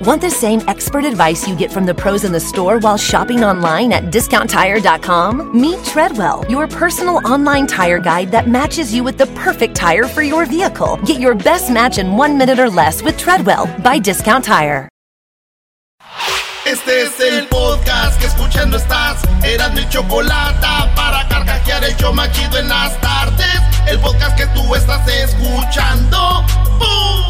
Want the same expert advice you get from the pros in the store while shopping online at discounttire.com? Meet Treadwell, your personal online tire guide that matches you with the perfect tire for your vehicle. Get your best match in one minute or less with Treadwell by Discount Tire. Este es el podcast que escuchando estás. Eran mi chocolate para carcajear el machido en las tardes. El podcast que tú estás escuchando. ¡Bum!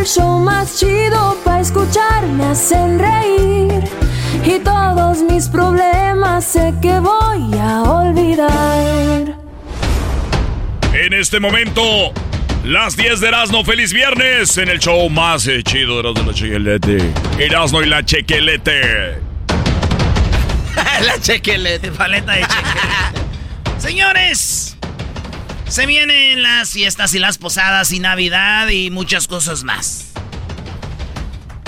el show más chido para escuchar me hacen reír. Y todos mis problemas sé que voy a olvidar. En este momento, las 10 de Erasmo, feliz viernes en el show más eh, chido de Erasmo y la Chequelete. Erasmo y la Chequelete. la chequelete. Paleta de cheque. Señores, se vienen las fiestas y las posadas y Navidad y muchas cosas más.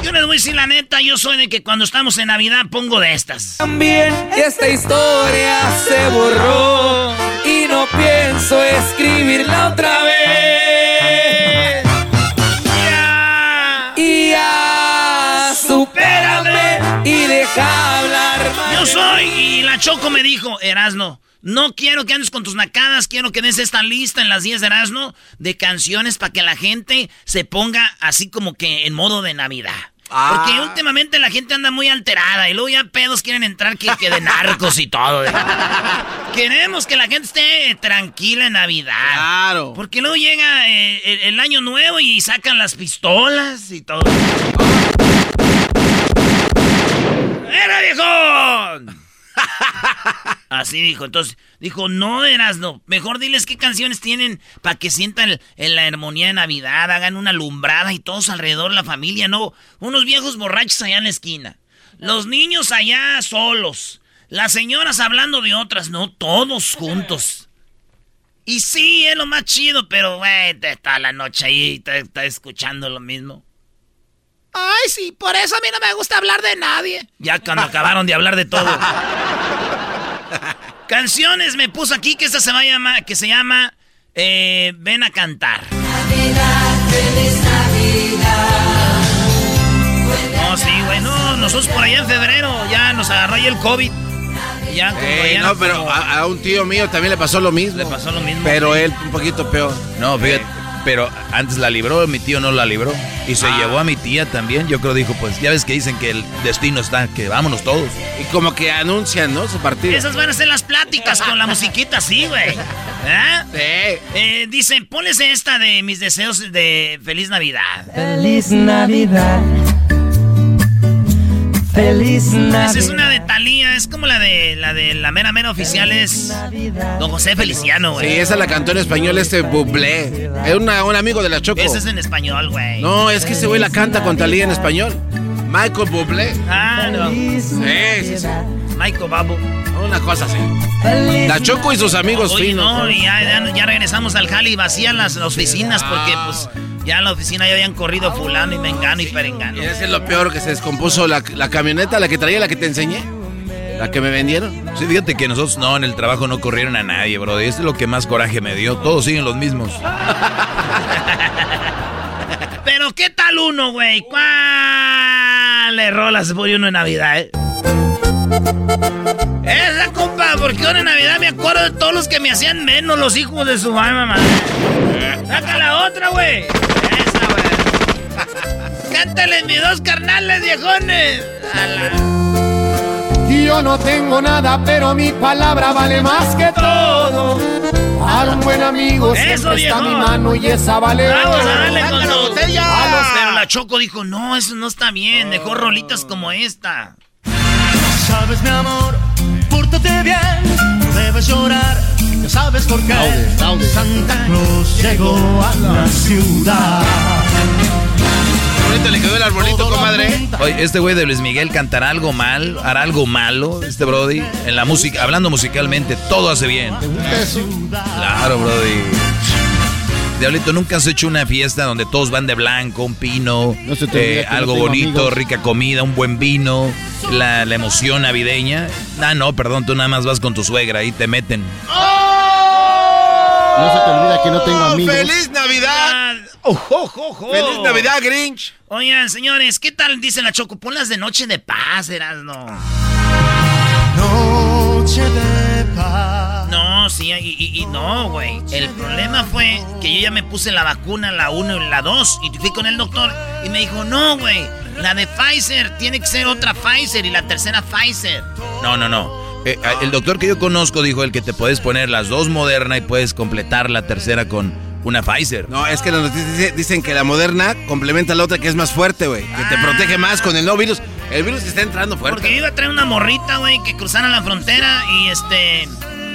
Yo les voy a decir la neta, yo soy de que cuando estamos en Navidad pongo de estas. También esta historia se borró y no pienso escribirla otra vez. Ya. Y ya, supérame y deja hablar. Yo soy y la Choco me dijo, Erasno, no quiero que andes con tus nacadas, quiero que des esta lista en las 10 de Erasno de canciones para que la gente se ponga así como que en modo de Navidad. Porque últimamente la gente anda muy alterada y luego ya pedos quieren entrar que, que de narcos y todo. Queremos que la gente esté tranquila en Navidad. Claro. Porque luego llega eh, el, el año nuevo y sacan las pistolas y todo. ¡Era viejón! Así dijo. Entonces, dijo, no, eras no. Mejor diles qué canciones tienen para que sientan en la armonía de Navidad, hagan una alumbrada y todos alrededor la familia, no. Unos viejos borrachos allá en la esquina. Los niños allá solos. Las señoras hablando de otras, no, todos juntos. Y sí, es lo más chido, pero, güey, está la noche ahí, te está escuchando lo mismo. Ay, sí, por eso a mí no me gusta hablar de nadie. Ya cuando acabaron de hablar de todo. Canciones me puso aquí que esta se va a llamar, que se llama eh, Ven a cantar. No, sí, güey, no, nosotros por allá en febrero ya nos agarró ahí el COVID. Ya, Eh, no, pero a, a un tío mío también le pasó lo mismo. Le pasó lo mismo. Pero él un poquito peor. No, fíjate, pero antes la libró, mi tío no la libró. Y se Ah. llevó a mi tía también. Yo creo dijo, pues ya ves que dicen que el destino está, que vámonos todos. Y como que anuncian, ¿no? Su partido. Esas van a ser las pláticas con la musiquita así, güey. ¿Ah? Sí. Eh, dicen, ponles esta de mis deseos de Feliz Navidad. Feliz Navidad. Feliz Esa es una de Talía, es como la de la de la mera mera oficial es Don José Feliciano, Sí, güey. esa la cantó en español este Bublé. Es una- un amigo de la Choco. Esa es en español, güey. No, es que ese güey la canta con Talía en español. Michael Bublé. Ah, no. Sí, sí, sí. Michael Babu. Una cosa así. La Choco y sus amigos Oye, finos. no, ya, ya- regresamos al jale y vacían las oficinas porque pues ya en la oficina ya habían corrido fulano y mengano y perengano. Y ese es lo peor que se descompuso la, la camioneta, la que traía, la que te enseñé. La que me vendieron. Sí, fíjate que nosotros no, en el trabajo no corrieron a nadie, bro. Y esto es lo que más coraje me dio. Todos siguen los mismos. Pero ¿qué tal uno, güey? ¿Cuál rola se pone uno en Navidad, eh? Esa, compa, porque ahora en Navidad me acuerdo de todos los que me hacían menos los hijos de su mamá. Saca la otra, güey. Esa, güey. ¿Qué Cántale mis dos carnales, viejones. Yo no tengo nada, pero mi palabra vale más que todo. Para un buen amigo Eso, siempre está viejo. mi mano y esa vale. Vamos a darle con ¡Saca la botella! los- Pero la Choco dijo, no, eso no está bien. Mejor rolitas como esta. Sabes, mi amor, pórtate bien, no debes llorar, ya sabes por qué. Santa Claus llegó a la ciudad. Le quedó el arbolito, comadre. Oye, este güey de Luis Miguel cantará algo mal, hará algo malo, este Brody. En la música, hablando musicalmente, todo hace bien. Claro, Brody. Diablito, ¿nunca has hecho una fiesta donde todos van de blanco, un pino, No se te olvide eh, algo tengo bonito, amigos. rica comida, un buen vino, la, la emoción navideña? Ah, no, perdón, tú nada más vas con tu suegra y te meten. No se te olvida que no tengo amigos. ¡Feliz Navidad! Ojo, ojo, ojo. ¡Feliz Navidad, Grinch! Oigan, señores, ¿qué tal dice la Choco? Ponlas de noche de paz, Erasno. Noche de paz. No, sí, y, y- y no, güey. El problema fue que yo ya me puse la vacuna, la 1 y la 2, y fui con el doctor y me dijo, no, güey, la de Pfizer tiene que ser otra Pfizer y la tercera Pfizer. No, no, no. Eh, el doctor que yo conozco dijo el que te puedes poner las dos Moderna y puedes completar la tercera con una Pfizer. No, es que las noticias dice- dicen que la moderna complementa a la otra que es más fuerte, güey. Que te Ah. protege más con el nuevo virus. El virus está entrando fuerte. Porque yo iba a traer una morrita, güey, que cruzara la frontera y este...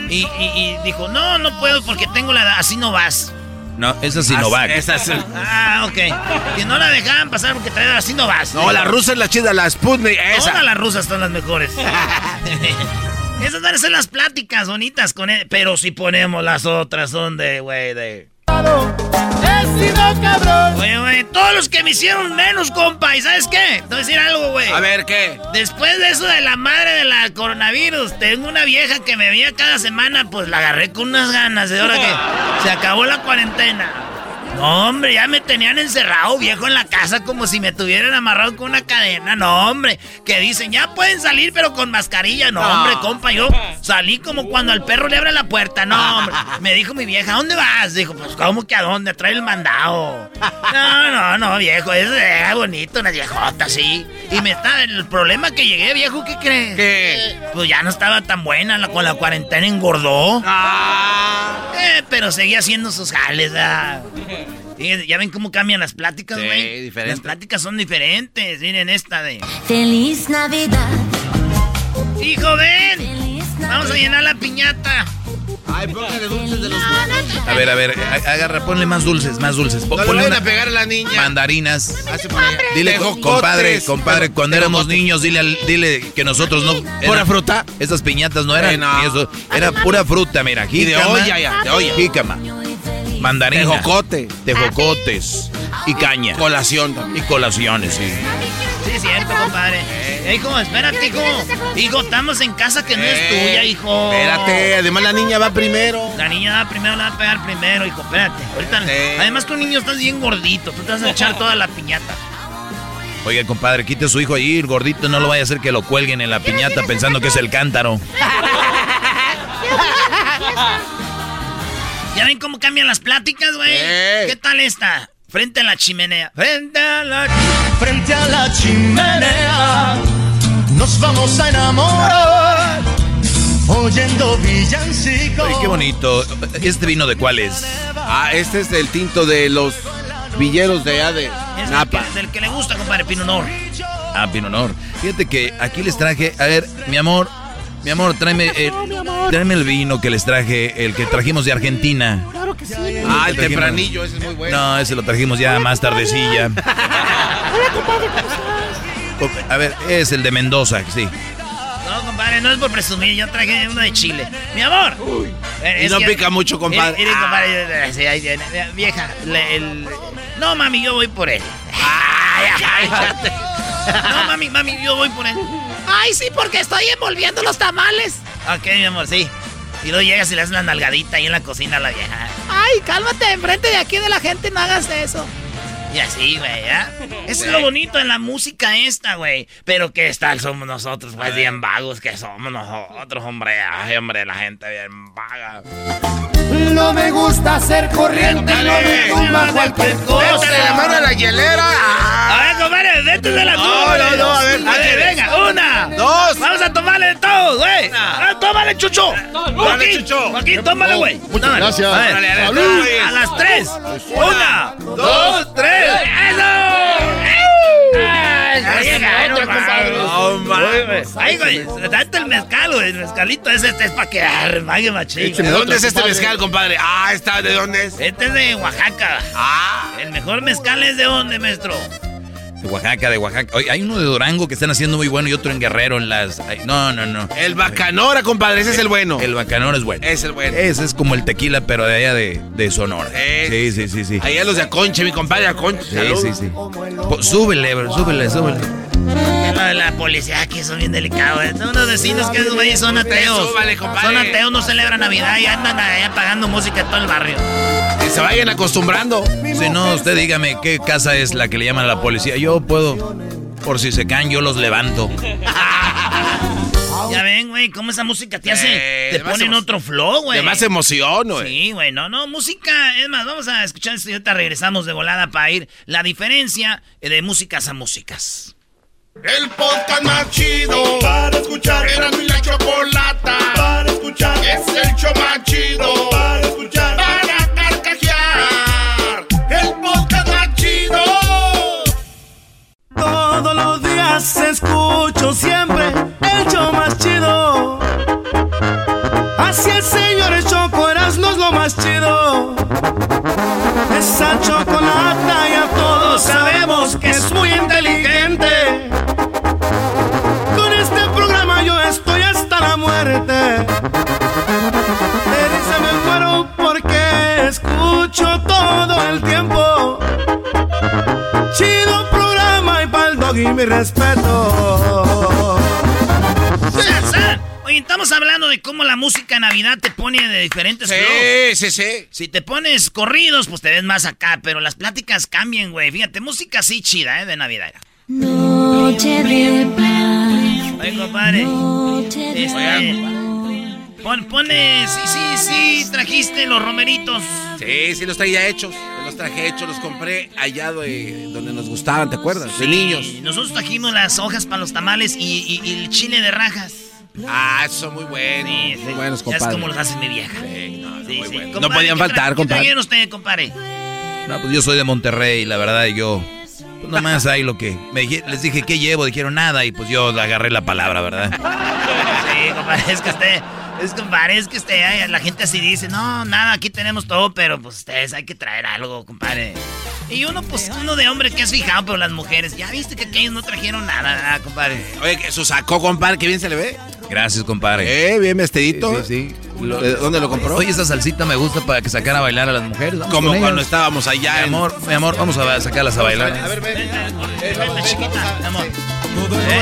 Y, y- y dijo, no, no puedo porque tengo la así no vas. No, esa es Sinovac. Esa es- Ah, ok. Que no la dejaban pasar porque traía así no vas. No, la rusa es la chida, la Sputnik, esa. Todas las rusas son las mejores. Esas van a ser las pláticas bonitas con él. Pero si ponemos las otras, son de, güey, de. He sido cabrón. Oye, güey, todos los que me hicieron menos, compa. ¿Y sabes qué? Te voy a decir algo, güey. A ver, ¿qué? Después de eso de la madre de la coronavirus, tengo una vieja que me veía cada semana, pues la agarré con unas ganas de ahora que se acabó la cuarentena. No, hombre, ya me tenían encerrado, viejo, en la casa como si me tuvieran amarrado con una cadena. No, hombre, que dicen, ya pueden salir, pero con mascarilla. No, hombre, compa, yo salí como cuando al perro le abre la puerta. No, hombre. Me dijo mi vieja, ¿a dónde vas? Dijo, pues, ¿cómo que a dónde? Trae el mandado. No, no, no, viejo, es eh, bonito, una viejota, sí. Y me está, el problema que llegué, viejo, ¿qué crees? ¿Qué? Pues ya no estaba tan buena, la, con la cuarentena engordó. Ah. Eh, pero seguía haciendo sus jales, ah. Y ya ven cómo cambian las pláticas, Sí, güey. diferente. Las pláticas son diferentes. Miren esta de. Feliz Navidad. ¡Hijo, ven! Feliz Vamos a llenar la piñata. Ay, póngale dulces de los buenos. A ver, a ver, agarra, ponle más dulces, más dulces. No le ponle una- a pegar a la niña. mandarinas. Allá. Dile, compadre, compadre, cuando éramos niños, dile, al- dile que nosotros no... ¿Pura fruta? Esas piñatas no eran Eh, no. ni eso, era pura fruta, mira, Y de jícama, olla ya, de olla. jícama, mandarina, Tejocote. tejocotes y caña. Colación también. Y colaciones, sí. Sí, es cierto, compadre. Eh, hijo, espérate, hijo. Hijo, estamos en casa que no es Eh, tuya, hijo. Espérate, además la niña va primero. La niña va primero, la va a pegar primero, hijo. Espérate. Ahorita. Además, tu niño estás bien gordito. Tú te vas a echar toda la piñata. Oiga, compadre, quite a su hijo ahí, el gordito, no lo vaya a hacer que lo cuelguen en la piñata pensando que es el cántaro. ¿Ya ven cómo cambian las pláticas, güey? ¿Qué tal esta? Frente a la chimenea. Frente a la Frente a la chimenea nos vamos a enamorar oyendo villancicos. Oye, qué bonito. ¿Este vino de cuál es? Ah, este es el tinto de los villeros de allá de Es del Napa. que, del que le gusta, compadre, Pino Nor. Ah, Pinonor. Fíjate que aquí les traje, a ver, mi amor, mi amor, tráeme, eh, tráeme el vino que les traje, el que trajimos de Argentina. Ah, el Trajimos- tempranillo, ese es muy bueno. No, ese lo trajimos ya más tardecilla. A ver, es el de Mendoza, sí. No, compadre, no es por presumir. Yo traje uno de Chile. Mi amor. Eh, Y no que- pica mucho, compadre. Sí, Vieja, le- el... No, mami, yo voy por él. Ay, ay, ay. No, mami, mami, yo voy por él. Ay, sí, porque estoy envolviendo los tamales. Ok, mi amor, sí. Y luego llegas y le haces una nalgadita ahí en la cocina a la vieja. Ay, cálmate, enfrente de aquí de la gente, no hagas eso. Y así, güey, ¿ya? Eso es lo bonito de la música esta, güey. Pero qué tal somos nosotros, pues, bien vagos que somos nosotros, hombre. Ay, hombre, la gente bien vaga. No me gusta ser corriente, no me tumba cualquier cosa. Métele la mano a la hielera. A ver, compadre, vete de la No, no, güey. no, a ver, A ver, ¿qué venga, una. Dos. Vamos a tomarle todo, güey. Ah, tómale, Chucho. Joaquín, Chucho. Joaquín, tómale, güey. Muchas Tómale. gracias. A ver, a. A las tres. Una, dos, tres. ¡Eso! No, mames. Ay, güey, date el mezcal, güey. El mezcalito ese este es para que armague machín. ¿De dónde es este mezcal, compadre? Ah, está, ¿de dónde es? Este es de Oaxaca. Ah. El mejor mezcal es de dónde, maestro. De Oaxaca, de Oaxaca. Oye, hay uno de Durango que están haciendo muy bueno y otro en Guerrero en las... no, no, no. El bacanora, compadre, ese es el bueno. El bacanor es bueno. Es el bueno. Ese es como el tequila, pero de allá de, de Sonora. Es- Sí, sí, sí, sí. Ahí a los de Aconche, mi compadre Aconche. Sí, Salud. sí, sí. Súbele, bro, súbele, súbele. De la policía aquí son bien delicados. ¿eh? Son unos vecinos que esos güeyes son ateos. Son ateos, no celebran Navidad y andan allá pagando música en todo el barrio. Que se vayan acostumbrando. Si no, usted dígame qué casa es la que le llaman a la policía. Yo puedo, por si se caen, yo los levanto. Ya ven, güey, cómo esa música te hace. Eh, te de más pone en emo- otro flow, güey. De más emoción, güey. Sí, güey, no, no, música, es más, vamos a escuchar esto y ahorita regresamos de volada para ir la diferencia de músicas a músicas. El podcast más chido para escuchar. Era mi la chocolata para escuchar. Es el show más chido para escuchar. Para carcajear. El podcast más chido. Todos los días escucho siempre el show más chido. Así el señor el Choco Erasmo es lo más chido. Esa chocolata ya todos sabemos que es muy inteligente. Escucho todo el tiempo. Chido programa y pa'l dog y mi respeto. Oye, estamos hablando de cómo la música en Navidad te pone de diferentes. Sí, sí, sí. Si te pones corridos, pues te ves más acá, pero las pláticas cambian, güey. Fíjate, música así chida, ¿eh? De Navidad. Noche de paz. Oye, compadre. Noche de Este, pon, pone, sí, sí, sí, trajiste los romeritos. Sí, sí, los traía hechos. Los traje hechos, los compré allá de donde nos gustaban, ¿te acuerdas? De niños. Nosotros trajimos las hojas para los tamales y, y- y el chile de rajas. Ah, esos son muy buenos. Sí, sí. Muy buenos, Ya compadre. es como los hace mi vieja. Sí, no, Sí, muy sí. buenos. Compadre, No podían ¿qué faltar, ¿Qué compadre. trajeron usted, compadre? No, pues yo soy de Monterrey, la verdad, y yo... Pues nomás hay lo que... me dije- les dije, ¿qué llevo? Dijeron, nada, y pues yo agarré la palabra, ¿verdad? Sí, compadre, es que usted, es compadre, es que usted, ay, la gente así dice, no, nada, aquí tenemos todo, pero pues ustedes hay que traer algo, compadre. Y uno, pues, uno de hombre que es fijado, pero las mujeres, ya viste que aquellos no trajeron nada, ¿verdad, compadre. Oye, que su sacó, compadre, que bien se le ve. Gracias, compadre. Eh, bien vestidito. Sí, sí, sí. ¿De ¿Dónde lo compró? Oye, esa salsita me gusta para que sacara a bailar a las mujeres. Vamos Como cuando ellas. estábamos allá Mi en... amor, mi amor, vamos a sacarlas a bailar. A ver, ven. Vente, chiquita, mi amor.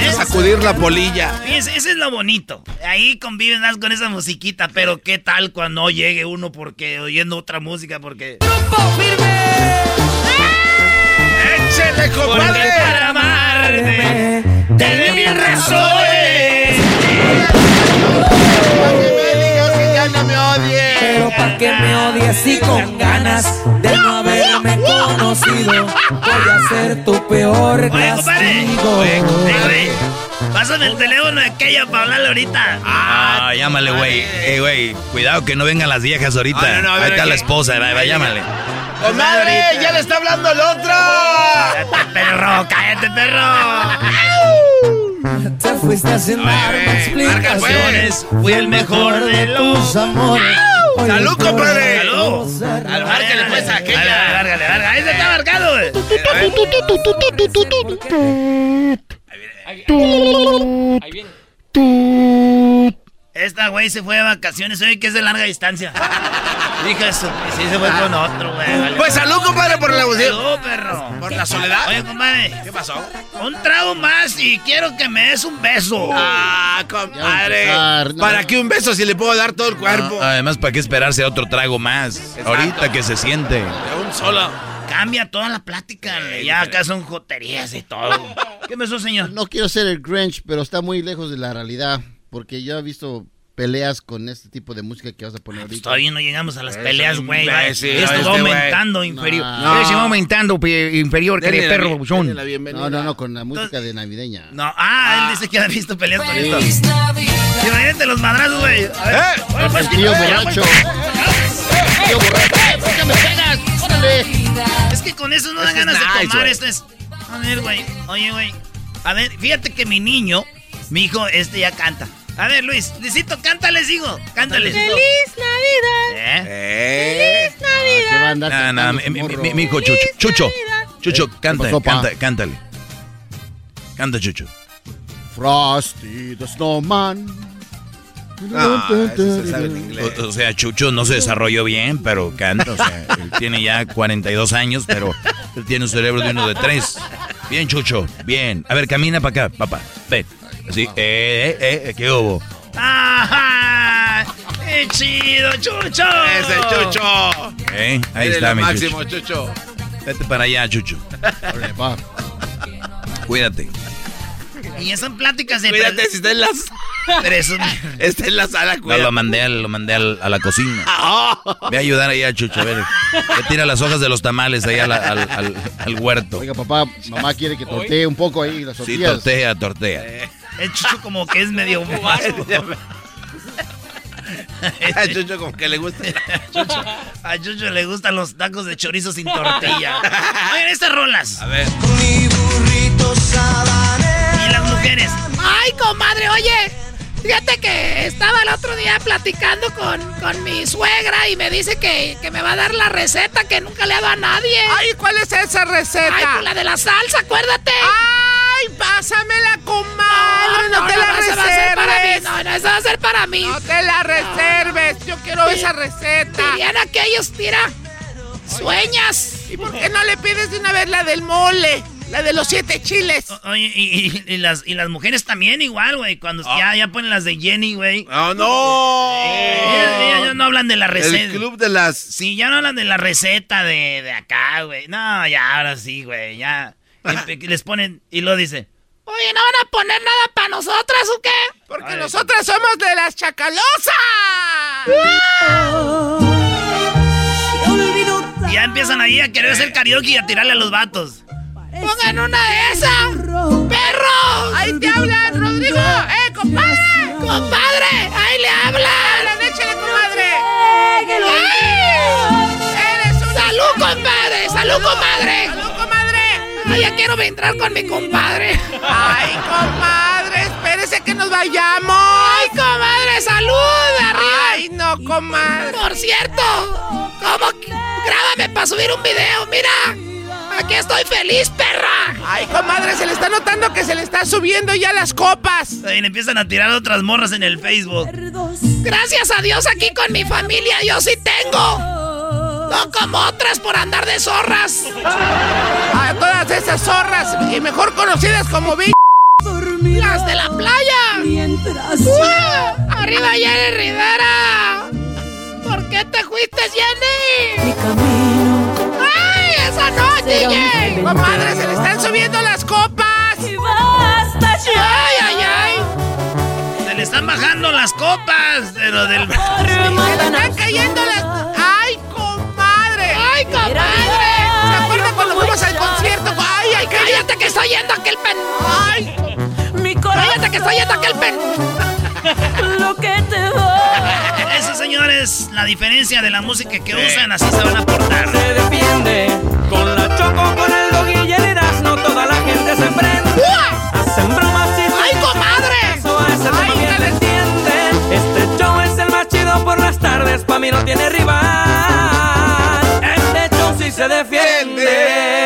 A sacudir la polilla. Fíjense, ese es lo bonito. Ahí conviven más con esa musiquita, pero qué tal cuando llegue uno porque oyendo otra música, porque... ¡Échele, Porque compadre! para amarte te mil razones. Que me digas que ya no me odies. Pero pa' que me odies y con ganas de no haberme conocido, voy a ser tu peor compadre. castigo. Oye, güey. Pásame el teléfono de aquella para hablarle ahorita. Ah, llámale, güey. Eh, güey, cuidado que no vengan las viejas ahorita. Ah, no, Ahí está la esposa, va, va, llámale. ¡Comadre! ¡Ya le está hablando el otro! Cállate, perro, cállate, perro. Te fuiste sin darme marca, pues. explicaciones. Fui el mejor de los amores. ¡Salud, compadre! ¡Salud! Márcale, pues, a aquella. Ahí se está marcado, güey. Esta güey se fue de vacaciones hoy que es de larga distancia. Dijo eso. Y sí se fue con otro, güey. vale. Pues salud, compadre, por la emoción. Salud, perro. ¿Por la soledad? Oye, compadre. ¿Qué pasó? Un trago más y quiero que me des un beso. Ah, compadre. empezar, no. ¿Para qué un beso si le puedo dar todo el cuerpo? Ah, además, ¿para qué esperarse a otro trago más? Ahorita que se siente. De un solo. cambia toda la plática. ya acá son joterías y todo. ¿Qué pasó, señor? No quiero ser el Grinch, pero está muy lejos de la realidad. Porque yo he visto peleas con este tipo de música que vas a poner ahorita. Todavía no llegamos a las peleas, güey. Esto este va aumentando inferior. No. Ese va aumentando inferior, que perro, buchón. No, no, no, con la música de navideña. No, ah, él dice que ha visto peleas con esto. Imagínate los madrazos, güey. Ver. Bueno, pues, El tío eh, borracho. pues. Tío borracho. ¡Eh, ¿Por qué me pegas? ¡Órale! Es que con eso no dan ganas de tomar. Esto es. A ver, güey. Oye, güey. A ver, fíjate que mi niño, mi hijo, este ya canta. A ver, Luis, Luisito, cántales, hijo. Cántales. ¡Feliz Navidad! Eh. ¡Feliz Navidad! Nah, nah, mi, mi- mi- mi hijo Chucho. Chucho. Chucho, pa? canta, cántale. Canta, Chucho. Frosty the Snowman. Ah, O, o sea, Chucho no se desarrolló bien, pero canta. O sea, él tiene ya 42 años, pero él tiene un cerebro de uno de tres. Bien, Chucho, bien. A ver, camina para acá, papá. Ven. Así, eh, eh, eh, ¿qué hubo? ¡Ajá! ¡Qué chido, Chucho! Ese Chucho. Eh, ahí Eres está, mi máximo, Chucho. Chucho. Vete para allá, Chucho. Cuídate. Y esas pláticas de. Cuídate si está en las. Está en la sala, No, cuídate. lo mandé, al- lo mandé al- a la cocina. Voy a ayudar ahí a Chucho, a ver. Que tira las hojas de los tamales ahí al, al- al- al huerto. Oiga, papá, mamá quiere que tortee un poco ahí las Sí, tortillas. tortea, tortea. El Chucho como que es medio vasco. A Chucho como que le gusta. Chucho- a Chucho le gustan los tacos de chorizo sin tortilla. Oigan, estas rolas. A ver. Y las mujeres. Ay, comadre, oye, fíjate que estaba el otro día platicando con, con mi suegra y me dice que, que me va a dar la receta que nunca le ha dado a nadie. Ay, ¿cuál es esa receta? Ay, pues la de la salsa, acuérdate. Ay, pásamela, comadre, no, te la no, esa va a ser para mí, reserves. No, no, esa va a ser para mí. No te la reserves, yo quiero esa receta. Dirían aquellos, mira, sueñas. ¿Y por qué no le pides de una vez la del mole? La de los siete chiles. Oye, y, y- y las, y las mujeres también igual, güey. Cuando ya, ya ponen las de Jenny, güey. ¡Oh, no! Ellas, ellas ya no hablan de la receta. El club de las. Sí, ya no hablan de la receta de, de acá, güey. No, ya, ahora sí, güey. Ya. Empe- Les ponen y lo dice. Oye, ¿no van a poner nada para nosotras o qué? Porque Ay. nosotras somos de las chacalosas. Y ya empiezan ahí a querer hacer karaoke y a tirarle a los vatos. Pongan una de esas. ¡Perros! Ahí te hablan, Rodrigo. ¡Eh, compadre! ¡Compadre! ¡Ahí le hablan! ¡Hablan, échale, comadre! ¡Ay! ¡Eres una... ¡Salud, compadre! ¡Salud, comadre! Ay, ya quiero entrar con mi compadre. ¡Ay, comadre! Espérese que nos vayamos. ¡Ay, comadre! ¡Salud! ¡Arriba! ¡Ay, no, comadre! Por cierto, ¿cómo? que- Grábame para subir un video, mira. Aquí estoy feliz, perra. ¡Ay, comadre! Se le está notando que se le están subiendo ya las copas. Le empiezan a tirar otras morras en el Facebook. Gracias a Dios aquí con mi familia yo sí tengo. No como otras por andar de zorras. Esas zorras, y mejor conocidas como vi. Las de la playa. ¡Uah! ¡Arriba, Jenny Rivera! ¿Por qué te fuiste, Jenny? ¡Ay, esa no, DJ! Comadre, se le están subiendo las copas. ¡Ay, ay, ay! Se le están bajando las copas, pero del. Se le están cayendo las. Estoy yendo aquel pen! ¡Ay! ¡Cállate que estoy yendo aquel pen! Lo que te va. Eso, señores, la diferencia de la música que usan, así se van a portar. Se defiende con la choco, con el dog y el toda la gente se prende. Hacen bromas y ¡Ay, comadre! eso a ese ¡Ay, que le entienden. Este show es el más chido por las tardes, pa' mí no tiene rival. Este show sí se defiende.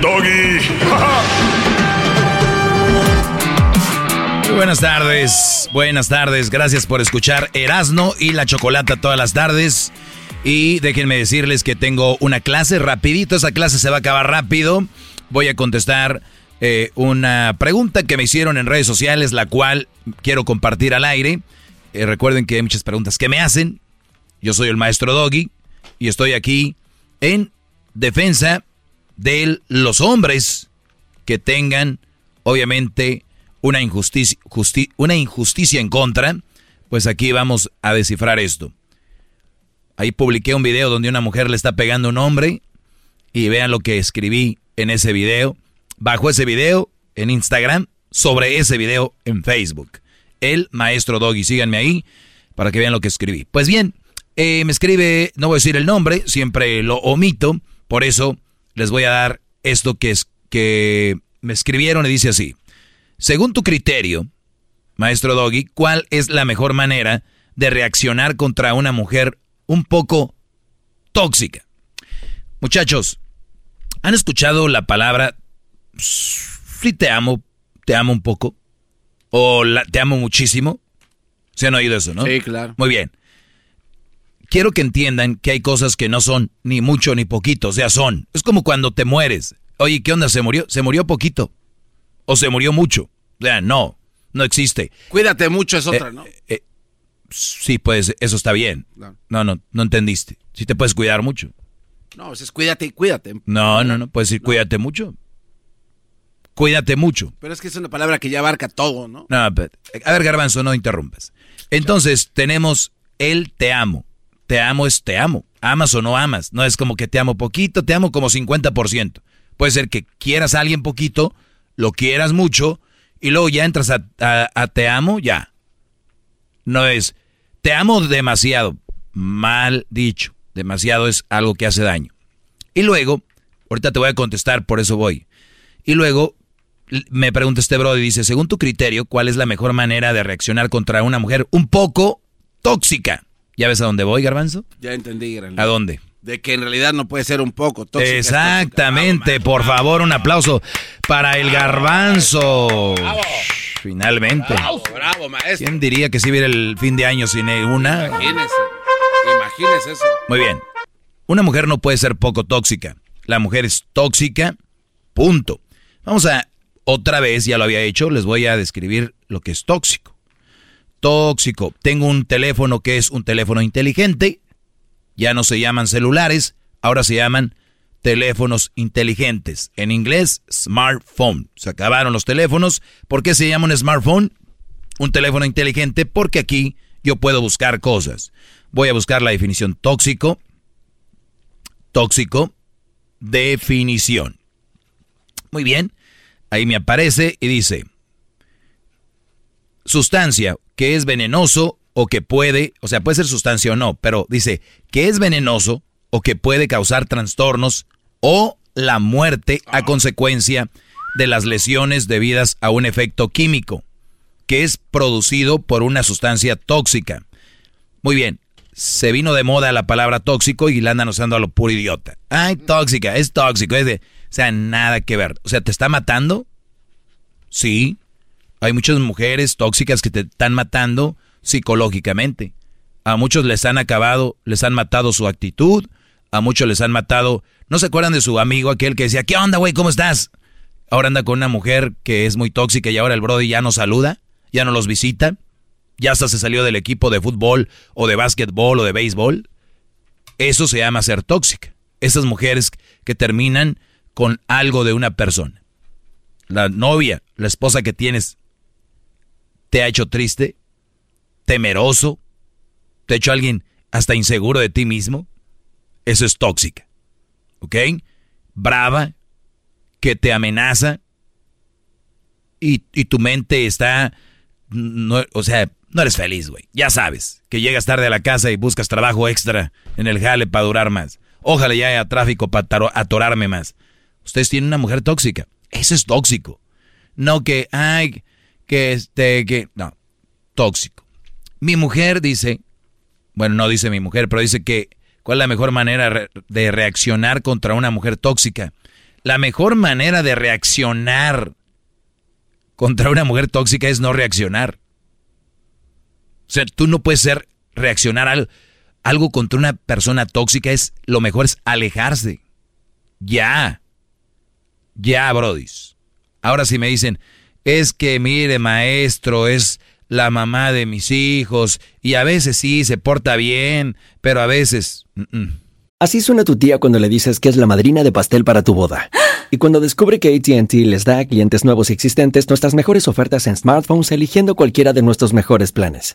doggy. Muy buenas tardes, buenas tardes, gracias por escuchar Erasno y la Chocolata todas las tardes. Y déjenme decirles que tengo una clase rapidito, esa clase se va a acabar rápido. Voy a contestar eh, una pregunta que me hicieron en redes sociales, la cual quiero compartir al aire. Eh, recuerden que hay muchas preguntas que me hacen. Yo soy el maestro Doggy y estoy aquí en defensa de los hombres que tengan, obviamente, una injusticia, una injusticia en contra. Pues aquí vamos a descifrar esto. Ahí publiqué un video donde una mujer le está pegando a un hombre y vean lo que escribí en ese video. Bajo ese video en Instagram, sobre ese video en Facebook. El maestro Doggy, síganme ahí para que vean lo que escribí. Pues bien, eh, me escribe, no voy a decir el nombre, siempre lo omito, por eso les voy a dar esto que es que me escribieron y dice así. Según tu criterio, maestro Doggy, ¿cuál es la mejor manera de reaccionar contra una mujer un poco tóxica? Muchachos, ¿han escuchado la palabra sí te amo, te amo un poco? ¿O te amo muchísimo? ¿Se han oído eso, no? Sí, claro. Muy bien quiero que entiendan que hay cosas que no son ni mucho ni poquito, o sea, son. Es como cuando te mueres. Oye, ¿qué onda? ¿Se murió? ¿Se murió poquito? ¿O se murió mucho? O sea, no, no existe. Cuídate mucho es otra, Eh, ¿no? eh, sí, pues eso está bien. No, no, no entendiste. Sí te puedes cuidar mucho. No, es cuídate y cuídate. No, no, no, puedes decir cuídate mucho. Cuídate mucho. Pero es que es una palabra que ya abarca todo, ¿no? No, pero- a ver, Garbanzo, no interrumpas. Entonces, tenemos el te amo. Te amo es te amo. Amas o no amas. No es como que te amo poquito, te amo como 50%. Puede ser que quieras a alguien poquito, lo quieras mucho, y luego ya entras a, te amo, ya. No es te amo demasiado. Mal dicho. Demasiado es algo que hace daño. Y luego, ahorita te voy a contestar, por eso voy. Y luego me pregunta este brother y dice, según tu criterio, ¿cuál es la mejor manera de reaccionar contra una mujer un poco tóxica? ¿Ya ves a dónde voy, garbanzo? Ya entendí, gran. ¿A dónde? De que en realidad no puede ser un poco tóxica. Exactamente, por favor, un aplauso para el garbanzo. Finalmente. Bravo, bravo, maestro. ¿Quién diría que si viera el fin de año sin una? Imagínese. Imagínese eso. Muy bien. Una mujer no puede ser poco tóxica. La mujer es tóxica, punto. Vamos a, otra vez, ya lo había hecho, les voy a describir lo que es tóxico. Tóxico. Tengo un teléfono que es un teléfono inteligente. Ya no se llaman celulares, ahora se llaman teléfonos inteligentes. En inglés, smartphone. Se acabaron los teléfonos. ¿Por qué se llama un smartphone? Un teléfono inteligente porque aquí yo puedo buscar cosas. Voy a buscar la definición tóxico. Tóxico. Definición. Muy bien. Ahí me aparece y dice, sustancia que es venenoso o que puede, o sea, puede ser sustancia o no, pero dice que es venenoso o que puede causar trastornos o la muerte a consecuencia de las lesiones debidas a un efecto químico que es producido por una sustancia tóxica. Muy bien, se vino de moda la palabra tóxico y la andan usando a lo puro idiota. Ay, tóxica, es tóxico, es de, o sea, nada que ver. O sea, ¿te está matando? Sí. Hay muchas mujeres tóxicas que te están matando psicológicamente. A muchos les han acabado, les han matado su actitud, a muchos les han matado, ¿no se acuerdan de su amigo aquel que decía, ¿qué onda, güey? ¿Cómo estás? Ahora anda con una mujer que es muy tóxica y ahora el brody ya no saluda, ya no los visita, ya hasta se salió del equipo de fútbol o de básquetbol o de béisbol. Eso se llama ser tóxica. Esas mujeres que terminan con algo de una persona. La novia, la esposa que tienes, te ha hecho triste, temeroso, te ha hecho alguien hasta inseguro de ti mismo. Eso es tóxica. ¿Ok? Brava, que te amenaza y, y tu mente está, no, o sea, no eres feliz, güey. Ya sabes que llegas tarde a la casa y buscas trabajo extra en el jale para durar más. Ojalá ya haya tráfico para atorarme más. Ustedes tienen una mujer tóxica. Eso es tóxico. No que, ay, que este, que, no, tóxico. Mi mujer dice, bueno, no dice mi mujer, pero dice que ¿Cuál es la mejor manera de reaccionar contra una mujer tóxica? La mejor manera de reaccionar contra una mujer tóxica es no reaccionar. O sea, tú no puedes ser reaccionar al- algo contra una persona tóxica es lo mejor es alejarse. Ya. Ya, brodis. Ahora si me dicen, es que mire, maestro, es la mamá de mis hijos y a veces sí se porta bien, pero a veces. Así suena tu tía cuando le dices que es la madrina de pastel para tu boda. Y cuando descubre que ATT les da a clientes nuevos y existentes nuestras mejores ofertas en smartphones eligiendo cualquiera de nuestros mejores planes.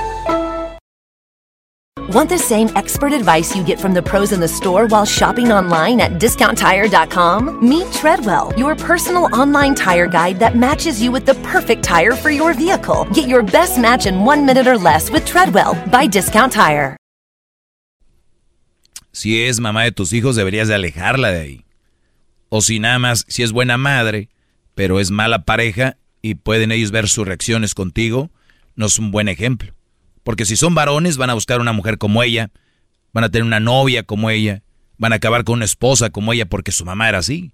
Want the same expert advice you get from the pros in the store while shopping online at discounttire.com? Meet Treadwell, your personal online tire guide that matches you with the perfect tire for your vehicle. Get your best match in one minute or less with Treadwell by Discount Tire. si es mamá de tus hijos deberías de alejarla de ahí. O si nada más, si es buena madre, pero es mala pareja y pueden ellos ver sus reacciones contigo, no es un buen ejemplo. Porque si son varones van a buscar una mujer como ella, van a tener una novia como ella, van a acabar con una esposa como ella porque su mamá era así.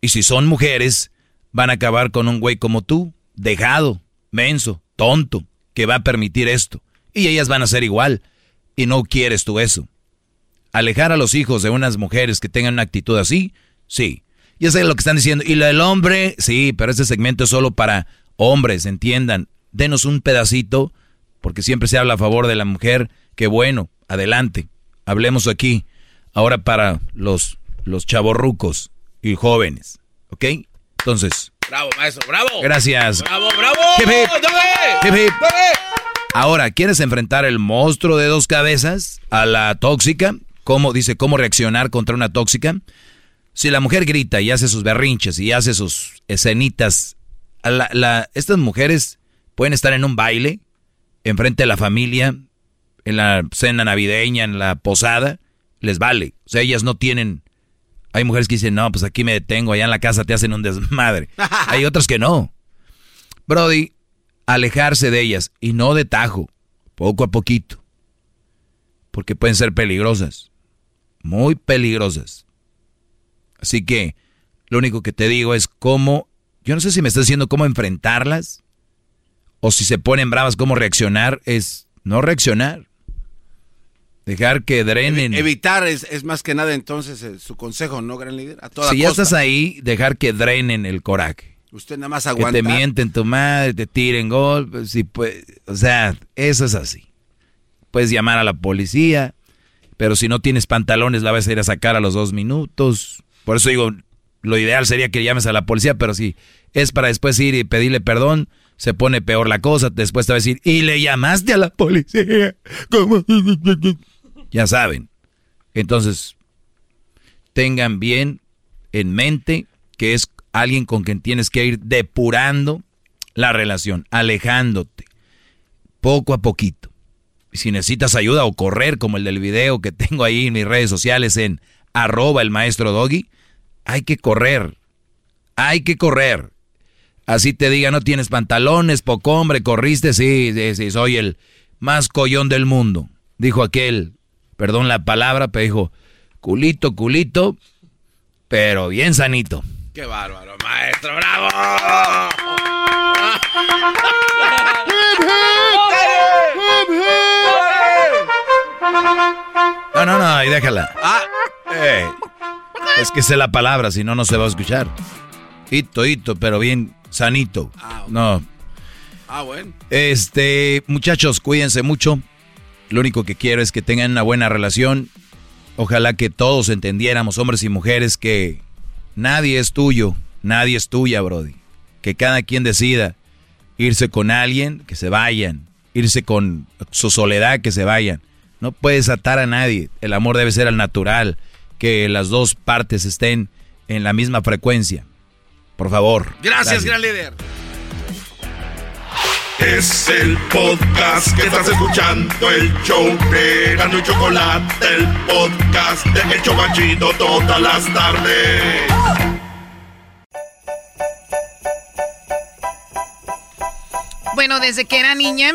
Y si son mujeres, van a acabar con un güey como tú, dejado, menso, tonto, que va a permitir esto. Y ellas van a ser igual. Y no quieres tú eso. Alejar a los hijos de unas mujeres que tengan una actitud así, sí. Ya sé lo que están diciendo. Y del hombre, sí, pero este segmento es solo para hombres, entiendan. Denos un pedacito, porque siempre se habla a favor de la mujer. Que bueno, adelante. Hablemos aquí. Ahora para los, los chavorrucos y jóvenes. ¿Ok? Entonces, Bravo, maestro, bravo. Gracias. Bravo, bravo. Hip, hip. ¡Dale! Hip. Ahora, ¿quieres enfrentar el monstruo de dos cabezas a la tóxica? ¿Cómo dice cómo reaccionar contra una tóxica? Si la mujer grita y hace sus berrinches y hace sus escenitas, a la- la- estas mujeres pueden estar en un baile, enfrente de la familia, en la cena navideña, en la posada, les vale. O sea, ellas no tienen... Hay mujeres que dicen, no, pues aquí me detengo, allá en la casa te hacen un desmadre. Hay otras que no. Brody, alejarse de ellas y no de tajo, poco a poquito. Porque pueden ser peligrosas, muy peligrosas. Así que lo único que te digo es cómo, yo no sé si me estás diciendo cómo enfrentarlas o si se ponen bravas, cómo reaccionar, es no reaccionar. Dejar que drenen. Evitar es, es más que nada entonces eh, su consejo, ¿no, gran líder? A toda si ya costa. estás ahí, dejar que drenen el coraje. Usted nada más Que aguanta. te mienten tu madre, te tiren golpes, y pues, o sea, eso es así. Puedes llamar a la policía, pero si no tienes pantalones la vas a ir a sacar a los dos minutos. Por eso digo, lo ideal sería que llames a la policía, pero si es para después ir y pedirle perdón, se pone peor la cosa. Después te va a decir, y le llamaste a la policía. ¿Cómo? Ya saben. Entonces, tengan bien en mente que es alguien con quien tienes que ir depurando la relación, alejándote, poco a poquito. Si necesitas ayuda o correr, como el del video que tengo ahí en mis redes sociales en arroba el maestro doggy, hay que correr, hay que correr. Así te diga, no tienes pantalones, poco hombre, corriste, sí, sí, sí, soy el más collón del mundo. Dijo aquel, perdón la palabra, pero dijo, culito, culito, pero bien sanito. Qué bárbaro, maestro, bravo. No, no, no, ahí déjala. Ah, Eh, es que sé la palabra, si no, no se va a escuchar. Hito, hito, pero bien sanito. No. ah, bueno. Este, muchachos, cuídense mucho. Lo único que quiero es que tengan una buena relación. Ojalá que todos entendiéramos, hombres y mujeres, que nadie es tuyo, nadie es tuya, Brody. Que cada quien decida irse con alguien, que se vayan. Irse con su soledad, que se vayan. No puedes atar a nadie. El amor debe ser al natural. Que las dos partes estén en la misma frecuencia. Por favor. Gracias, gran líder. Es el podcast que estás escuchando, el show de Gano y Chocolate, el podcast de El Chocachito todas las tardes. Bueno, desde que era niña,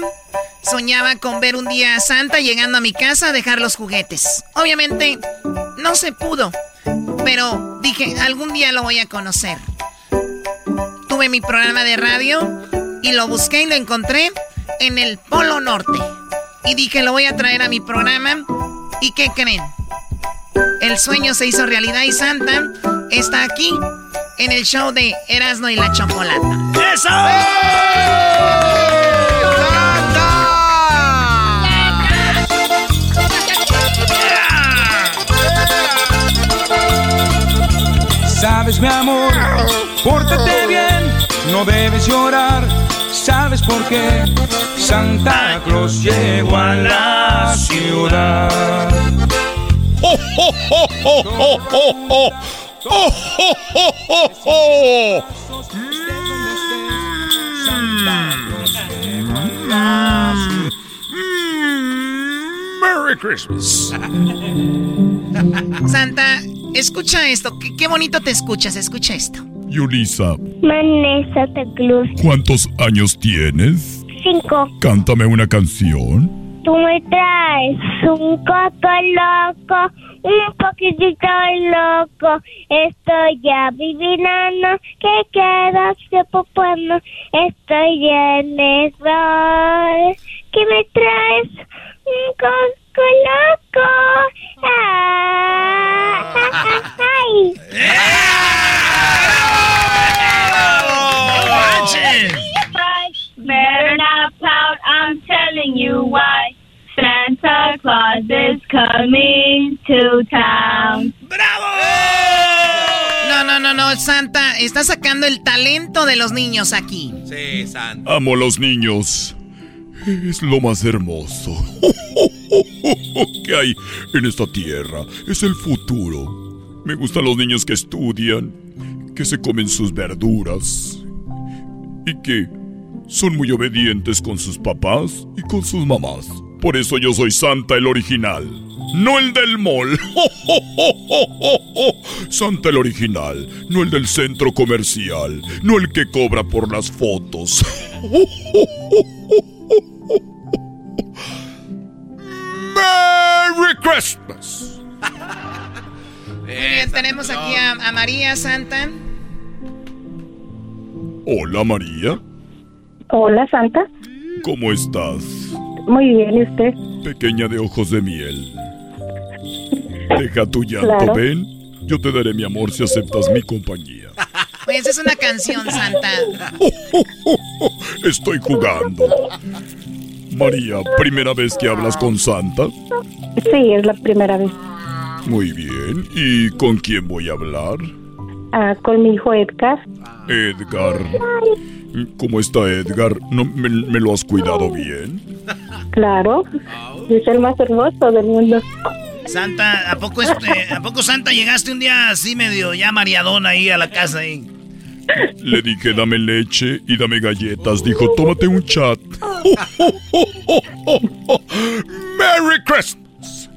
soñaba con ver un día a Santa llegando a mi casa a dejar los juguetes. Obviamente, no se pudo, pero dije, algún día lo voy a conocer. Tuve mi programa de radio y lo busqué y lo encontré en el Polo Norte. Y dije, lo voy a traer a mi programa. ¿Y qué creen? El sueño se hizo realidad y Santa está aquí en el show de Erasmo y la Chocolata. ¡Eso! Sabes, mi amor, pórtate bien, no debes llorar. ¿Sabes por qué? Santa Claus llegó a la ciudad. ¡Oh, oh, oh, oh, oh, oh, oh! ¡Oh, oh, oh, oh, oh! Merry Christmas. Santa, escucha esto. Qué, qué bonito te escuchas. Escucha esto. Yulisa, Vanessa Cruz. ¿cuántos años tienes? Cinco. Cántame una canción. Tú me traes un coco loco, un poquitito loco. Estoy ya vivinando, que quedas de popuano. Estoy en error. ¿Qué me traes? Coco loco. Ah, ay. Better not pout, I'm telling you why. Santa Claus is coming to town. No, no, no, no, Santa, está sacando el talento de los niños aquí. Sí, Santa. Amo a los niños. Es lo más hermoso que hay en esta tierra. Es el futuro. Me gustan los niños que estudian, que se comen sus verduras y que son muy obedientes con sus papás y con sus mamás. Por eso yo soy Santa el original, no el del mall. Santa el original, no el del centro comercial, no el que cobra por las fotos. Merry Christmas. Muy bien, tenemos aquí a, a María Santa. Hola María, Hola, Santa. ¿cómo estás? Muy bien, ¿y usted? Pequeña de ojos de miel. Deja tu llanto, Claro. ven. Yo te daré mi amor si aceptas mi compañía. Pues es una canción, Santa. Estoy jugando. María, ¿primera vez que hablas con Santa? Sí, es la primera vez. Muy bien. ¿Y con quién voy a hablar? Ah, con mi hijo Edgar. Edgar. ¿Cómo está Edgar? ¿No, me, me lo has cuidado bien? Claro. Es el más hermoso del mundo. Santa, ¿a poco, este, ¿a poco Santa llegaste un día así medio ya mareadón ahí a la casa ahí? Le dije, dame leche y dame galletas. Dijo, tómate un chat. ¡Merry Christmas!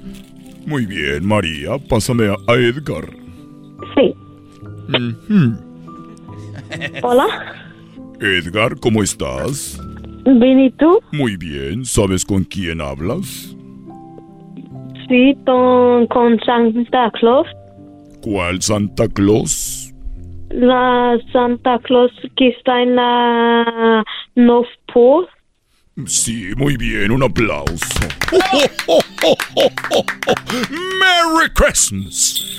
Muy bien, María, pásame a, Edgar. Sí. Hola. Edgar, ¿cómo estás? ¿Bien y tú? Muy bien, ¿sabes con quién hablas? Sí, con, con Santa Claus. ¿Cuál Santa Claus? La Santa Claus que está en la North Pole. Sí, muy bien, un aplauso. ¡Merry Christmas!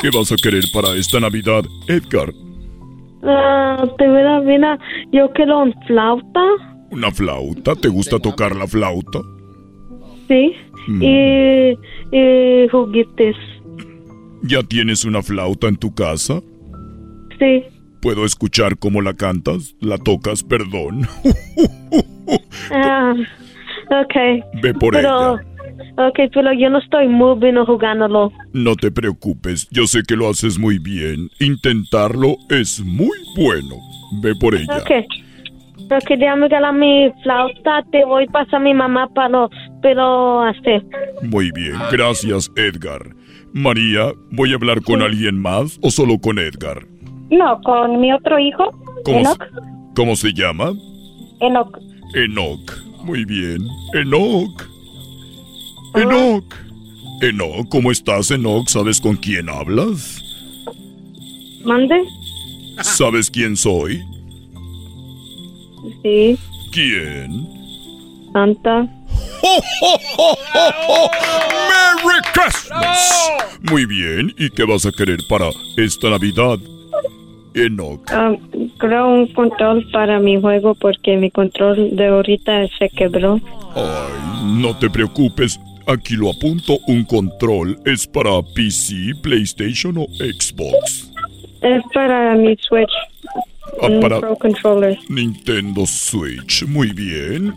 ¿Qué vas a querer para esta Navidad, Edgar? Ah, te voy a bien, yo quiero un flauta. ¿Una flauta? ¿Te gusta tocar la flauta? Sí. Mm. Y, y juguetes. ¿Ya tienes una flauta en tu casa? Sí. ¿Puedo escuchar cómo la cantas? ¿La tocas, perdón? Ah, ok. Ve por pero, ella. Ok, pero yo no estoy muy bueno jugándolo. No te preocupes, yo sé que lo haces muy bien. Intentarlo es muy bueno. Ve por ella. Ok. Yo quería regalar mi flauta, te voy a pasar a mi mamá, pero, pero hacer. Muy bien, gracias Edgar. María, ¿voy a hablar con alguien más o solo con Edgar? No, con mi otro hijo, ¿Cómo, Enoch. se, ¿cómo se llama? Enoch. Enoch. Muy bien. Enoch. Enoch. Enoch, ¿cómo estás, Enoch? ¿Sabes con quién hablas? ¿Mande? ¿Sabes quién soy? Sí, ¿Quién? Santa. ¡Oh, oh, oh, oh, oh! ¡Merry Christmas! Muy bien, ¿y qué vas a querer para esta Navidad? Enoch. Ah, creo un control para mi juego porque mi control de ahorita se quebró. Ay, no te preocupes. Aquí lo apunto. Un control es para PC, PlayStation o Xbox. Es para mi Switch. Ah, un para Pro Controller. Nintendo Switch. Muy bien.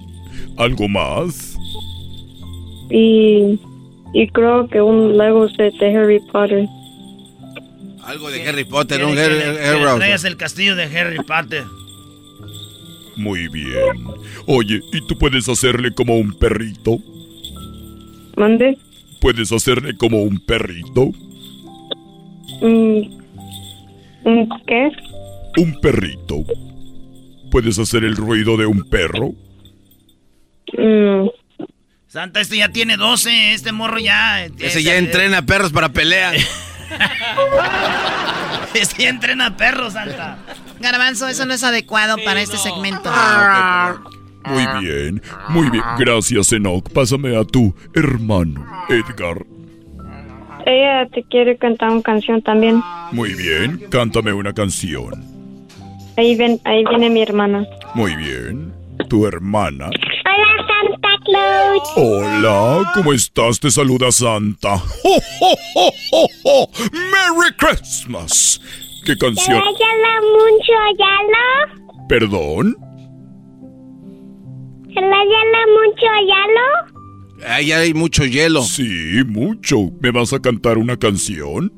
¿Algo más? Y, y creo que un Lego set de Harry Potter. Algo de Harry Potter, Potter. traigas el castillo de Harry Potter. Muy bien. Oye, ¿y tú puedes hacerle como un perrito? ¿Mande? ¿Puedes hacerle como un perrito? Mm, ¿Qué? Un perrito. ¿Puedes hacer el ruido de un perro? Mm, Santa, este ya tiene 12, este morro ya... Ese ya entrena perros para pelea. Este ya entrena perros, Santa. Garbanzo, eso no es adecuado para este segmento. Muy bien, muy bien. Gracias, Enoch. Pásame a tu hermano, Edgar. ella te quiere cantar una canción también. Muy bien, cántame una canción. Ahí, ven, ahí viene mi hermana. Muy bien. Tu hermana. Hola, ¿cómo estás? Te saluda Santa. ¡Oh, oh, oh, oh, oh! ¡Merry Christmas! ¿Qué ¿Te canción? regala mucho yalo? ¿Perdón? ¿Se le regala mucho yalo? Ahí hay mucho hielo. Sí, mucho. ¿Me vas a cantar una canción?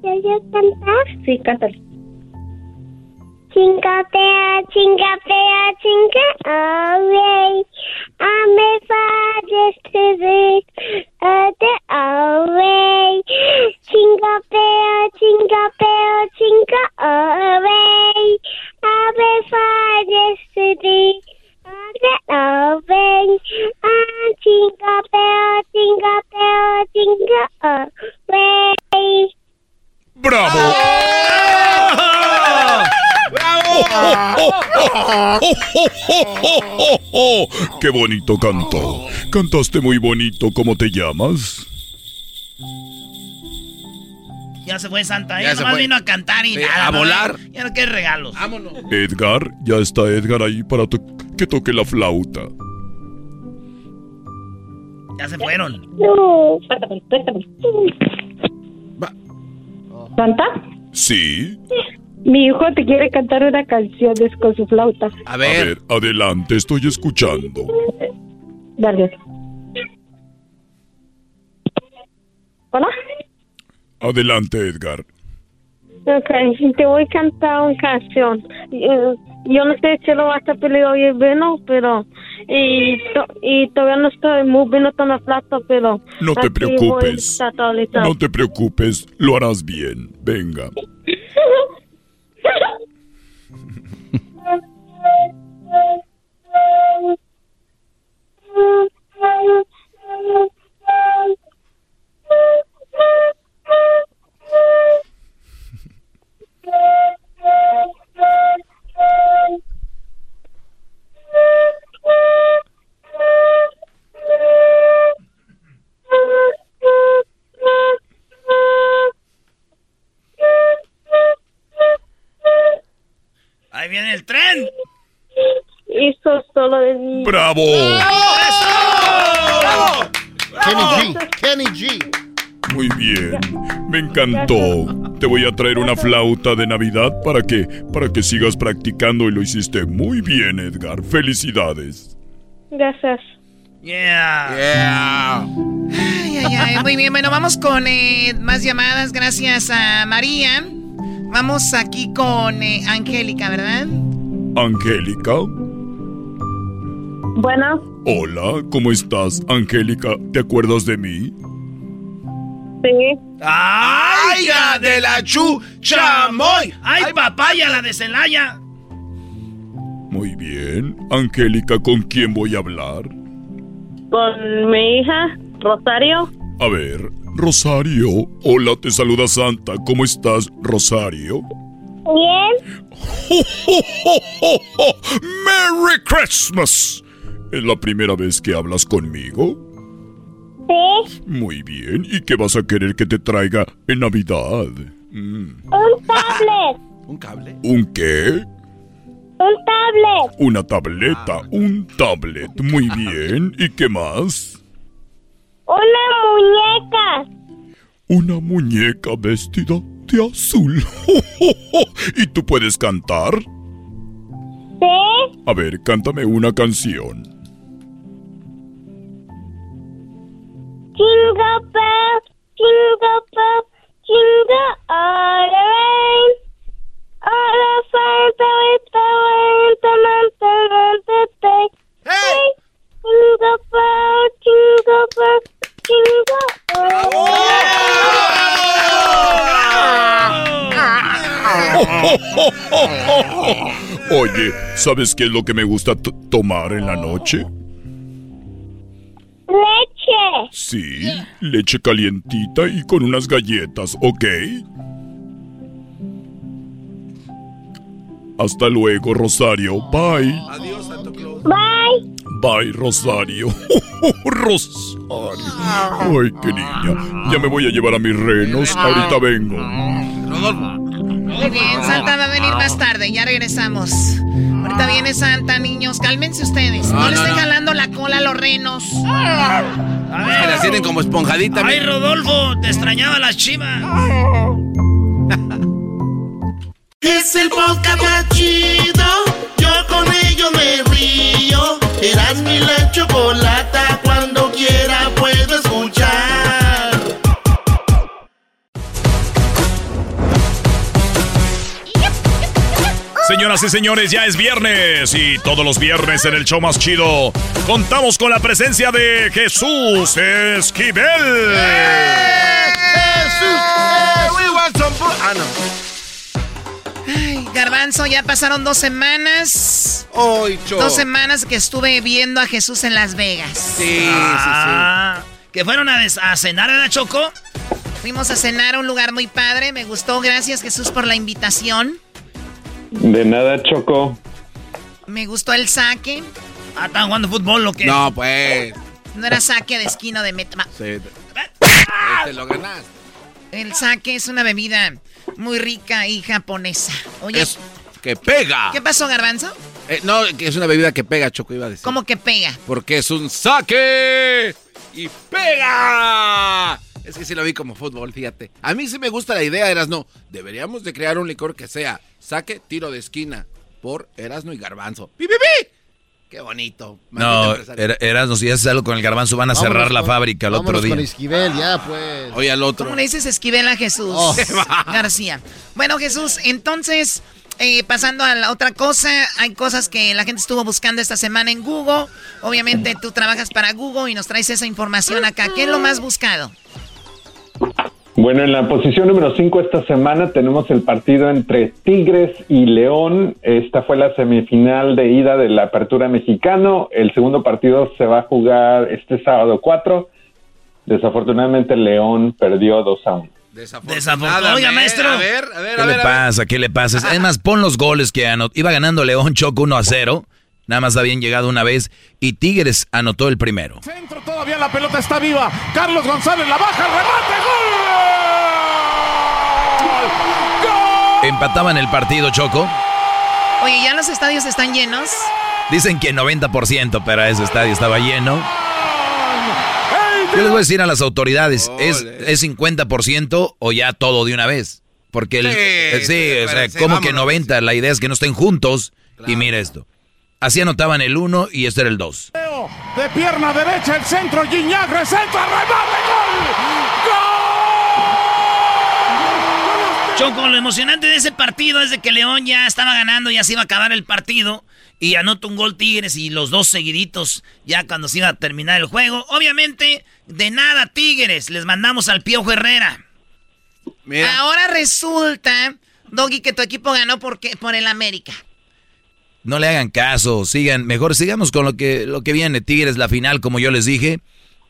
¿Quieres cantar? Sí, cántale. Jingle bell, jingle bell, jingle all the way. I'm a father's visit all uh, the way. Jingle bell, jingle bell, jingle all the way. I'm a father's visit all uh, the way. I'm jingle bell, jingle bell, jingle all the way. Bravo! ¡Qué bonito cantó! Cantaste muy bonito. ¿Cómo te llamas? Ya se fue Santa, Ya ella se nomás fue. vino a cantar y Sí, nada. a ¿no? volar. Ya no quiere regalos. Vámonos. Edgar, ya está Edgar ahí para to- que toque la flauta. Ya se fueron. No. ¿Santa? ¿Sí? Mi hijo te quiere cantar una canción es con su flauta. A ver. adelante, estoy escuchando. Dale. ¿Hola? Adelante, Edgar. Ok, te voy a cantar una canción. Eh, Yo no sé si lo vas a pedir hoy bueno, pero... Y, to- y todavía no estoy muy bien con la flauta, pero... No te a preocupes. No te preocupes, lo harás bien. Venga. Yeah. Ahí viene el tren. Eso solo de mí. ¡Bravo! Kenny G. Kenny G. Muy bien. Me encantó. Te voy a traer una flauta de Navidad para que para que sigas practicando y lo hiciste muy bien, Edgar. Felicidades. Gracias. Yeah. Yeah. Ay, ay, ay. Muy bien, bueno, vamos con eh, más llamadas. Gracias a María. Vamos aquí con eh, Angélica, ¿verdad? Angélica. Bueno, Hola, ¿cómo estás, Angélica? ¿Te acuerdas de mí? sí. ¡Ay, hija de la chuchamoy! ¡Ay, papaya, la de Celaya! Muy bien. Angélica, ¿con quién voy a hablar? Con mi hija, Rosario. A ver, Rosario. Hola, te saluda Santa. ¿Cómo estás, Rosario? Bien. ¡Merry Christmas! ¿Es la primera vez que hablas conmigo? Sí. Muy bien. ¿Y qué vas a querer que te traiga en Navidad? Mm. Un tablet. ¿Un cable? ¿Un qué? Un tablet. Una tableta. Un tablet. Muy bien. ¿Y qué más? Una muñeca. Una muñeca vestida de azul. ¿Y tú puedes cantar? Sí. A ver, cántame una canción. Jingle bell, jingle bell, jingle all the way. All the Oye, ¿sabes qué es lo que me gusta tomar en la noche? Leche. Sí, leche calientita y con unas galletas, ¿ok? Hasta luego, Rosario. Bye. Adiós, Santo Claus. Bye. Bye, Rosario. Rosario. Ay, qué niña. Ya me voy a llevar a mis renos. Ahorita vengo. Muy bien, Santa va a venir más tarde, ya regresamos. Ahorita viene Santa, niños, cálmense ustedes. No, No, le no, estén no. jalando la cola a los renos. A Que las tienen como esponjadita. Ay, mira. Rodolfo, te extrañaba las chivas. Es el podcast más chido. Yo con ello me río. Eras mi la chocolata. Señoras y señores, ya es viernes y todos los viernes en el show más chido contamos con la presencia de Jesús Esquivel. We want some food. Ah, no. Ay, Garbanzo, ya pasaron dos semanas. Hoy, Cho. Dos semanas que estuve viendo a Jesús en Las Vegas. Sí, Ah, Que fueron a, des- a cenar en la Choco. Fuimos a cenar a un lugar muy padre. Me gustó. Gracias, Jesús, por la invitación. De nada, Choco. Me gustó el saque. Ah, ¿están jugando fútbol o qué? No, pues. No era saque de esquina de meta. Sí. Te lo ganaste. El saque es una bebida muy rica y japonesa. Oye, Es que pega. ¿qué pasó, Garbanzo? Eh, no, que es una bebida que pega, Choco, iba a decir. ¿Cómo que pega? Porque es un saque y pega. Es que sí lo vi como fútbol, fíjate. A mí sí me gusta la idea, Erasno. Deberíamos de crear un licor que sea saque, tiro de esquina por Erasno y Garbanzo. ¡Pi, pi, pi! ¡Qué bonito! No, Maldito empresario. era- Erasmo, si haces algo con el garbanzo van a Vámonos cerrar la fábrica el otro día. con Esquivel, ya pues. Oye, al otro. ¿Cómo le dices Esquivel a Jesús? Oh. García. Bueno, Jesús, entonces, eh, pasando a la otra cosa, hay cosas que la gente estuvo buscando esta semana en Google. Obviamente tú trabajas para Google y nos traes esa información acá. ¿Qué es lo más buscado? Bueno, en la posición número 5 esta semana tenemos el partido entre Tigres y León. Esta fue la semifinal de ida de la Apertura Mexicano. El segundo partido se va a jugar este sábado 4. Desafortunadamente León perdió 2 a 1. Desafortunado. Oiga, maestro. A ver, a ver, ¿Qué a le ver. a ver. pasa? ¿Qué le pasa? Es más, pon los goles que anotó. Iba ganando León Choco 1 a 0. Nada más habían llegado una vez. Y Tigres anotó el primero. Centro, todavía la pelota está viva. Carlos González la baja, el remate, gol. Empataban el partido, Choco. Oye, ¿ya los estadios están llenos? Dicen que 90%, pero ese estadio estaba lleno. Yo les voy a decir a las autoridades, ¿es, es 50% o ya todo de una vez? Porque el, Sí, sí, sí, o sea, espérense, como que vámonos. 90, la idea es que no estén juntos. Y mira esto. Así anotaban el 1 y este era el 2. De pierna derecha, el centro, Gignac, recentra, remate, gol. Choco, lo emocionante de ese partido es de que León ya estaba ganando, ya se iba a acabar el partido. Y anota un gol Tigres y los dos seguiditos ya cuando se iba a terminar el juego. Obviamente, de nada Tigres, les mandamos al Piojo Herrera. Ahora resulta, Doggy, que tu equipo ganó porque, por el América. No le hagan caso, sigan, mejor sigamos con lo que, lo que viene. Tigres, la final, como yo les dije.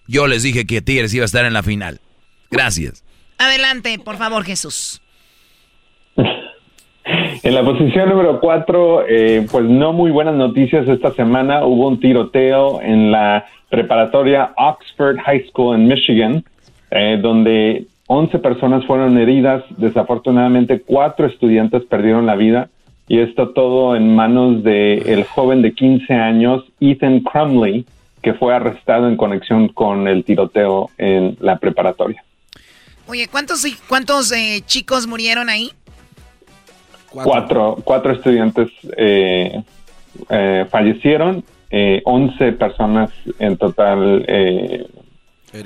Yo les dije que Tigres iba a estar en la final. Gracias. Adelante, por favor, Jesús. En la posición número cuatro, eh, pues no muy buenas noticias esta semana. Hubo un tiroteo en la preparatoria Oxford High School en Michigan, eh, donde 11 personas fueron heridas. Desafortunadamente, cuatro estudiantes perdieron la vida. Y esto todo en manos del el joven de 15 años, Ethan Crumley, que fue arrestado en conexión con el tiroteo en la preparatoria. Oye, ¿cuántos, cuántos eh, chicos murieron ahí? Cuatro, cuatro estudiantes eh, eh, fallecieron, eh, 11 personas en total eh,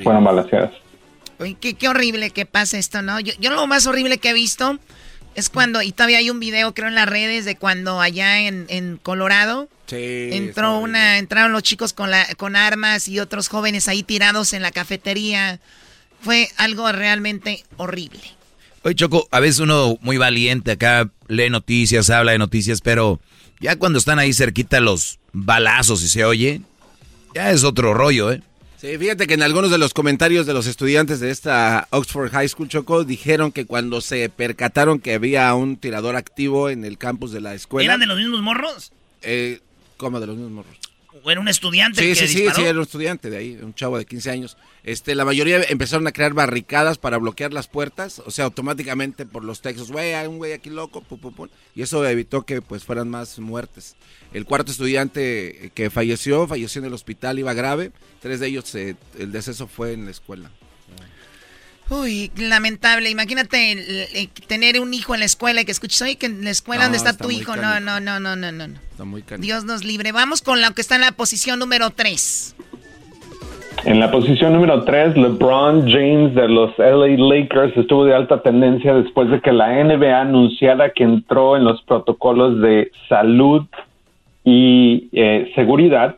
fueron balaceadas. Oye, qué, qué, horrible que pase esto, ¿no? Yo, yo, lo más horrible que he visto es cuando, y todavía hay un video creo en las redes de cuando allá en, en Colorado sí, entró una, entraron los chicos con, la, con armas y otros jóvenes ahí tirados en la cafetería. Fue algo realmente horrible. Oye, Choco, a veces uno muy valiente acá lee noticias, habla de noticias, pero ya cuando están ahí cerquita los balazos y se oye, ya es otro rollo, ¿eh? Sí, fíjate que en algunos de los comentarios de los estudiantes de esta Oxford High School, Choco, dijeron que cuando se percataron que había un tirador activo en el campus de la escuela... ¿Eran de los mismos morros? Eh, ¿Cómo de los mismos morros? ¿O era un estudiante sí, que sí, disparó? Sí, sí, era un estudiante de ahí, un chavo de 15 años. Este, la mayoría empezaron a crear barricadas para bloquear las puertas, o sea, automáticamente por los textos, güey, hay un güey aquí loco, pum, pum, pum, y eso evitó que pues fueran más muertes. El cuarto estudiante que falleció, falleció en el hospital, iba grave, tres de ellos, eh, el deceso fue en la escuela. Uy, lamentable. Imagínate el, el, el, tener un hijo en la escuela y que escuches, oye, que en la escuela No, donde está está tu hijo. No, no, no, no, no, no. Está muy canijo. Dios nos libre. Vamos con lo que está en la posición número 3. En la posición número 3, LeBron James de los LA Lakers estuvo de alta tendencia después de que la NBA anunciara que entró en los protocolos de salud y eh, seguridad,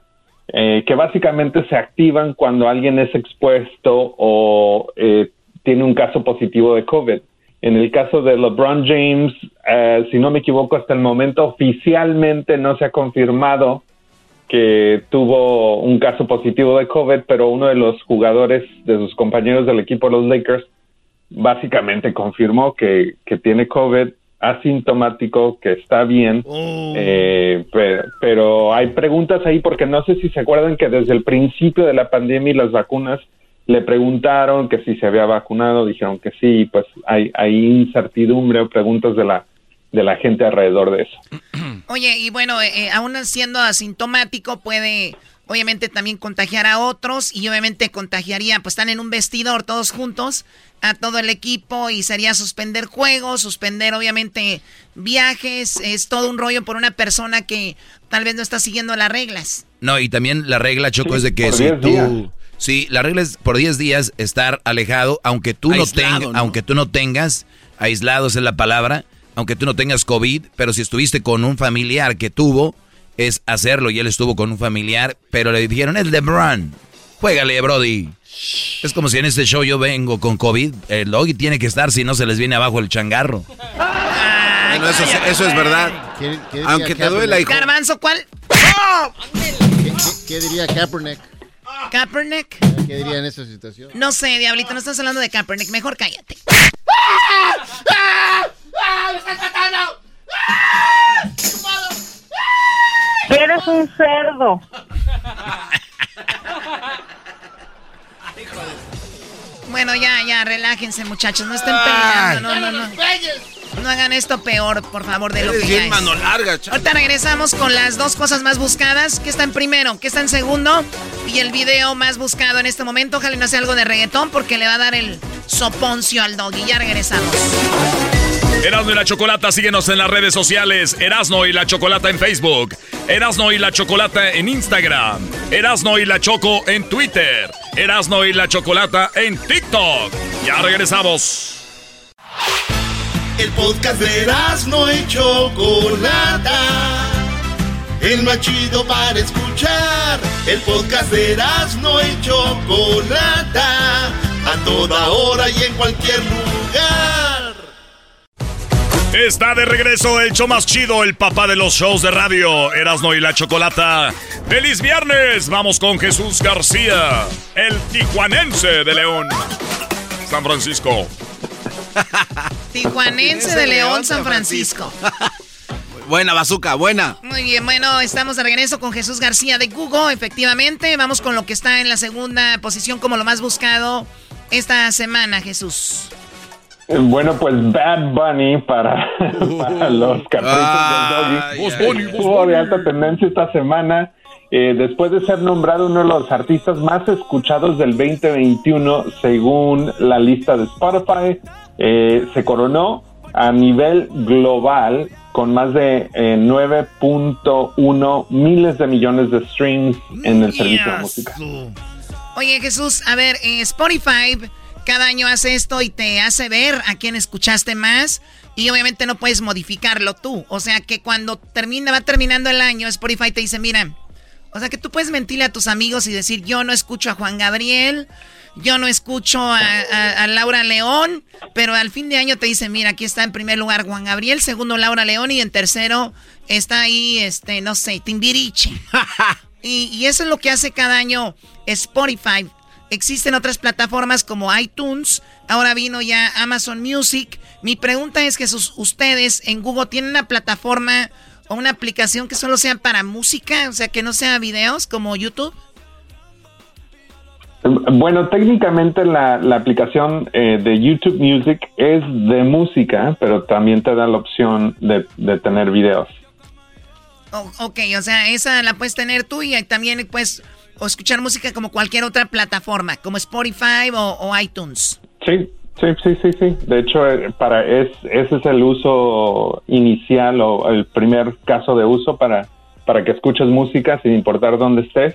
eh, que básicamente se activan cuando alguien es expuesto o eh, tiene un caso positivo de COVID. En el caso de LeBron James, eh, si no me equivoco, hasta el momento oficialmente no se ha confirmado que tuvo un caso positivo de COVID, pero uno de los jugadores de sus compañeros del equipo de los Lakers básicamente confirmó que, que tiene COVID asintomático, que está bien, eh, pero, pero hay preguntas ahí porque no sé si se acuerdan que desde el principio de la pandemia y las vacunas le preguntaron que si se había vacunado, dijeron que sí, pues hay, hay incertidumbre o preguntas de la, de la gente alrededor de eso. Oye, y bueno, eh, aún siendo asintomático puede obviamente también contagiar a otros y obviamente contagiaría, pues están en un vestidor todos juntos a todo el equipo y sería suspender juegos, suspender obviamente viajes, es todo un rollo por una persona que tal vez no está siguiendo las reglas. No, y también la regla, Choco, Sí, es de que si 10 tú... Sí, la regla es por 10 días estar alejado, aunque tú no, tengas, ¿no? aunque tú no tengas, aislados es la palabra, aunque tú no tengas COVID, pero si estuviste con un familiar que tuvo, es hacerlo, y él estuvo con un familiar, pero le dijeron, es LeBron, juégale, Brody. Es como si en este show yo vengo con COVID, el Logi tiene que estar si no se les viene abajo el changarro. Bueno, eso, es- eso es verdad. ¿Qué, qué diría Aunque te Kaepernick? duela, hijo. Garbanzo, ¿cuál? ¿Qué, qué- qué diría Kaepernick? Kaepernick. ¿Qué diría en esta situación? No sé, Diablito, no estás hablando de Kaepernick, mejor cállate. Eres un cerdo. Bueno, ya, ya, relájense, muchachos, no estén peleando, no, no, no. No hagan esto peor, por favor, de lo que ya bien es. mano larga, chaval. Ahorita regresamos con las dos cosas más buscadas. ¿Qué está en primero? ¿Qué está en segundo? Y el video más buscado en este momento. Ojalá y no sea algo de reggaetón porque le va a dar el soponcio al doggy. Ya regresamos. Erasno y la Chocolata, síguenos en las redes sociales. Erasno y la Chocolata en Facebook. Erasno y la Chocolata en Instagram. Erasno y la Choco en Twitter. Erasno y la Chocolata en TikTok. Ya regresamos. El podcast de no y Chocolata. El más chido para escuchar. El podcast de no y Chocolata. A toda hora y en cualquier lugar. Está de regreso el show más chido, el papá de los shows de radio, Erasno y la Chocolata. ¡Feliz viernes! Vamos con Jesús García, el tijuanense de León. San Francisco. Tijuanense de León, San Francisco. Buena, bazooka, buena. Muy bien, bueno, estamos de regreso con Jesús García de Google, efectivamente. Vamos con lo que está en la segunda posición como lo más buscado esta semana, Jesús. Bueno, pues Bad Bunny para, para los caprichos del Doggy. Estuvo de alta tendencia esta semana. Eh, después de ser nombrado uno de los artistas más escuchados del 2021 según la lista de Spotify, eh, se coronó a nivel global con más de eh, 9.1 miles de millones de streams en el servicio de música. Oye Jesús, a ver, Spotify cada año hace esto y te hace ver a quién escuchaste más y obviamente no puedes modificarlo tú. O sea que cuando termina, va terminando el año, Spotify te dice, mira, o sea que tú puedes mentirle a tus amigos y decir, yo no escucho a Juan Gabriel, yo no escucho a, Laura León, pero al fin de año te dice, mira, aquí está en primer lugar Juan Gabriel, segundo Laura León y en tercero está ahí, este, no sé, Timbiriche. y, y eso es lo que hace cada año Spotify. Existen otras plataformas como iTunes, ahora vino ya Amazon Music. Mi pregunta es que ustedes en Google tienen una plataforma o una aplicación que solo sea para música, o sea, que no sea videos como YouTube. Bueno, técnicamente la, aplicación eh, de YouTube Music es de música, pero también te da la opción de, tener videos. Oh, ok, o sea, esa la puedes tener tú y también puedes o escuchar música como cualquier otra plataforma, como Spotify o, iTunes. Sí, sí, sí, sí, sí. De hecho, eh, para es, ese es el uso inicial o el primer caso de uso para, para que escuches música sin importar dónde estés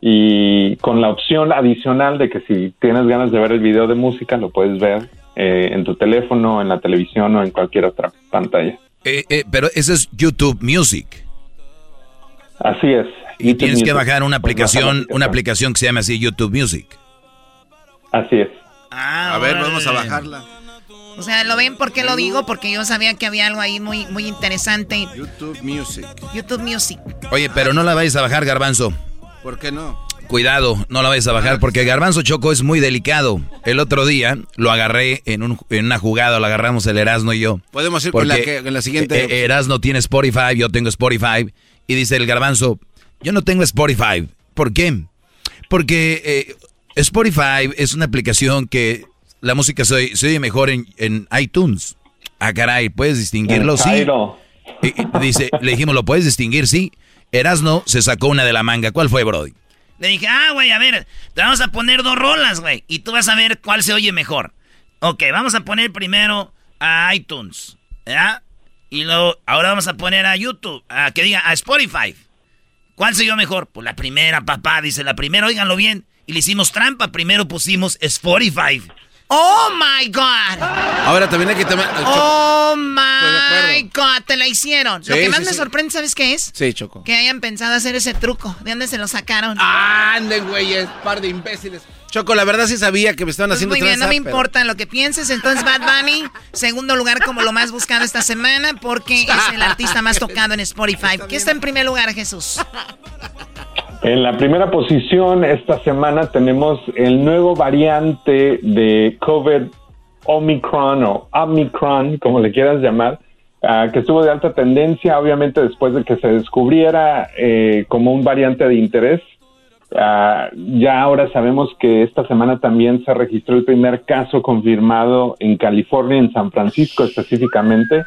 y con la opción adicional de que si tienes ganas de ver el video de música lo puedes ver eh, en tu teléfono, en la televisión o en cualquier otra pantalla. Eh, pero ese es YouTube Music. Así es. Y tienes que bajar una aplicación, una aplicación que se llama así YouTube Music. Así es. Ah, a ver, vamos a bajarla. O sea, ¿lo ven por qué lo digo? Porque yo sabía que había algo ahí muy, muy interesante. YouTube Music. YouTube Music. Oye, pero no la vais a bajar, Garbanzo. ¿Por qué no? Cuidado, no la vais a bajar porque Garbanzo Choco es muy delicado. El otro día lo agarré en, un, en una jugada, lo agarramos el Erasno y yo. Podemos ir con la, que, la siguiente. Eh, eh, Erasno tiene Spotify, yo tengo Spotify. Y dice el Garbanzo, yo no tengo Spotify. ¿Por qué? Porque eh, Spotify es una aplicación que la música se, oye mejor en, iTunes. Ah, caray, ¿puedes distinguirlo? Sí. dice, le dijimos, ¿lo puedes distinguir? Sí. Erasno se sacó una de la manga. ¿Cuál fue, Brody? Le dije, ah, güey, a ver, te vamos a poner dos rolas, güey. Y tú vas a ver cuál se oye mejor. Ok, vamos a poner primero a iTunes. ¿Ya? Y luego, ahora vamos a poner a YouTube, a que diga a Spotify. ¿Cuál se oyó mejor? Pues la primera, papá, dice la primera, óiganlo bien. Y le hicimos trampa, primero pusimos Spotify. ¡Oh, my God! Ahora también hay que tomar... ¡Oh, my God! Te la hicieron. Lo que más me sorprende, ¿sabes qué es? Sí, Choco. Que hayan pensado hacer ese truco. ¿De dónde se lo sacaron? ¡Anden, güeyes! Par de imbéciles. Choco, la verdad sí sabía que me estaban pues haciendo Muy bien, no me importa lo que pienses. Entonces, Bad Bunny, segundo lugar como lo más buscado esta semana porque es el artista más tocado en Spotify. ¿Qué está en primer lugar, Jesús? En la primera posición esta semana tenemos el nuevo variante de COVID Omicron o Omicron, como le quieras llamar, ah, que estuvo de alta tendencia, obviamente después de que se descubriera eh, como un variante de interés. Ah, ya ahora sabemos que esta semana también se registró el primer caso confirmado en California, en San Francisco específicamente,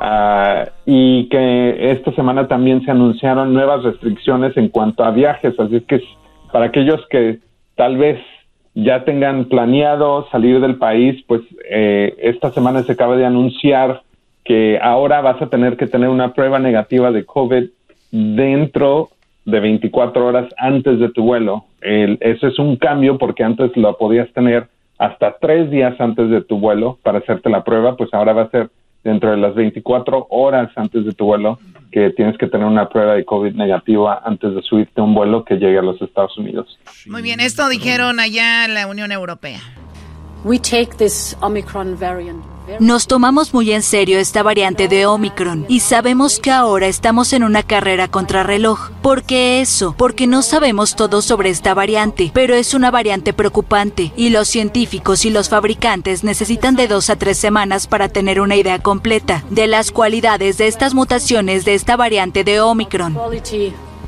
ah, y que esta semana también se anunciaron nuevas restricciones en cuanto a viajes, así que para aquellos que tal vez ya tengan planeado salir del país, pues eh, esta semana se acaba de anunciar que ahora vas a tener que tener una prueba negativa de COVID dentro de 24 horas antes de tu vuelo. El, eso es un cambio porque antes lo podías tener hasta tres días antes de tu vuelo para hacerte la prueba, pues ahora va a ser dentro de las 24 horas antes de tu vuelo que tienes que tener una prueba de COVID negativa antes de subirte a un vuelo que llegue a los Estados Unidos. Muy bien, esto dijeron allá en la Unión Europea. We take this Omicron variant Nos tomamos muy en serio esta variante de Omicron y sabemos que ahora estamos en una carrera contrarreloj. ¿Por qué eso? Porque no sabemos todo sobre esta variante, pero es una variante preocupante y los científicos y los fabricantes necesitan de dos a tres semanas para tener una idea completa de las cualidades de estas mutaciones de esta variante de Omicron.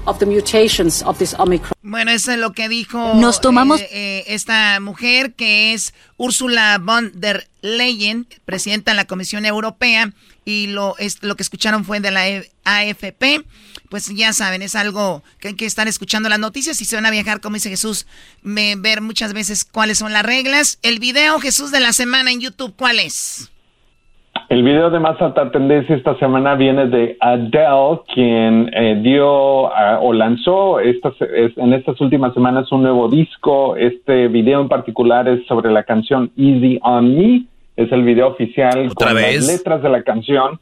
Of the mutations of this Omicron. Bueno, eso es lo que dijo Nos tomamos- eh, eh, esta mujer que es Ursula von der Leyen, presidenta de la Comisión Europea, y lo, es, lo que escucharon fue de la E- AFP. Pues ya saben, es algo que hay que estar escuchando las noticias y se van a viajar, como dice Jesús, me- ver muchas veces cuáles son las reglas. El video, Jesús, de la semana en YouTube, ¿cuál es? El video de más alta tendencia esta semana viene de Adele, quien eh, dio o lanzó estas, es- en estas últimas semanas un nuevo disco. Este video en particular es sobre la canción Easy on Me. Es el video oficial ¿Otra con vez? las letras de la canción.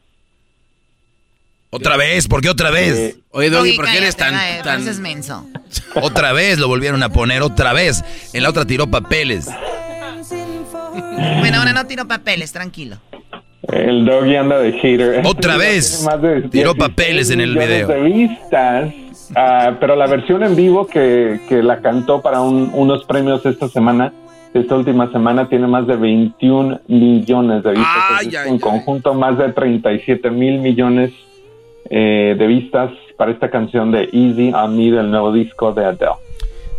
Otra vez, ¿por qué otra vez? Oye, Doggy, cállate, eh, pareces menso. Otra vez lo volvieron a poner, otra vez. En la otra tiró papeles. Bueno, ahora no tiro papeles, tranquilo. El doggy anda de hater. Otra vez. De Tiró 16 papeles en el video. de vistas, ah, pero la versión en vivo que, que la cantó para un- unos premios esta semana, esta última semana, tiene más de 21 millones de vistas. Ay, Es ay, en conjunto, más de 37 mil millones eh, de vistas para esta canción de Easy on Me del nuevo disco de Adele.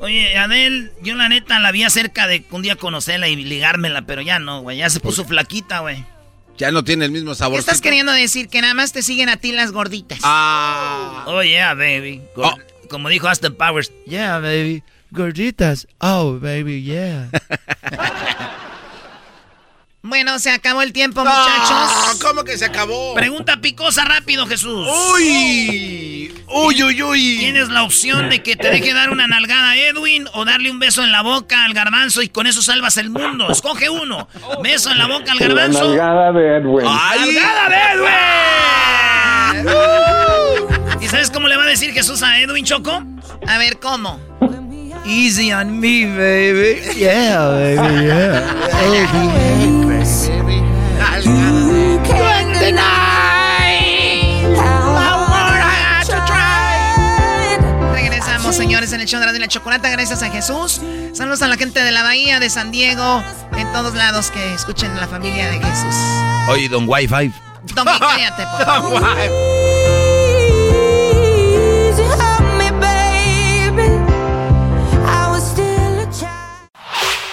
Oye, Adel, yo la neta la vi cerca de un día conocerla y ligármela, pero ya no, güey. Ya se puso flaquita, güey. Ya no tiene el mismo sabor. ¿Qué estás queriendo decir? Que nada más te siguen a ti las gorditas. Ah. Oh, yeah, baby. Gor- Como dijo Austin Powers. Yeah, baby. Gorditas. Oh, baby, yeah. Bueno, se acabó el tiempo, No, muchachos. ¿Cómo que se acabó? Pregunta picosa rápido, Jesús. Uy. Uy, uy, uy. Tienes la opción de que te deje dar una nalgada a Edwin o darle un beso en la boca al garbanzo y con eso salvas el mundo. Escoge uno. Beso en la boca al La garbanzo. nalgada de Edwin. ¡Nalgada de Edwin! ¿Y sabes cómo le va a decir Jesús a Edwin Choco? A ver, ¿cómo? Easy on me, baby. Yeah, baby, Regresamos, señores, en el show de la, de la chocolata. Gracias a Jesús. Saludos a la gente de la Bahía, de San Diego, en todos lados que escuchen la familia de Jesús. Oye, don Wi-Fi. Tommy, cállate, por favor.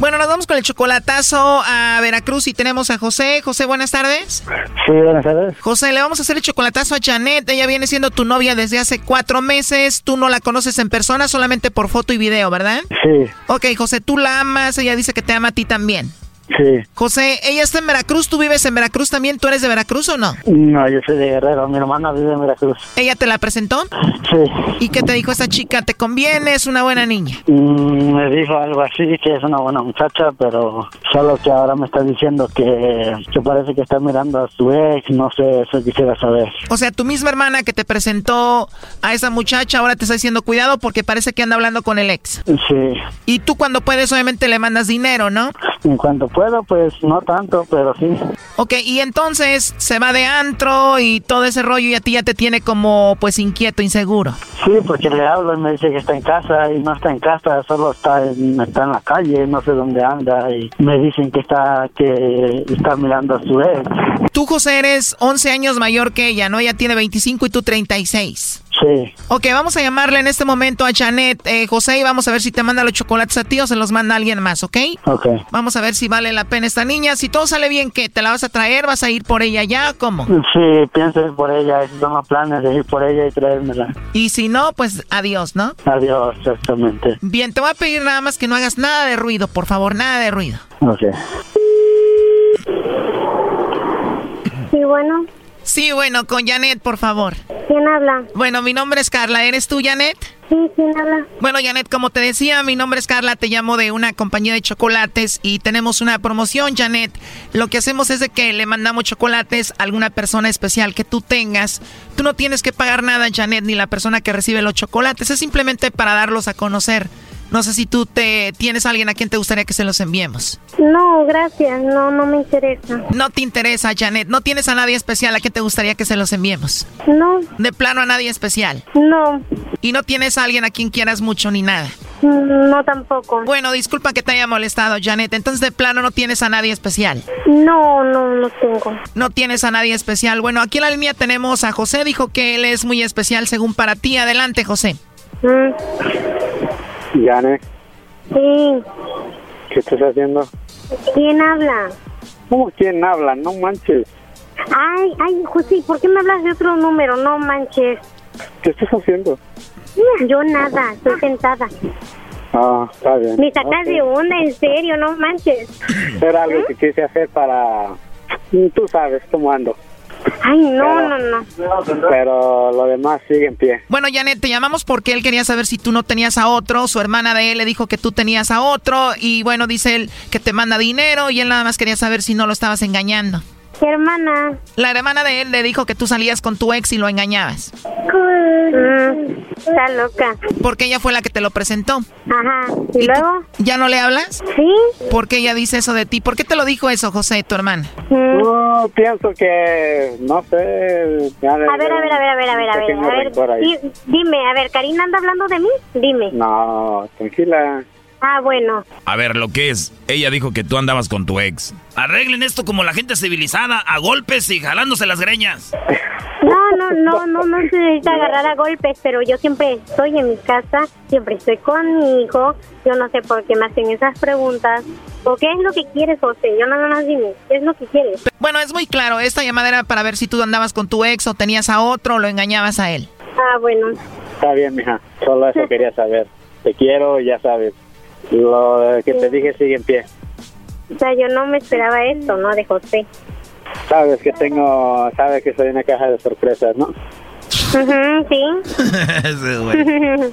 Bueno, nos vamos con el chocolatazo a Veracruz y tenemos a José. José, buenas tardes. Sí, buenas tardes. José, le vamos a hacer el chocolatazo a Janet. Ella viene siendo tu novia desde hace cuatro meses. Tú no la conoces en persona, solamente por foto y video, ¿verdad? Sí, Ok, José, tú la amas. Ella dice que te ama a ti también. Sí. José, ella está en Veracruz. ¿Tú vives en Veracruz también? ¿Tú eres de Veracruz o no? No, yo soy de Guerrero. Mi hermana vive en Veracruz. ¿Ella te la presentó? Sí. ¿Y qué te dijo esta chica? ¿Te conviene? ¿Es una buena niña? Mm, me dijo algo así, que es una buena muchacha, pero solo que ahora me está diciendo que, que parece que está mirando a su ex. No sé, eso quisiera saber. O sea, tu misma hermana que te presentó a esa muchacha ahora te está diciendo cuidado porque parece que anda hablando con el ex. Sí, Y tú cuando puedes obviamente le mandas dinero, ¿no? En cuanto puedo, pues no tanto, pero sí. Ok, y entonces se va de antro y todo ese rollo y a ti ya te tiene como pues inquieto, inseguro. Sí, porque le hablo y me dice que está en casa y no está en casa, solo está en, está en la calle, no sé dónde anda y me dicen que está que está mirando a su ex. Tú, José, eres 11 años mayor que ella, ¿no? Ella tiene 25 y tú 36. Sí. Ok, vamos a llamarle en este momento a Janet, eh, José, y vamos a ver si te manda los chocolates a ti o se los manda alguien más, ¿ok? Ok. Vamos a ver si vale la pena esta niña. Si todo sale bien, ¿qué? ¿Te la vas a traer? ¿Vas a ir por ella ya? ¿Cómo? Sí, pienso ir por ella, tengo planes de ir por ella y traérmela. Y si no, pues adiós, ¿no? Adiós, exactamente. Bien, te voy a pedir nada más que no hagas nada de ruido, por favor, nada de ruido. Ok. Sí, bueno. Sí, bueno, con Janet, por favor. ¿Quién habla? Bueno, mi nombre es Carla. ¿Eres tú, Janet? Sí, ¿quién habla? Bueno, Janet, como te decía, mi nombre es Carla, te llamo de una compañía de chocolates y tenemos una promoción, Janet. Lo que hacemos es de que le mandamos chocolates a alguna persona especial que tú tengas. Tú no tienes que pagar nada, Janet, ni la persona que recibe los chocolates. Es simplemente para darlos a conocer. No sé si tú te tienes a alguien a quien te gustaría que se los enviemos. No, gracias. No, no me interesa. No te interesa, Janet. No tienes a nadie especial a quien te gustaría que se los enviemos. No. De plano a nadie especial. No. Y no tienes a alguien a quien quieras mucho ni nada. No tampoco. Bueno, disculpa que te haya molestado, Janet. Entonces, de plano no tienes a nadie especial. No, no, no tengo. No tienes a nadie especial. Bueno, aquí en la línea tenemos a José. Dijo que él es muy especial según para ti. Adelante, José. Mm, Janet, sí. ¿qué estás haciendo? ¿Quién habla? ¿Cómo quién habla? No manches. Ay, ay, José, ¿por qué me hablas de otro número? No manches. ¿Qué estás haciendo? Yo nada, estoy sentada. Ah, está bien. Me sacas de onda, en serio, no manches. Era algo que quise hacer para... Tú sabes cómo ando. Ay, no, no, no. Pero lo demás sigue en pie. Bueno, Janet, te llamamos porque él quería saber si tú no tenías a otro. Su hermana de él le dijo que tú tenías a otro. Y bueno, dice él que te manda dinero y él nada más quería saber si no lo estabas engañando. ¿Qué hermana? La hermana de él le dijo que tú salías con tu ex y lo engañabas. Mm, está loca. Porque ella fue la que te lo presentó. Ajá. ¿Y, luego? ¿Ya no le hablas? Sí. ¿Por qué ella dice eso de ti? ¿Por qué te lo dijo eso, José, tu hermana? No, pienso que... No sé... ya A ver, a ver, a ver, a ver, a ver, a ver. A dime, a ver, ¿Karina anda hablando de mí? Dime. No, tranquila. Ah, bueno. A ver, lo que es, ella dijo que tú andabas con tu ex. Arreglen esto como la gente civilizada, a golpes y jalándose las greñas. No, no, no, no, no se necesita agarrar a golpes, pero yo siempre estoy en mi casa, siempre estoy con mi hijo. Yo no sé por qué me hacen esas preguntas. ¿O qué es lo que quieres, José? Yo nada más dime, ¿qué es lo que quieres? Bueno, es muy claro. Esta llamada era para ver si tú andabas con tu ex o tenías a otro o lo engañabas a él. Ah, bueno. Está bien, mija. Solo eso quería saber. Te quiero, ya sabes. Lo que te dije sigue en pie. O sea, yo no me esperaba esto, ¿no? De José. Sabes que tengo... Sabes que soy una caja de sorpresas, ¿no? Sí.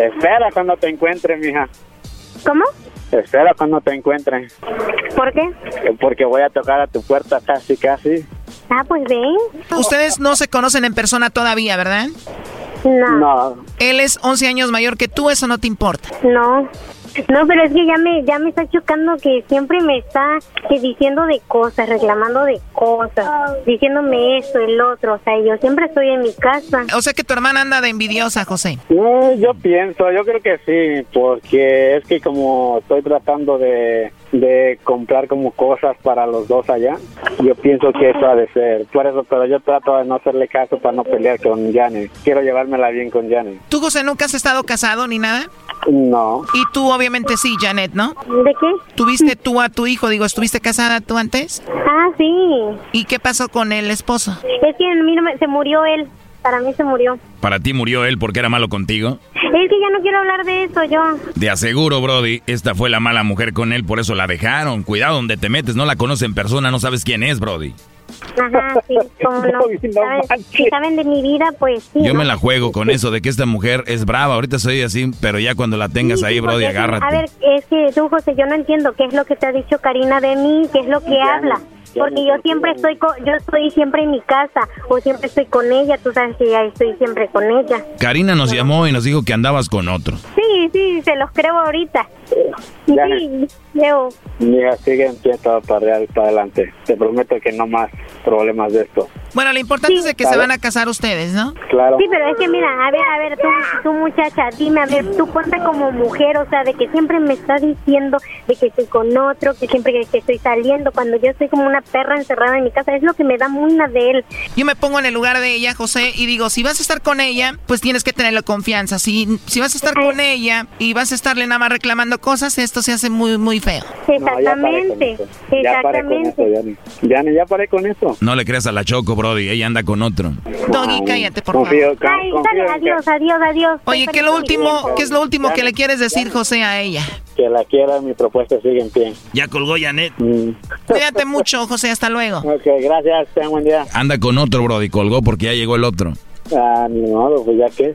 Espera cuando te encuentre, mija. ¿Cómo? Espera cuando te encuentre. ¿Por qué? Porque voy a tocar a tu puerta casi, casi. Ah, pues ven. Ustedes no se conocen en persona todavía, ¿verdad? No. No. Él es 11 años mayor que tú, eso no te importa. No. No, pero es que ya me ya me está chocando que siempre me está que diciendo de cosas, reclamando de cosas, diciéndome esto, el otro. O sea, yo siempre estoy en mi casa. O sea que tu hermana anda de envidiosa, José. No, yo pienso, yo creo que sí, porque es que como estoy tratando de, de comprar como cosas para los dos allá, yo pienso que eso ha de ser. Por eso, pero yo trato de no hacerle caso para no pelear con Janet. Quiero llevármela bien con Janet. ¿Tú, José, nunca has estado casado ni nada? No. Y tú, obviamente, sí, Janet, ¿no? ¿De qué? ¿Tuviste tú a tu hijo? Digo, ¿estuviste casada tú antes? Ah, sí. ¿Y qué pasó con el esposo? Es que a mí no me- se murió él. Para mí se murió. ¿Para ti murió él porque era malo contigo? Es que ya no quiero hablar de eso, yo. De aseguro, Brody, esta fue la mala mujer con él, por eso la dejaron. Cuidado donde te metes, no la conoces en persona, no sabes quién es, Brody. Ajá, sí, cómo no. ¿Saben? Si saben de mi vida, pues sí. Yo ¿no? me la juego con eso de que esta mujer es brava. Ahorita soy así, pero ya cuando la tengas Sí, ahí, sí, Brody, agárrate. A ver, es que tú, José, yo no entiendo qué es lo que te ha dicho Karina de mí, qué es lo que habla. Porque yo siempre estoy co- yo estoy siempre en mi casa o siempre estoy con ella, tú sabes que ya estoy siempre con ella. Karina nos llamó y nos dijo que andabas con otro. Sí, sí, se los creo ahorita. Sí, Leo. Mija, sigue en pie todo para, real- para adelante. Te prometo que no más problemas de esto. Bueno, lo importante es de que se van a casar ustedes, ¿no? Claro. Sí, pero es que mira, a ver, a ver, tú, tú muchacha, dime, a ver, tú ponte como mujer, o sea, de que siempre me estás diciendo de que estoy con otro, que siempre que, que estoy saliendo, cuando yo estoy como una perra encerrada en mi casa, es lo que me da muina de él. Yo me pongo en el lugar de ella, José, y digo, si vas a estar con ella, pues tienes que tenerle confianza. Si, si vas a estar con ella y vas a estarle nada más reclamando cosas, esto se hace muy, muy feo. Exactamente, Ya paré con eso, exactamente. Yanni. Yanni, ya paré con eso. No le creas a la Choco, Brody, ella anda con otro. Doggy, cállate, por Confío, favor. Ay, dale, adiós, adiós, adiós. Oye, ¿qué es lo último, qué es lo último que le quieres decir, José, a ella? Que la quiera, mi propuesta sigue en pie. Ya colgó Janet. Cuídate mucho, José, hasta luego. Ok, gracias, tengan buen día. Anda con otro, Brody, colgó porque ya llegó el otro. Ah, ni modo, pues ya que.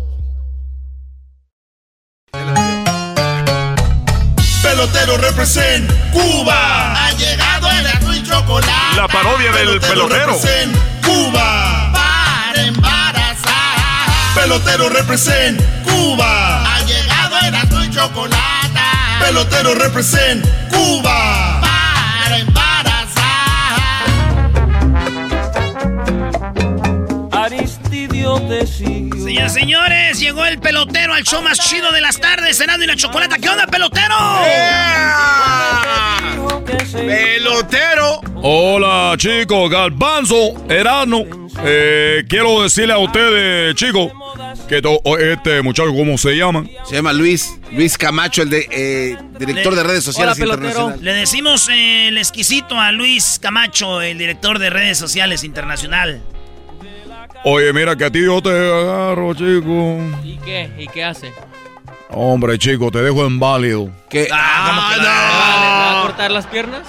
Pelotero represent Cuba. Ha llegado el Erasmo y Chocolate. La parodia del pelotero. represent Cuba. Para embarazar. Pelotero represent Cuba. Ha llegado el Erasmo y Chocolate. Pelotero represent Cuba. Aristidio te siguió. Señoras y señores, llegó el pelotero al show más chido de las tardes, cenando y la chocolata. ¿Qué onda, pelotero? ¡Pelotero! Hola chicos, Galbanzo, Erano. Eh, quiero decirle a ustedes, chicos, que este muchacho, ¿cómo se llama? Se llama Luis, Luis Camacho, el de, eh, director de redes sociales internacionales. Le decimos eh, el exquisito a Luis Camacho, el director de redes sociales internacional. Oye, mira que a ti yo te agarro, chico. ¿Y qué? ¿Y qué hace? Hombre, chico, te dejo inválido. ¿Qué? Ah, ¿Le va a cortar las piernas?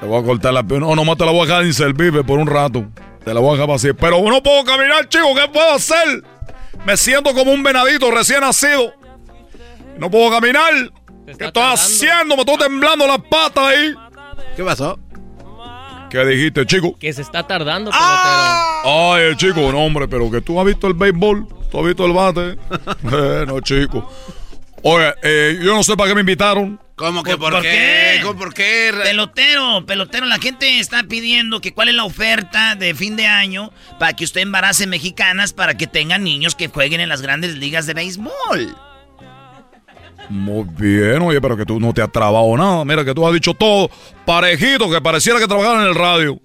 Te voy a cortar la pierna. No, nomás te la voy a dejar inservible por un rato. Te la voy a dejar vacía. Pero no puedo caminar, chico. ¿Qué puedo hacer? Me siento como un venadito recién nacido. No puedo caminar. ¿Qué estoy haciendo? Me estoy temblando las patas ahí. ¿Qué pasó? ¿Qué dijiste, chico? Que se está tardando, Ay, el chico, no, hombre, pero que tú has visto el béisbol. Tú has visto el bate. bueno, chico. Oye, eh, yo no sé para qué me invitaron. ¿Cómo que por, ¿Por qué? qué? ¿Cómo por qué? Pelotero, pelotero, la gente está pidiendo que cuál es la oferta de fin de año para que usted embarace mexicanas para que tengan niños que jueguen en las grandes ligas de béisbol. Muy bien, oye, pero que tú no te has trabado nada. Mira que tú has dicho todo parejito, que pareciera que trabajaran en el radio.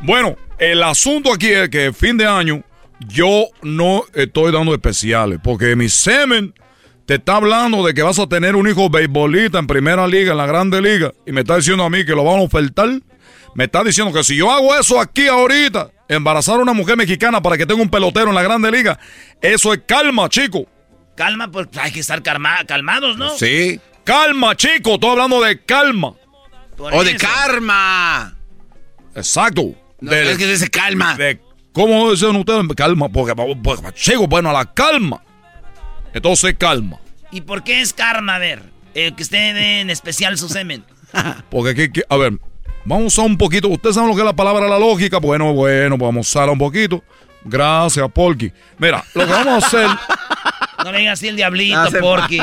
Bueno, el asunto aquí es que fin de año yo no estoy dando especiales, porque mi semen te está hablando de que vas a tener un hijo beisbolista en primera liga, en la grande liga, y me está diciendo a mí que lo van a ofertar. Me está diciendo que si yo hago eso aquí ahorita, embarazar a una mujer mexicana para que tenga un pelotero en la grande liga, eso es calma, chico. Calma, pues hay que estar calma- calmados, ¿no? Sí. Calma, chico. Estoy hablando de calma. Por O de karma. Exacto. No, es que dice calma. de- ¿Cómo dicen ustedes? Calma. Porque, porque, chico, bueno, la calma. Entonces, calma. ¿Y por qué es karma? A ver, eh, que usted dé en especial su semen. Porque aquí, aquí- a ver, vamos a un poquito. Ustedes saben lo que es la palabra la lógica. Bueno, bueno, vamos a usarla un poquito. Gracias, Polky. Mira, lo que vamos a hacer. No le digas así el diablito, No Porky.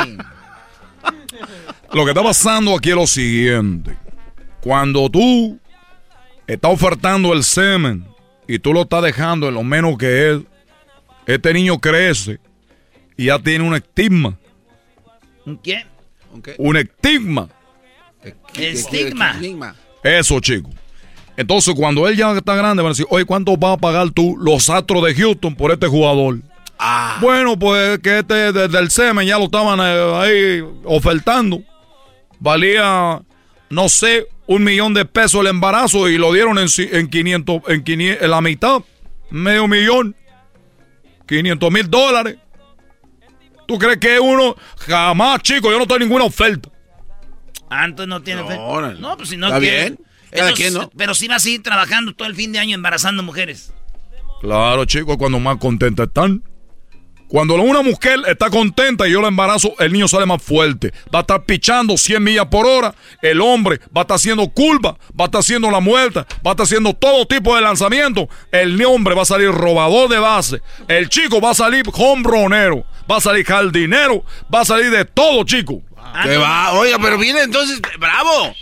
Lo que está pasando aquí es lo siguiente. Cuando tú estás ofertando el semen y tú lo estás dejando en lo menos que es, este niño crece y ya tiene un estigma. ¿Un qué? Un estigma. Estigma. Eso, chico. Entonces, cuando él ya está grande, van a decir, oye, ¿cuánto vas a pagar tú los Astros de Houston por este jugador? Bueno, pues que este desde el semen ya lo estaban eh, ahí ofertando. Valía, no sé, un millón de pesos el embarazo y lo dieron en, en 500, en 500, en la mitad, medio millón, 500 mil dólares. ¿Tú crees que uno, jamás, chico, yo no tengo ninguna oferta? Antes no tiene órale. No, pues si no Está quiere. bien. Cada Entonces, quien, ¿no? Pero sí va a seguir trabajando todo el fin de año embarazando mujeres. Claro, chicos, cuando más contenta están. Cuando una mujer está contenta y yo la embarazo, el niño sale más fuerte. Va a estar pichando 100 millas por hora. El hombre va a estar haciendo curva, va a estar haciendo la muerta, va a estar haciendo todo tipo de lanzamiento. El hombre va a salir robador de base. El chico va a salir hombronero, va a salir jardinero, va a salir de todo, chico. Que va, oiga, pero viene entonces, bravo.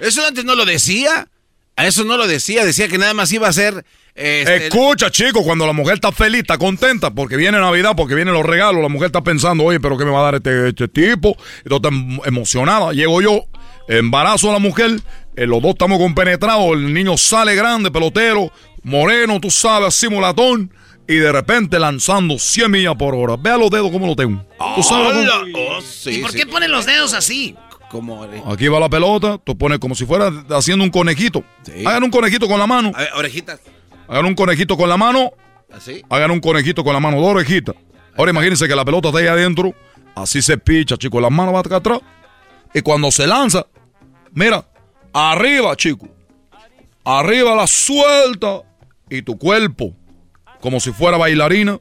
Eso antes no lo decía. A eso no lo decía, decía que nada más iba a ser. Este, Escucha, chico, cuando la mujer está feliz, está contenta, porque viene Navidad, porque vienen los regalos, la mujer está pensando, oye, pero ¿qué me va a dar este, este tipo? Todo está em- emocionada. Llego yo, embarazo a la mujer, eh, los dos estamos compenetrados, el niño sale grande, pelotero, moreno, tú sabes, así mulatón, y de repente lanzando 100 millas por hora. Vea los dedos cómo lo tengo. ¿Tú sabes. Oh, sí, ¿Y por sí. qué ponen los dedos así? Como, Aquí va la pelota, tú pones como si fuera haciendo un conejito. Hagan un conejito con la mano. A ver, orejitas. Hagan un conejito con la mano. Así. Hagan un conejito con la mano, dos orejitas. Ahora imagínense que la pelota está ahí adentro. Así se picha, chicos. Las manos van acá atrás. Y cuando se lanza, mira, arriba, chico. Arriba la suelta. Y tu cuerpo, como si fuera bailarina.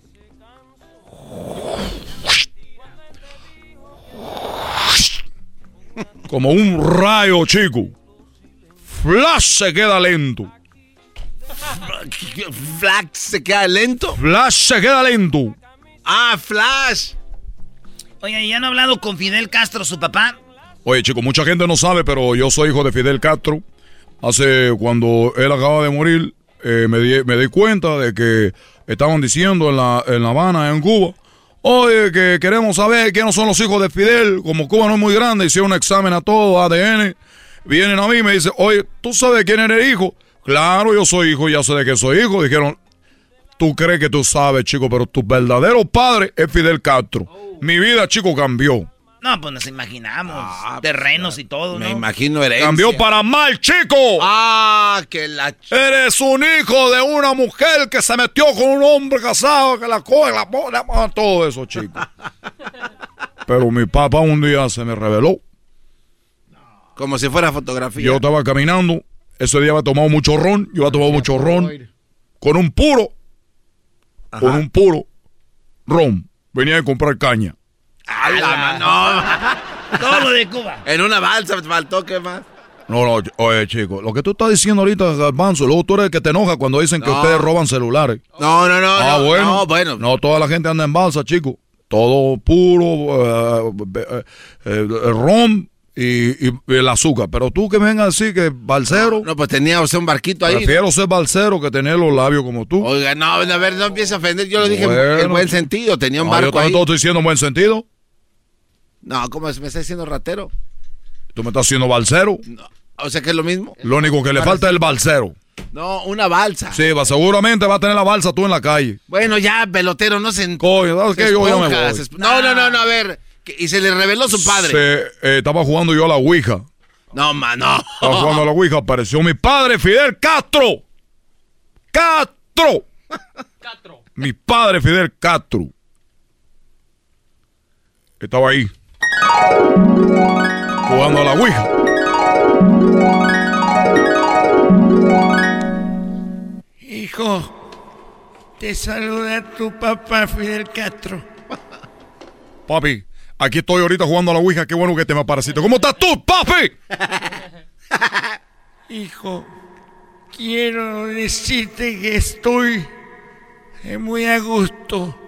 Como un rayo, chico. Flash se queda lento. Flash se queda lento. Flash se queda lento. Ah, Flash. Oye, ¿ya no ha hablado con Fidel Castro, su papá? Oye, chico, mucha gente no sabe, pero yo soy hijo de Fidel Castro. Hace, cuando él acaba de morir, eh, me, di, me di cuenta de que estaban diciendo en La, en la Habana, en Cuba, oye, que queremos saber quiénes son los hijos de Fidel. Como Cuba no es muy grande, hicieron un examen a todo, ADN. Vienen a mí y me dicen, oye, ¿tú sabes quién eres hijo? Claro, yo soy hijo, ya sé de que soy hijo. Dijeron, tú crees que tú sabes, chico, pero tu verdadero padre es Fidel Castro. Mi vida, chico, cambió. No, pues nos imaginamos. terrenos y todo, ¿no? Me imagino herencia. Cambió para mal, chico. Ah, que la... Eres un hijo de una mujer que se metió con un hombre casado, que la coge, la pone, ah, todo eso, chico. Pero mi papá un día se me reveló. Como si fuera fotografía. Yo estaba caminando, ese día había tomado mucho ron, yo había tomado mucho ron, con un puro, con un puro ron. Venía a comprar caña. ¡A la mano! Todo lo de Cuba. En una balsa me faltó, ¿qué más? No, no, oye, chico, lo que tú estás diciendo ahorita, Garbanzo, luego tú eres el que te enoja cuando dicen que No. ustedes roban celulares. No, no, no. Ah, no, bueno. No, bueno. No, toda la gente anda en balsa, chico. Todo puro, eh, eh, eh, ron y, y el azúcar. Pero tú que me vengas a decir que balsero. No, pues tenía usted un barquito ahí. Prefiero ser balsero que tener los labios como tú. Oiga, no, a ver, no empiece a ofender. Yo lo dije en- buen sentido. Tenía un No, yo barco también ahí. estoy diciendo en buen sentido. No, ¿cómo es? ¿Me está diciendo ratero? Tú me estás haciendo balsero. O sea que es lo mismo. Lo único que le falta es el balsero. No, una balsa. Sí, va, seguramente va a tener la balsa tú en la calle. Bueno, ya, pelotero, no se... Coño, ¿sabes qué? Yo ya me voy. No, no, no, no, a ver. Y se le reveló su padre. Se, eh, estaba jugando yo a la Ouija. No, man, no. Estaba jugando a la Ouija, apareció mi padre, Fidel Castro. ¡Castro! Mi padre, Fidel Castro. Estaba ahí. Jugando a la Ouija. Hijo, te saluda tu papá Fidel Castro. Papi, aquí estoy ahorita jugando a la Ouija. Qué bueno que te me apareciste. ¿Cómo estás tú, papi? Hijo, quiero decirte que estoy muy a gusto.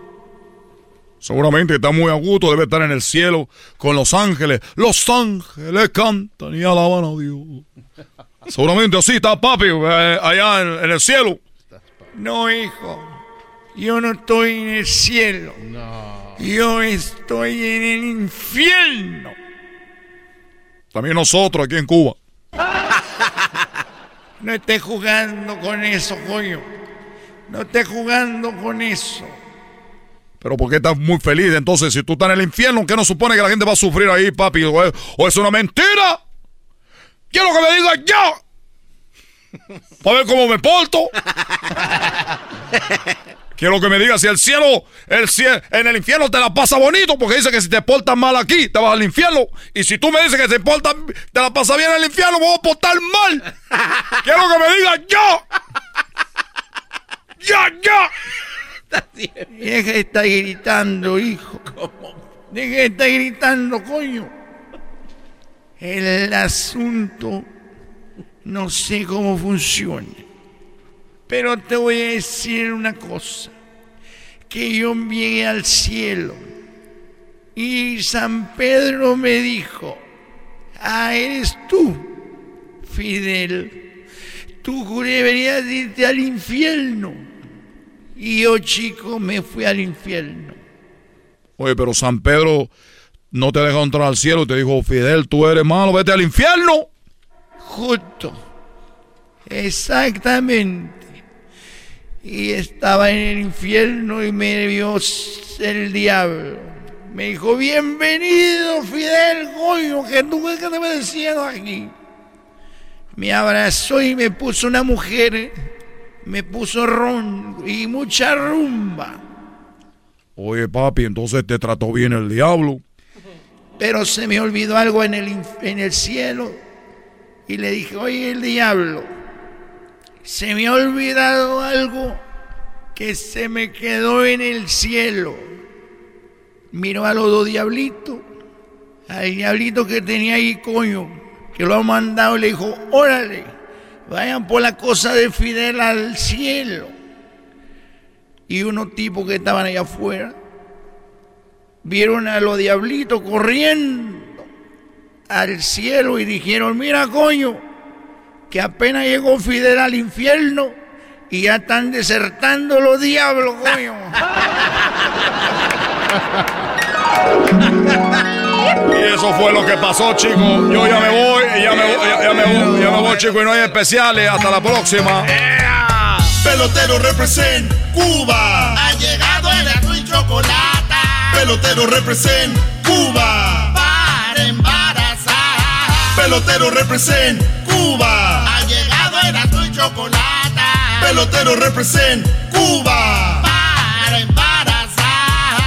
Seguramente está muy a gusto, debe estar en el cielo con los ángeles. Los ángeles cantan y alaban a Dios. Seguramente así está papi eh, allá en, en el cielo. No, hijo. Yo no estoy en el cielo. No. Yo estoy en el infierno. También nosotros aquí en Cuba. No estés jugando con eso, coño. No estés jugando con eso. Pero ¿por qué estás muy feliz? Entonces, si tú estás en el infierno, ¿qué no supone que la gente va a sufrir ahí, papi? ¿O es, o es una mentira? Quiero que me digas ya. Para ver cómo me porto. Quiero que me digas si el cielo, el cielo, en el infierno te la pasa bonito, porque dice que si te portas mal aquí, te vas al infierno. Y si tú me dices que se porta, te la pasa bien en el infierno, me voy a portar mal. Quiero que me digas ya. Ya, ya. Deja de estar gritando, hijo. Deja de estar gritando, coño. El asunto no sé cómo funciona. Pero te voy a decir una cosa. Que yo llegué al cielo y San Pedro me dijo, ah, eres tú, Fidel. Tú deberías irte al infierno. Y yo, chico, me fui al infierno. Oye, pero San Pedro no te dejó entrar al cielo y te dijo, Fidel, tú eres malo, vete al infierno. Justo. Exactamente. Y estaba en el infierno y me vio el diablo. Me dijo, bienvenido, Fidel, coño, que tú qué te me decías aquí. Me abrazó y me puso una mujer, me puso ron y mucha rumba. Oye, papi, entonces te trató bien el diablo. Pero se me olvidó algo en el, en el cielo. Y le dije, oye, el diablo, se me ha olvidado algo que se me quedó en el cielo. Miró a los dos diablitos, al diablito que tenía ahí, coño, que lo ha mandado, le dijo, órale, vayan por la cosa de Fidel al cielo. Y unos tipos que estaban allá afuera vieron a los diablitos corriendo al cielo y dijeron, mira coño, que apenas llegó Fidel al infierno y ya están desertando los diablos, coño. Y eso fue lo que pasó, chicos. Yo ya me voy, ya me voy, ya, ya me voy, ya me voy, chicos, y no hay especiales. Hasta la próxima. Pelotero represent Cuba. Ha llegado el azul y chocolate. Pelotero represent Cuba. Para embarazar. Pelotero represent Cuba. Chocolate. Pelotero represent Cuba. Para embarazar.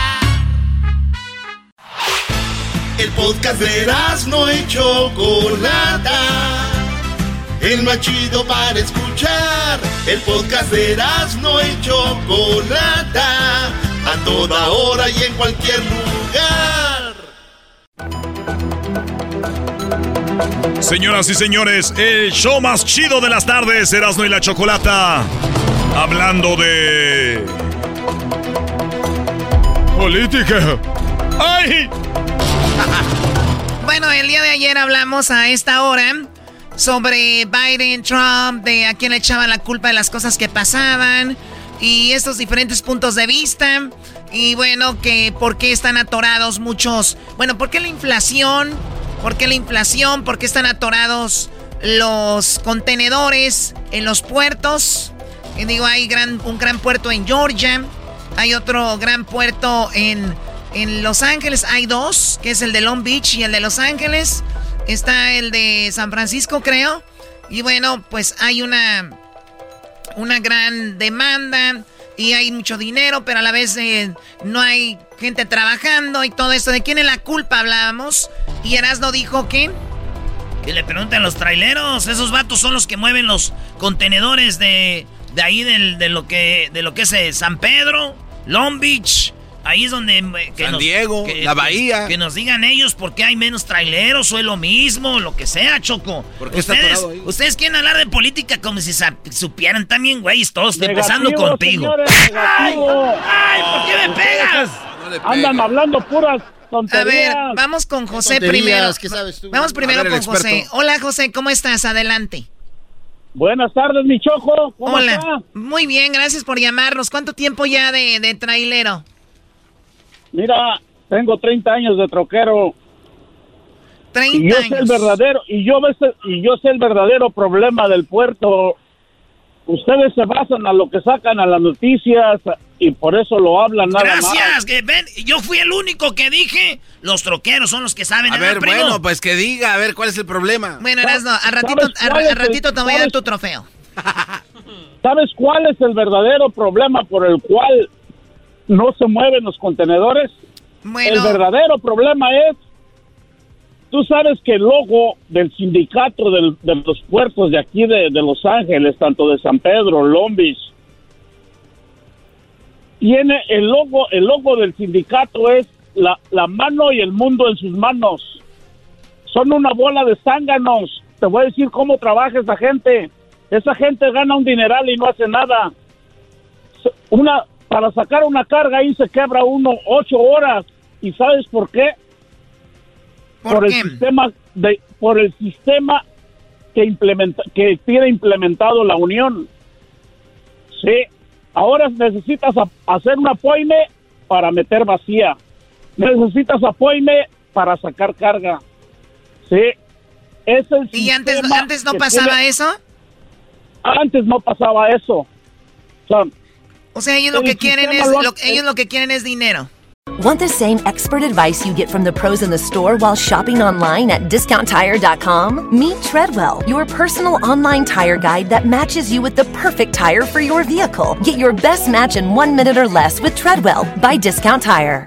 El podcast de no y Chocolata. El más chido para escuchar. El podcast de no y Chocolata. A toda hora y en cualquier lugar. Señoras y señores, el show más chido de las tardes, Erasmo y la Chocolata. Hablando de. Política. ¡Ay! Bueno, el día de ayer hablamos a esta hora sobre Biden, Trump, de a quién le echaban la culpa de las cosas que pasaban y estos diferentes puntos de vista. Y bueno, que por qué están atorados muchos. Bueno, ¿por qué la inflación? ¿Por qué la inflación? ¿Por qué están atorados los contenedores en los puertos? Y digo, hay un gran puerto en Georgia. Hay otro gran puerto en, en Los Ángeles. Hay dos, que es el de Long Beach y el de Los Ángeles. Está el de San Francisco, creo. Y bueno, pues hay una, una gran demanda y hay mucho dinero, pero a la vez eh, no hay gente trabajando y todo esto. ¿De quién es la culpa hablábamos? Y Erasno dijo que... Que le pregunten a los traileros. Esos vatos son los que mueven los contenedores de, de ahí del- de, lo que, de lo que es eh, San Pedro, Long Beach. Ahí es donde... eh, que San Diego, la Bahía. Que, nos digan ellos por qué hay menos traileros o es lo mismo, lo que sea, Choco. ¿Por qué está ustedes, ustedes quieren hablar de política como si supieran también, güeyes, todos empezando contigo. señores, ¡Ay! ¡Ay! ¿Por qué me pegas? Andan hablando puras A tonterías. ver, vamos con José primero. ¿Qué sabes tú? Vamos primero A ver, con José. Hola José, ¿cómo estás? Adelante. Buenas tardes, mi choco. ¿Cómo Hola. está? Muy bien, gracias por llamarnos. ¿Cuánto tiempo ya de, de trailero? Mira, tengo 30 años de troquero. 30 y yo sé el años. verdadero y yo ves- y yo sé el verdadero problema del puerto. Ustedes se basan a lo que sacan a las noticias y por eso lo hablan nada más. Gracias, que ven, yo fui el único que dije, los troqueros son los que saben. A ¿verdad, ver, primo? bueno, pues que diga, a ver, ¿cuál es el problema? Bueno, Erasno, a ratito, ¿Sabes a, a el- ratito te voy a dar tu trofeo. ¿Sabes cuál es el verdadero problema por el cual no se mueven los contenedores? Bueno. El verdadero problema es, tú sabes que el logo del sindicato del- de los puertos de aquí de, de Los Ángeles, tanto de San Pedro, Long Beach, tiene el logo, el logo del sindicato es la, la mano y el mundo en sus manos. Son una bola de zánganos. Te voy a decir cómo trabaja esa gente. Esa gente gana un dineral y no hace nada. Una, para sacar una carga ahí se quebra uno ocho horas. ¿Y sabes por qué? ¿Por el qué? sistema de, por el sistema que implementa, que tiene implementado la Unión. Sí. Ahora necesitas hacer un apoime para meter vacía. Necesitas apoime para sacar carga. Sí. Es el ¿Y antes, antes no pasaba tiene- eso? Antes no pasaba eso. Son, O sea, ellos lo El que quieren es, sistema lo- lo- ellos lo que quieren es dinero. Want the same expert advice you get from the pros in the store while shopping online at discounttire.com? Meet Treadwell, your personal online tire guide that matches you with the perfect tire for your vehicle. Get your best match in one minute or less with Treadwell by Discount Tire.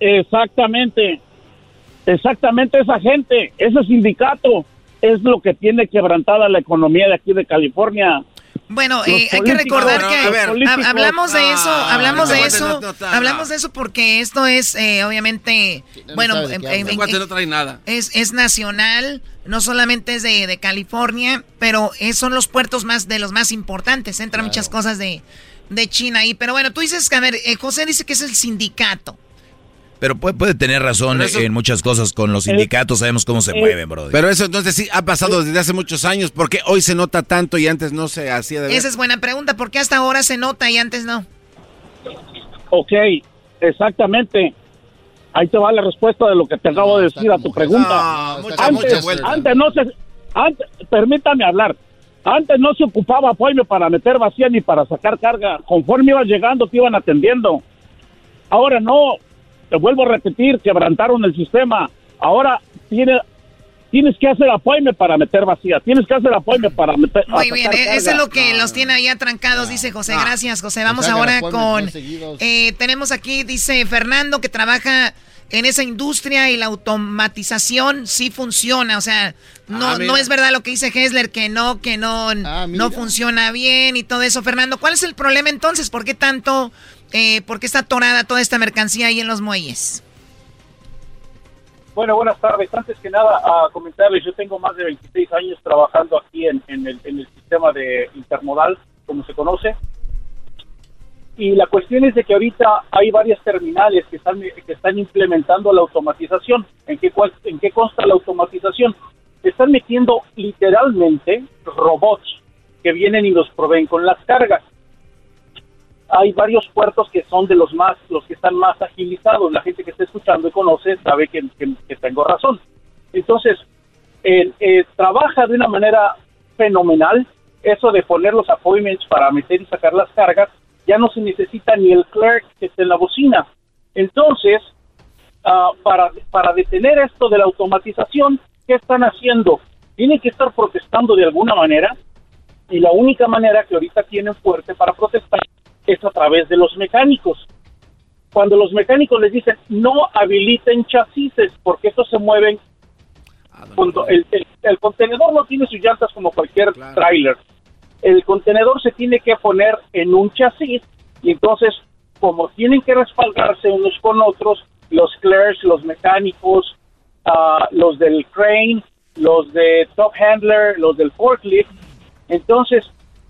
Exactamente, exactamente esa gente, ese sindicato es lo que tiene quebrantada la economía de aquí de California. Bueno, eh, hay que recordar no, que a ver, hablamos de eso, no, hablamos no, de eso, no, hablamos de eso porque esto es eh, obviamente, bueno, trae nada. Es, es nacional, no solamente es de, de California, pero es- son los puertos más de los más importantes. Entran muchas cosas de, de China ahí. Pero bueno, tú dices que, a ver, eh, José dice que es el sindicato. Pero puede, puede tener razón eso- en muchas cosas con los sindicatos, sabemos cómo se eh, mueven, bro. Pero eso entonces sí ha pasado desde hace muchos años. ¿Por qué hoy se nota tanto y antes no se hacía de ver? Esa es buena pregunta. ¿Por qué hasta ahora se nota y antes no? Ok, exactamente. Ahí te va la respuesta de lo que te acabo de decir a tu pregunta. No, mucha antes, antes no se, antes, permítame hablar. Antes no se ocupaba apoyo para meter vacía ni para sacar carga. Conforme ibas llegando, te iban atendiendo. Ahora no. Te vuelvo a repetir, quebrantaron el sistema. Ahora tiene, tienes que hacer apoyo para meter vacía. Tienes que hacer apoyo para meter. a Muy bien, sacar eh, eso es carga. lo que los tiene ahí atrancados, dice José. Gracias, José. Vamos ahora con... eh, tenemos aquí, dice Fernando, que trabaja en esa industria y la automatización sí funciona. O sea, no, Ah, no es verdad lo que dice Hessler, que no, que no, no funciona bien y todo eso. Fernando, ¿cuál es el problema entonces? ¿Por qué tanto, eh, por qué está atorada toda esta mercancía ahí en los muelles? Bueno, buenas tardes. Antes que nada, a comentarles, yo tengo más de 26 años trabajando aquí en, en el, en el sistema de intermodal, como se conoce. Y la cuestión es de que ahorita hay varias terminales que están, que están implementando la automatización. ¿En qué, cual- ¿En qué consta la automatización? Están metiendo literalmente robots que vienen y los proveen con las cargas. Hay varios puertos que son de los más, los que están más agilizados. La gente que está escuchando y conoce sabe que, tengo razón. Entonces, eh, eh, trabaja de una manera fenomenal. Eso de poner los appointments para meter y sacar las cargas, ya no se necesita ni el clerk que esté en la bocina. Entonces, para, para detener esto de la automatización, ¿qué están haciendo? Tienen que estar protestando de alguna manera y la única manera que ahorita tienen fuerte para protestar es a través de los mecánicos. Cuando los mecánicos les dicen no habiliten chasis porque estos se mueven cuando el, el- el contenedor no tiene sus llantas como cualquier tráiler. El contenedor se tiene que poner en un chasis y entonces como tienen que respaldarse unos con otros, los clerks, los mecánicos, ah, los del crane, los de top handler, los del forklift, entonces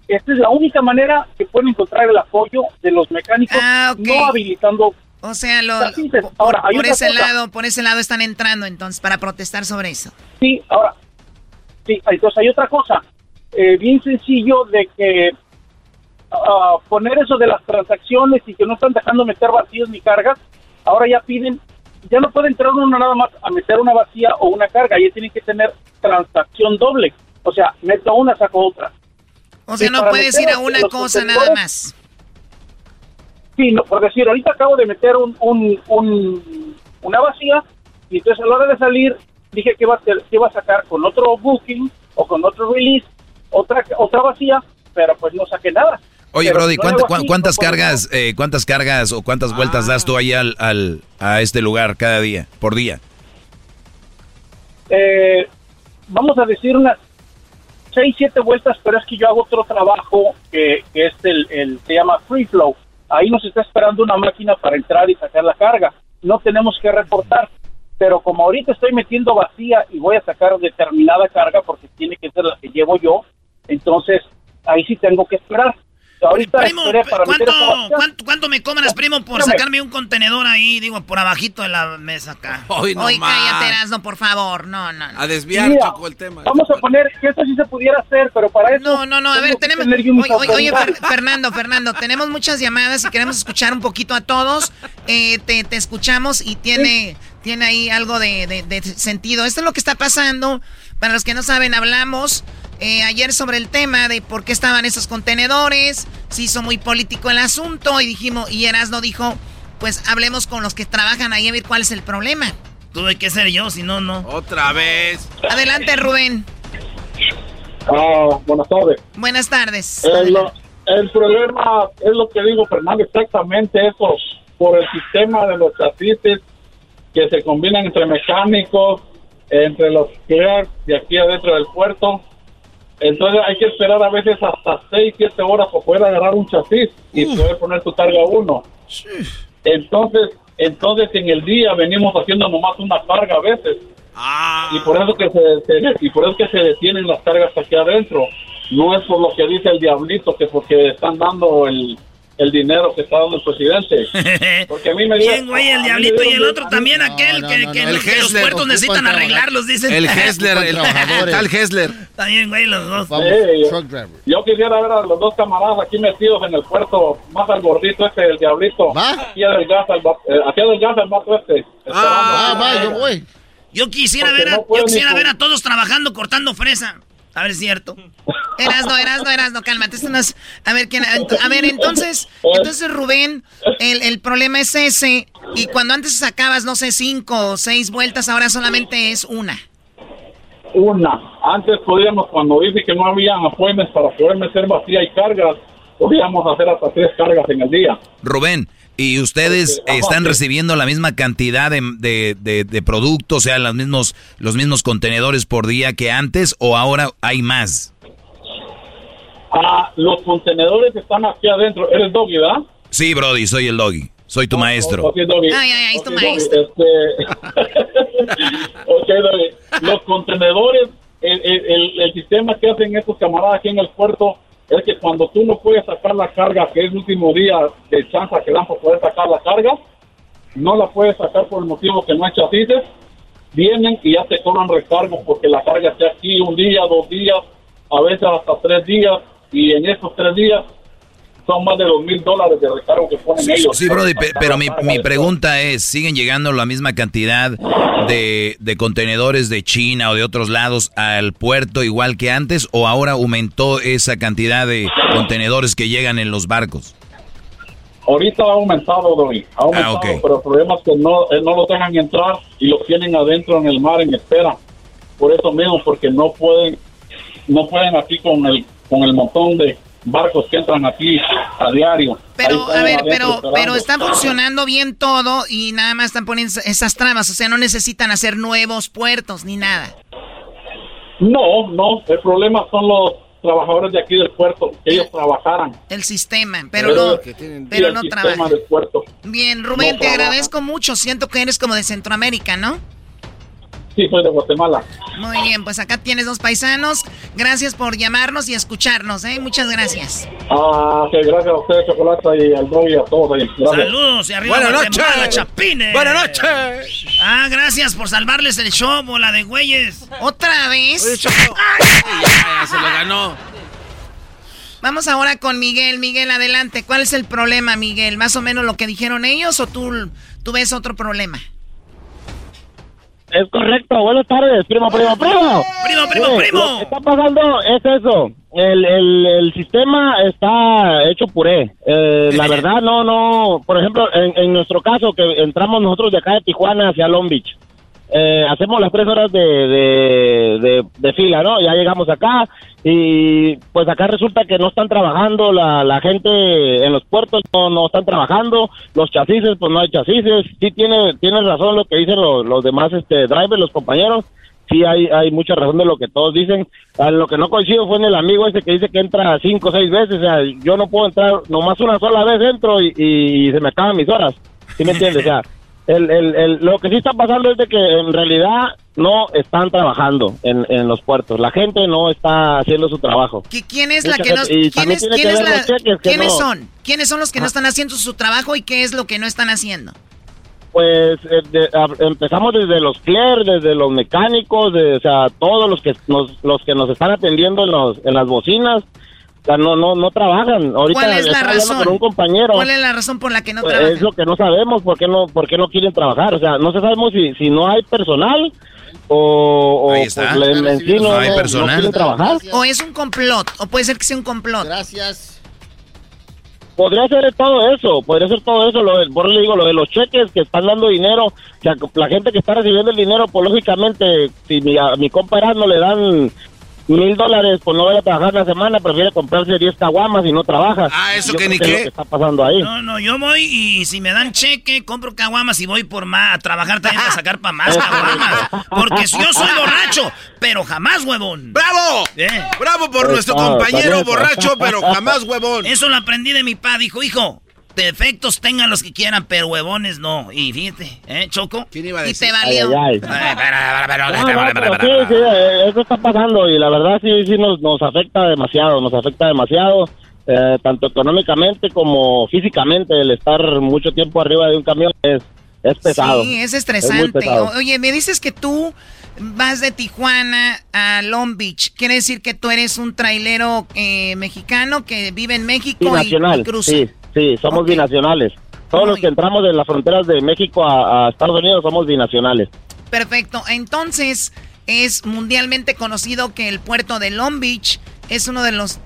esta es la única manera que pueden encontrar el apoyo de los mecánicos no habilitando O sea, lo, por, Ahora, hay por ese cosa. lado, por ese lado están entrando entonces para protestar sobre eso. Sí, ahora, sí, entonces hay otra cosa, eh, bien sencillo de que ah, poner eso de las transacciones y que no están dejando meter vacíos ni cargas, ahora ya piden, ya no puede entrar uno nada más a meter una vacía o una carga, ya tienen que tener transacción doble, o sea, meto una, saco otra. O sea, no puedes ir a una cosa nada más. Sí, no, por decir, ahorita acabo de meter un, un, un- una vacía y entonces a la hora de salir dije que iba que iba a sacar con otro booking o con otro release otra otra vacía, pero pues no saqué nada. Oye, Brody, ¿cuánta- ¿cuántas no cargas, eh, cuántas cargas o cuántas vueltas das tú ahí al, al- a este lugar cada día, por día? eh, vamos a decir unas seis, siete vueltas, pero es que yo hago otro trabajo que, que es el, el- se llama free flow. Ahí nos está esperando una máquina para entrar y sacar la carga. No tenemos que reportar. Pero como ahorita estoy metiendo vacía y voy a sacar determinada carga porque tiene que ser la que llevo yo, entonces ahí sí tengo que esperar. Ahorita para meter ¿Cuánto, cuánto, cuánto me cobras, primo, por sacarme un contenedor ahí, digo, por abajito de la mesa acá? Hoy no Oye, más. cállate, Erasmo, por favor. No, no, no. A desviar, Mira, Choco, el tema. Vamos a poner que eso sí se pudiera hacer, pero para eso... No, no, no, a ver, tenemos... Oye, oye. Fer- Fernando, Fernando, tenemos muchas llamadas y queremos escuchar un poquito a todos. Eh, te, te escuchamos y tiene, tiene ahí algo de, de- de sentido. Esto es lo que está pasando. Para los que no saben, hablamos eh, ayer sobre el tema de por qué estaban esos contenedores, se hizo muy político el asunto y dijimos, y Erasno dijo, pues hablemos con los que trabajan ahí a ver cuál es el problema. Tuve que ser yo, si no, no. Otra vez. Adelante, Rubén. Ah, buenas tardes. Buenas tardes. El, el problema es lo que digo, Fernando, exactamente eso, por el sistema de los chasis que se combinan entre mecánicos, entre los clears de aquí adentro del puerto. Entonces hay que esperar a veces hasta 6, 7 horas para poder agarrar un chasis y poder poner tu carga uno. Entonces, entonces en el día venimos haciendo nomás una carga a veces. Y por eso que se, se- y por eso que se detienen las cargas aquí adentro. No es por lo que dice el diablito, que porque están dando el, el dinero que está dando el presidente. Porque a mí me dio- Bien, güey, el diablito y el otro también, aquel que, que- El que los puertos necesitan arreglarlos, dicen. El Hessler, el tal Hessler. Bien, güey, los dos. Sí, yo quisiera ver a los dos camaradas aquí metidos en el puerto, más al gordito este, el diablito. Aquí adelgaza el, va- eh, aquí adelgaza el vato este. Ah, va, yo voy. Yo quisiera Porque ver, a, no yo quisiera ver a todos trabajando cortando fresa. A ver, es cierto. Erasno, Erasno, Erasno, cálmate. Esto no es- A ver, ¿quién- a ver, entonces, entonces Rubén, el, el problema es ese. Y cuando antes sacabas, no sé, cinco o seis vueltas, ahora solamente es una. Una. Antes podíamos, cuando dice que no había apoyos para poder meter vacía y cargas, podíamos hacer hasta tres cargas en el día. Rubén, ¿y ustedes están recibiendo la misma cantidad de, de, de- de productos, o sea, los mismos, los mismos contenedores por día que antes o ahora hay más? Ah, los contenedores están aquí adentro. ¿Eres doggy, verdad? Sí, Brody, soy el doggy, soy tu maestro. Ok, Doggy. Ay, ay, ay, es tu Ok, Doggy, maestro. este- ok, Doggy. Los contenedores, el, el- el- el sistema que hacen estos camaradas aquí en el puerto es que cuando tú no puedes sacar la carga, que es el último día de chance que dan para poder sacar la carga, no la puedes sacar por el motivo que no hay chasis, vienen y ya te cobran recargo porque la carga está aquí un día, dos días, a veces hasta tres días, y en esos tres días son más de dos mil dólares de recargo que ponen ellos. Sí, Brody, pe- pero mi, mi pregunta es, ¿siguen llegando la misma cantidad de, de contenedores de China o de otros lados al puerto igual que antes o ahora aumentó esa cantidad de contenedores que llegan en los barcos? Ahorita ha aumentado, Doggy, ha aumentado, ok. pero el problema es que no, eh, no los dejan entrar y los tienen adentro en el mar en espera. Por eso mismo, porque no pueden, no pueden aquí con el, con el montón de barcos que entran aquí a diario. Pero, a ver, pero, esperando. pero está funcionando bien todo y nada más están poniendo esas trabas. O sea, no necesitan hacer nuevos puertos ni nada. No, no, el problema son los trabajadores de aquí del puerto, que ellos trabajaran. El sistema, pero no, pero el no trabajan. del puerto. Bien, Rubén, No te agradezco mucho. Siento que eres como de Centroamérica, ¿no? Sí, soy de Guatemala. Muy bien, pues acá tienes dos paisanos. Gracias por llamarnos y escucharnos, ¿eh? Muchas gracias. Ah, que gracias a ustedes, Chocolata, y al y a todos ahí. Gracias. Saludos y arriba Buenas noches. Chapines. Buenas noches. Ah, gracias por salvarles el show, bola de güeyes. ¿Otra vez? ya, ya se lo ganó. Vamos ahora con Miguel. Miguel, adelante. ¿Cuál es el problema, Miguel? ¿Más o menos lo que dijeron ellos o tú, tú ves otro problema? Es correcto, buenas tardes, primo, primo, primo. Primo, primo, primo. Lo que está pasando es eso. El, el, el sistema está hecho puré. Eh, la verdad, no, no. Por ejemplo, en, en nuestro caso, que entramos nosotros de acá de Tijuana hacia Long Beach. Eh, hacemos las tres horas de, de, de- fila, ¿no? Ya llegamos acá y pues acá resulta que no están trabajando, la, la gente en los puertos no, no están trabajando, los chasis, pues no hay chasis. Sí tiene, tiene razón lo que dicen los, los demás este, drivers, los compañeros. Sí hay, hay mucha razón de lo que todos dicen. A lo que no coincido fue en el amigo ese que dice que entra cinco o seis veces. O sea, yo no puedo entrar, nomás una sola vez entro y, y se me acaban mis horas. ¿Sí me entiendes? O sea, el, el, el- lo que sí está pasando es de que en realidad no están trabajando en, en los puertos. La gente no está haciendo su trabajo. ¿Qui- ¿Quién es la Mucha que no, y quién es- la- que ¿Quiénes no- son? ¿Quiénes son los que no Ah. están haciendo su trabajo y qué es lo que no están haciendo? Pues eh, de- a- empezamos desde los clear, desde los mecánicos, de, o sea, todos los que nos, los que nos están atendiendo en, los, en las bocinas, sea, no, no, no trabajan. Ahorita ¿Cuál es la razón? con un compañero. ¿Cuál es la razón por la que no Pues, trabajan? es lo que no sabemos, ¿por qué no, por qué no quieren trabajar? O sea, no se sabemos si, si no hay personal o, o Ahí pues, está. le- en sí no, No hay no- no personal. quieren trabajar. ¿O es un complot? ¿O puede ser que sea un complot? Gracias. Podría ser todo eso, podría ser todo eso, lo de, por eso le digo, lo de los cheques que están dando dinero, o sea, la gente que está recibiendo el dinero, pues lógicamente, si mi, a mi compa Erasmo le dan mil dólares por no ver a trabajar la semana, prefiere comprarse 10 caguamas y no trabaja. Ah, eso Yo que ni qué. que está pasando ahí. No, no, yo voy y si me dan cheque, compro caguamas y voy por más, a trabajar también para sacar para más caguamas. Porque si yo soy borracho, pero jamás huevón. ¡Bravo! ¡Bravo por nuestro compañero borracho, pero jamás huevón! Eso lo aprendí de mi pa, dijo, hijo, defectos tengan los que quieran, pero huevones no. Y fíjate, ¿eh, Choco? ¿Quién iba Y te valió. Ay, ay. No, no, pero sí, sí, eso está pasando y la verdad sí, sí nos, nos afecta demasiado, nos afecta demasiado, eh, tanto económicamente como físicamente, el estar mucho tiempo arriba de un camión es, es pesado. Sí, es estresante. Oye, me dices que tú vas de Tijuana a Long Beach. Quiere decir que tú eres un trailero eh, mexicano que vive en México y, Binacional, y cruza. sí, sí, somos binacionales. Todos los que entramos de las fronteras de México a, a Estados Unidos somos binacionales. Perfecto. Entonces, es mundialmente conocido que el puerto de Long Beach es uno de los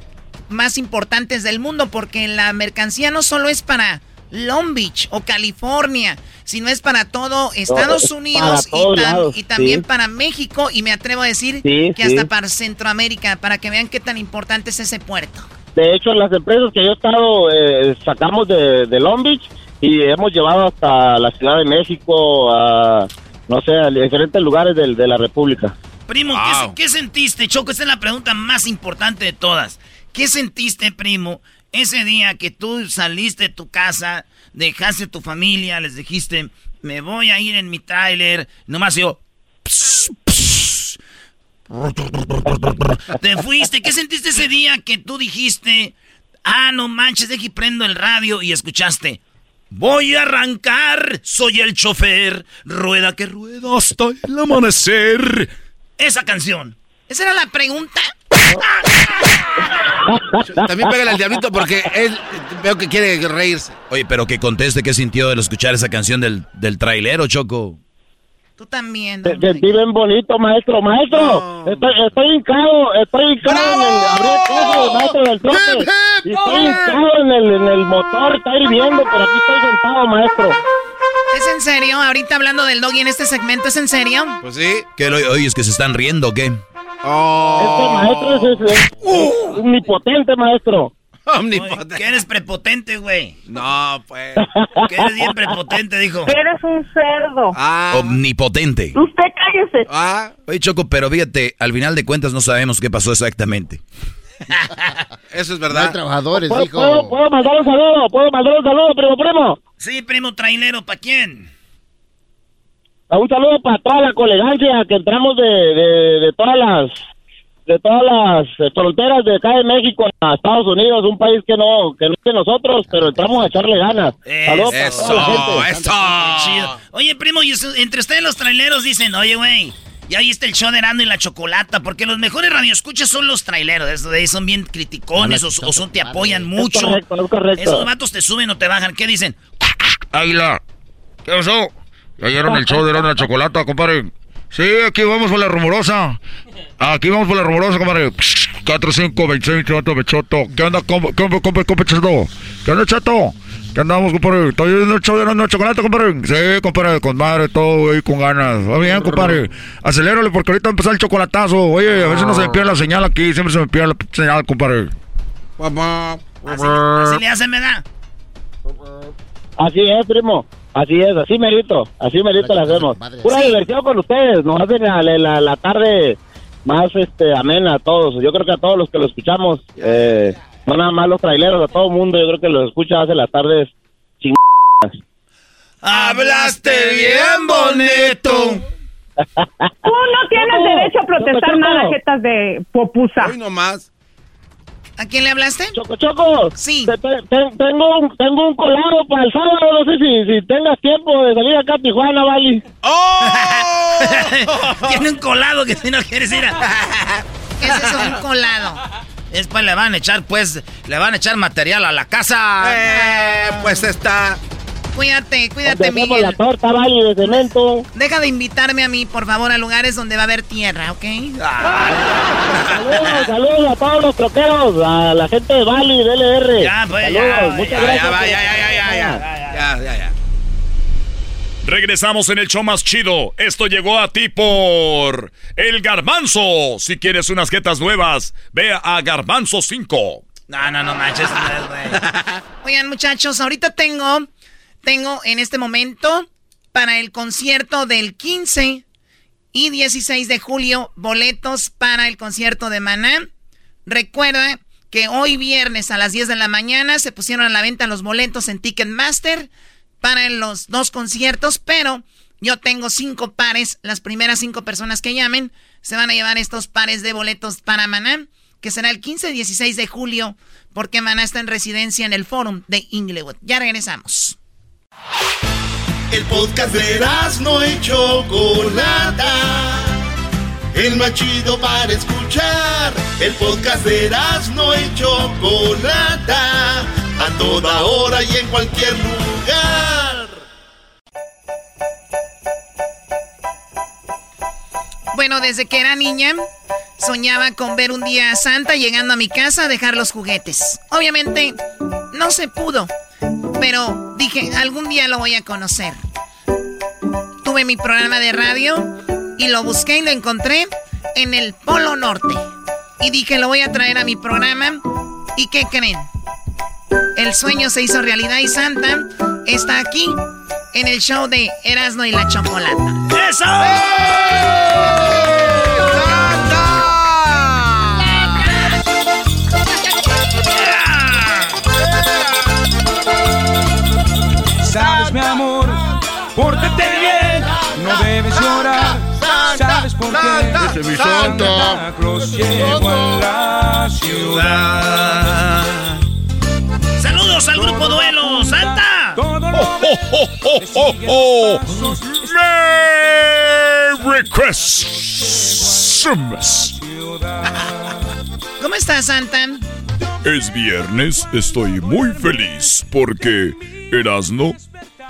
más importantes del mundo porque la mercancía no solo es para Long Beach o California, sino es para todo Estados es Unidos para y, tam- lados, y también sí. para México y me atrevo a decir Sí, que sí. hasta para Centroamérica, para que vean qué tan importante es ese puerto. De hecho, las empresas que yo he estado, eh, sacamos de, de Long Beach y hemos llevado hasta la Ciudad de México, a, no sé, a diferentes lugares del- de, la República. Primo, ¿qué se- ¿qué, sentiste, Choco? Esa es la pregunta más importante de todas. ¿Qué sentiste, primo, ese día que tú saliste de tu casa, dejaste tu familia, les dijiste, me voy a ir en mi tráiler, nomás yo... Te fuiste. ¿Qué sentiste ese día que tú dijiste, ah, no manches, deje y prendo el radio y escuchaste? Voy a arrancar, soy el chofer, rueda que rueda hasta el amanecer. Esa canción. ¿Esa era la pregunta? También pégale al diablito porque él veo que quiere reírse. Oye, pero que conteste qué sintió al escuchar esa canción del, del trailero, Choco. Tú también. Se- Sentí bien bonito, maestro. Maestro, estoy, estoy hincado, estoy hincado en el... Abrí el maestro, del trote. Y estoy hincado en el, en el motor, está hirviendo, pero aquí estoy sentado, maestro. ¿Es en serio? Ahorita hablando del doggy en este segmento, ¿es en serio? Pues sí. ¿Qué, lo- oye, es que se están riendo, ¿o ¿qué? Oh. Este maestro es, es- es omnipotente, maestro. Omnipotente. Que eres prepotente, güey. No, pues. Que eres bien prepotente, dijo. Eres un cerdo. Ah. Omnipotente. Usted cállese. Ah. Oye, Choco, pero fíjate, al final de cuentas no sabemos qué pasó exactamente. Eso es No verdad. hay trabajadores, ¿Puedo, dijo. puedo, puedo mandar un saludo? ¿Puedo mandar un saludo, primo, primo? Sí, primo trailero, ¿pa' quién? Un saludo para toda la colegancia que entramos de, de, de todas las de todas las eh, fronteras de acá de México a Estados Unidos, un país que no que no es de nosotros, pero entramos a echarle ganas. Saludos para toda la gente. Eso, Chido. Oye, primo, y eso- entre ustedes los traileros dicen, oye, güey, ya viste el show de Erasmo y la Chocolata, porque los mejores radioescuchas son los traileros, esos de ahí son bien criticones o, o son, te apoyan mucho. correcto, es correcto. Esos vatos te suben o te bajan, ¿qué dicen? Águila, ¿qué pasó? ¿Ya oyeron el show de Erasmo y la Chocolata, compadre? Sí, aquí vamos por la rumorosa. Aquí vamos por la rumorosa, compadre. 4, 5, 26, 28, Bechoto. ¿Qué onda, compa, compa, compa, compa, Chato? ¿Qué onda, Chato? ¿Qué andamos, compadre? ¿Estoy viendo el show de la Chocolata, compadre? Sí, compadre, con madre, todo, güey, con ganas. Va bien, compadre. Acelérale, porque ahorita empezar el chocolatazo. Oye, a veces no se me pierde la señal aquí. Siempre se me pierde la señal, compadre. Así, así le hacen, ¿verdad? Así es, primo. Así es, así merito. Así merito la hacemos. Pura Sí. diversión con ustedes. Nos hacen la, la, la tarde más este amena a todos. Yo creo que a todos los que lo escuchamos, eh, no nada más los traileros, a todo el mundo, yo creo que los escucha hace las tardes ching... Hablaste bien bonito. Tú no tienes derecho a protestar Choco, nada, jetas de popusa. Hoy nomás. ¿A quién le hablaste? Choco, Choco. Sí. Te- te- te- tengo, un, tengo un colado para el sábado. No sé si, si tengas tiempo de salir acá a Tijuana, Vali. Tiene un colado que si no quieres ir a... ¿Qué es eso, un colado? Después le van a echar, pues, le van a echar material a la casa. Eh, pues está. Cuídate, cuídate, Hacemos la torta, Vali, de cemento. Deja de invitarme a mí, por favor, a lugares donde va a haber tierra, ¿ok? Saludos, saludos a todos los troqueros, a la gente de Bali, de LR. Ya, pues, saludos, ya, muchas Ya, gracias. ya, va, ya, ya, ya, ya, ya. Ya, ya, ya. Regresamos en el show más chido. Esto llegó a ti por El Garbanzo. Si quieres unas jetas nuevas, ve a Garbanzo 5. No, no, no manches, güey. Oigan, muchachos, ahorita tengo, tengo en este momento para el concierto del 15 y 16 de julio boletos para el concierto de Maná. Recuerda que hoy viernes a las 10 de la mañana se pusieron a la venta los boletos en Ticketmaster para los dos conciertos, pero yo tengo cinco pares. Las primeras cinco personas que llamen se van a llevar estos pares de boletos para Maná, que será el 15 y 16 de julio, porque Maná está en residencia en el Forum de Inglewood. Ya regresamos. El podcast de no y Chocolata. El más chido para escuchar. El podcast de no y Chocolata. A toda hora y en cualquier lugar. Bueno, desde que era niña, soñaba con ver un día a Santa llegando a mi casa a dejar los juguetes. Obviamente, no se pudo, pero dije, algún día lo voy a conocer. Tuve mi programa de radio y lo busqué y lo encontré en el Polo Norte. Y dije, lo voy a traer a mi programa. ¿Y qué creen? El sueño se hizo realidad y Santa está aquí en el show de Erasmo y la Chocolata. ¡Eso! Sabes, ¿Sabes por qué? Ese es mi Santa. Santa Claus llegó a la ciudad. ¡Saludos al grupo Duelo! ¡Santa! ¡Oh, oh, oh, oh, oh, oh! ¡Merry Christmas! ¿Cómo estás, Santa? Es viernes, estoy muy feliz porque Erasno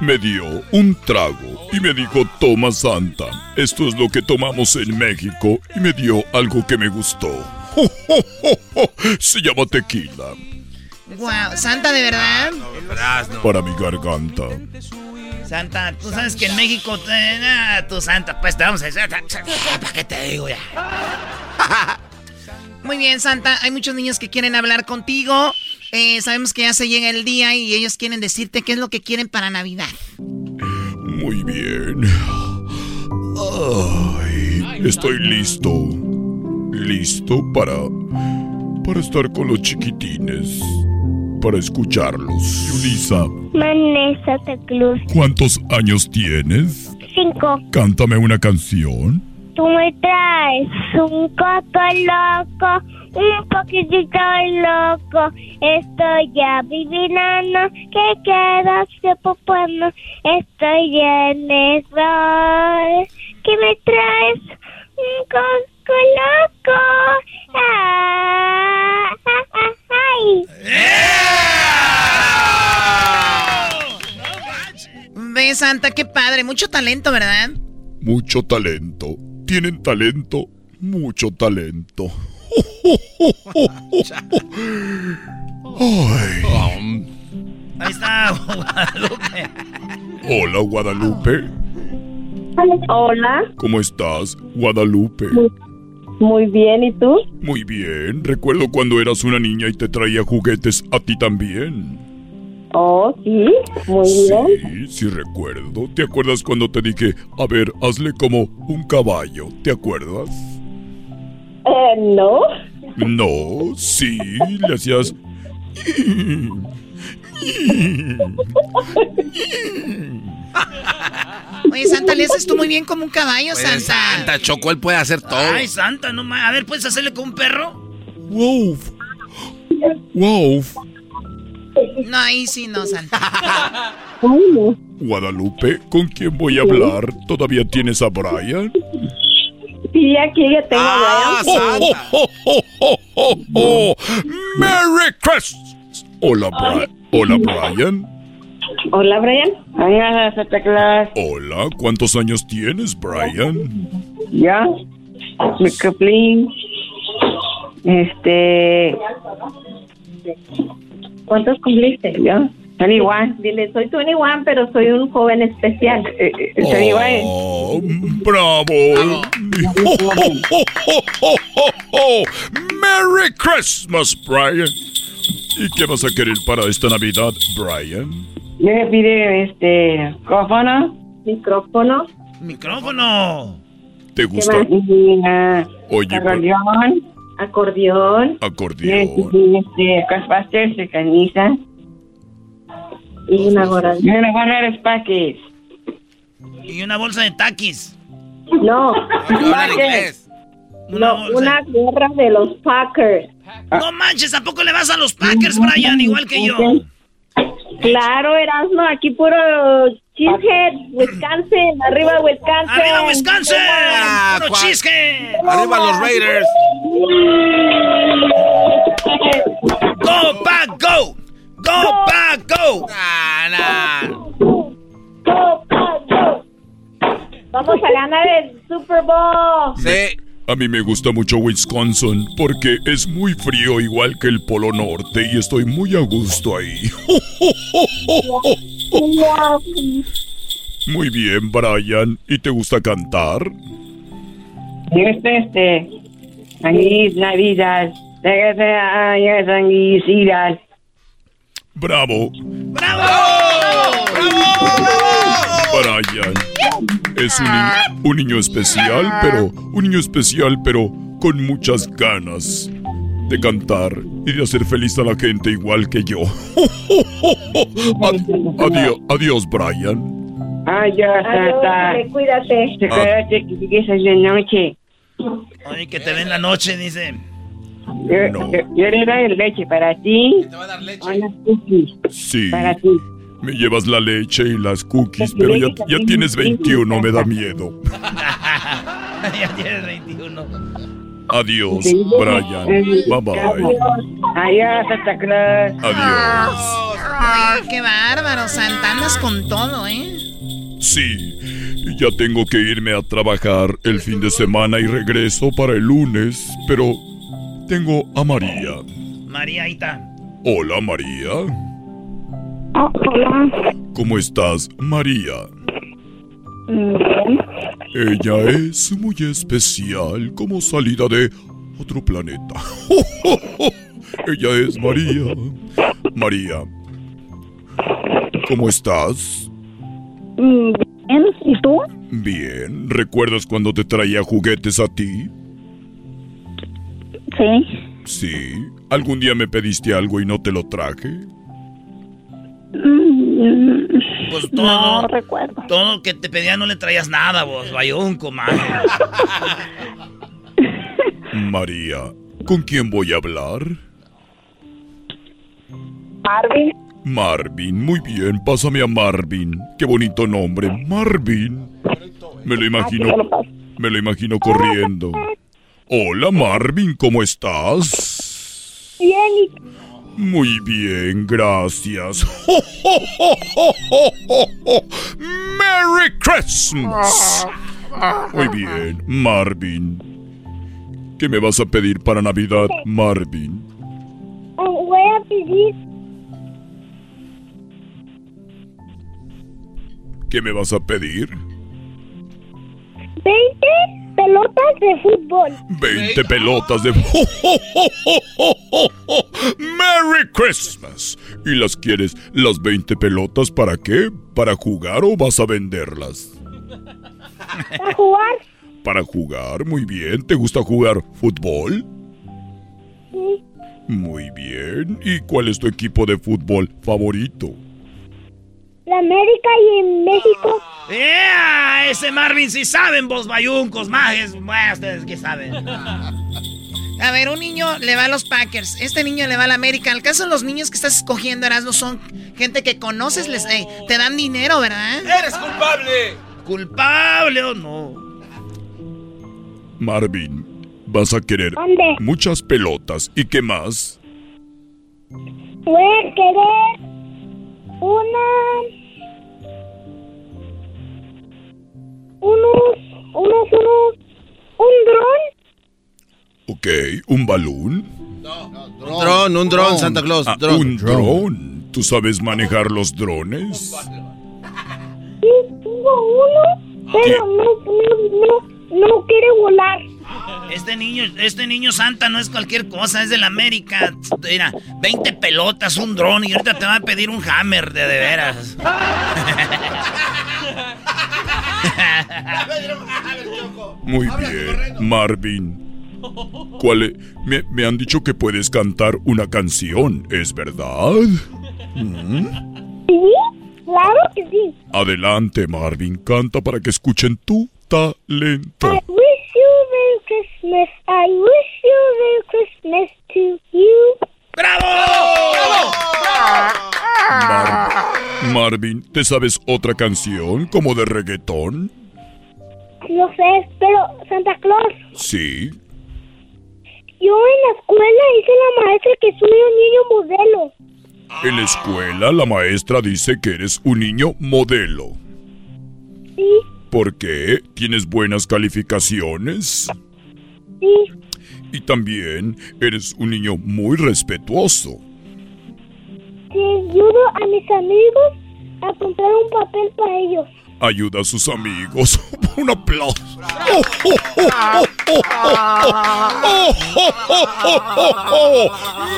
me dio un trago y me dijo, toma Santa, esto es lo que tomamos en México y me dio algo que me gustó. Se llama tequila. Wow, Santa, ¿de verdad? Para mi garganta. Santa, tú sabes que en México, eh, tú Santa, pues te vamos a decir, ¿para qué te digo ya? Muy bien, Santa, hay muchos niños que quieren hablar contigo. Eh, sabemos que ya se llega el día y ellos quieren decirte qué es lo que quieren para Navidad. Muy bien. Ay, estoy listo. Listo para. para estar con los chiquitines. Para escucharlos. Yulisa, Vanessa Tecluz. ¿cuántos años tienes? Cinco. Cántame una canción. Tú me traes un coco loco, un poquitito loco. Estoy ya vivinando, que queda tiempo bueno. Estoy en error. ¿Qué me traes? Un coco loco. Ah, ah, ah, ay. Ve, Santa, qué padre, mucho talento, ¿verdad? Mucho talento. Tienen talento. Mucho talento. Ay. Ahí está, Guadalupe. Hola, Guadalupe. Hola, ¿Cómo estás, Guadalupe? muy bien, ¿y tú? Muy bien. Recuerdo cuando eras una niña y te traía juguetes a ti también. Oh, sí, muy bien. Sí, sí recuerdo. ¿Te acuerdas cuando te dije, a ver, hazle como un caballo? ¿Te acuerdas? Eh, no. No, sí, le hacías... Oye, Santa, le haces tú muy bien como un caballo, Oye, Santa. Santa, Choco, él puede hacer todo. Ay, Santa, no ma- A ver, ¿puedes hacerle con un perro? Wow. Wow. No, ahí sí no, Santa. Guadalupe, ¿con quién voy a hablar? ¿Todavía tienes a Brian? Sí, aquí ya tengo Ah, a Brian. Oh, oh, oh, oh, oh. ¡Merry Christmas! Hola, Brian. Hola, Brian. Hola, Brian. Hola, Santa Claus. Hola, ¿cuántos años tienes, Brian? ¿Ya? Mi cumpleaños. Este... ¿Cuántos cumpliste? ¿Ya? 21. Dile, soy 21, pero soy un joven especial. Eh, eh, 21. Oh, bravo. Oh, oh. ¡Merry Christmas, Brian! ¿Y qué vas a querer para esta Navidad, Brian? Me pide este micrófono. Micrófono. Micrófono. ¿Te ¿Qué gusta? Oye, pero- acordeón. Acordeón. Este, Ghostbusters de camisa. Y una gorra. Y una gorra de Sparkies. Y una bolsa de taquis. No, en inglés. no, una gorra de los Packers. No manches, ¿a poco le vas a los Packers, Brian? Igual que yo. Claro, Erasmo, aquí puro cheesehead, Wisconsin, arriba Wisconsin. ¡Arriba Wisconsin! Ah, ¡Puro chisque! Arriba los Raiders. ¡Go, Pack, go! ¡Go, Pack, go! Vamos a ganar el Super Bowl. Sí. A mí me gusta mucho Wisconsin porque es muy frío igual que el Polo Norte y estoy muy a gusto ahí. Muy bien, Brian. ¿Y te gusta cantar? Este, este, feliz Navidad. Años sanguicidas. ¡Bravo! Brian es un, ni- un niño especial, pero un niño especial, pero con muchas ganas de cantar y de hacer feliz a la gente igual que yo. Ad- adiós, adiós, Brian. Adiós, Santa. Cuídate. Cuídate que llegues la noche. Oye, que te ven la noche, dice. Yo, yo, yo le doy leche para ti. Te va a dar leche. Unas cookies Sí. para ti. Me llevas la leche y las cookies, pero ya, ya tienes 21, me da miedo. ya tienes 21. Adiós. Brian. Bye bye. Adiós, Santa Claus. Adiós. Oye, qué bárbaro, Santa, andas con todo, ¿eh? Sí, ya tengo que irme a trabajar el fin de semana y regreso para el lunes, pero tengo a María. María, ahí está. Hola, María. hola. ¿Cómo estás, María? Ella es muy especial como salida de otro planeta. Ella es María. María. ¿Cómo estás? Bien, ¿y tú? Bien. ¿Recuerdas cuando te traía juguetes a ti? Sí. Sí. ¿Algún día me pediste algo y no te lo traje? Mm, Pues todo. No recuerdo. Todo lo que te pedía no le traías nada, vos. Bayunco, man. María, ¿con quién voy a hablar? Marvin. Marvin, muy bien, pásame a Marvin. Qué bonito nombre, Marvin. Me lo imagino, me lo imagino corriendo. Hola Marvin, ¿cómo estás? Bien, Muy bien, gracias. ¡Merry Christmas! Muy bien, Marvin. ¿Qué me vas a pedir para Navidad, Marvin? voy a pedir ¿Qué me vas a pedir? 20 pelotas de fútbol. 20 pelotas de... ¡Merry Christmas! ¿Y las quieres, las 20 pelotas, para qué? ¿Para jugar o vas a venderlas? ¿Para jugar? Para jugar, muy bien. ¿Te gusta jugar fútbol? Sí. Muy bien. ¿Y cuál es tu equipo de fútbol favorito? La América y en México. ¡Ea! Ese Marvin sí saben, vos bayuncos, majes. Bueno, ustedes qué saben. A ver, un niño le va a los Packers, este niño le va a la América. Al caso, los niños que estás escogiendo, Erasmo, son gente que conoces, les, eh, te dan dinero, ¿verdad? ¡Eres culpable! ¿Culpable o no? Marvin, vas a querer ¿Dónde? muchas pelotas. ¿Y qué más? Voy a querer una. Unos. Unos. Unos. Un dron. Ok, ¿un balón? Un dron, un dron, Santa Claus. Ah, dron. un dron. ¿Tú sabes manejar los drones? Sí, tengo uno, pero no, no, no, no quiere volar. Este niño, este niño Santa no es cualquier cosa, es de la América. Mira, 20 pelotas, un dron y ahorita te va a pedir un hammer de de veras. Muy bien, Marvin. ¿Cuál e- me, me han dicho que puedes cantar una canción, ¿es verdad? Mm. Sí, claro que sí. Adelante, Marvin, canta para que escuchen tu talento. I wish you Merry Christmas. I wish you Merry Christmas to you. ¡Bravo! Mar- Marvin, ¿te sabes otra canción como de reggaetón? Lo sé, pero Santa Claus, Sí. yo en la escuela hice la maestra que soy un niño modelo. En la escuela la maestra dice que eres un niño modelo. Sí, ¿Por qué? ¿Tienes buenas calificaciones? Sí, Y también eres un niño muy respetuoso. sí, ayudo a mis amigos a comprar un papel para ellos. Ayuda a sus amigos. Un aplauso.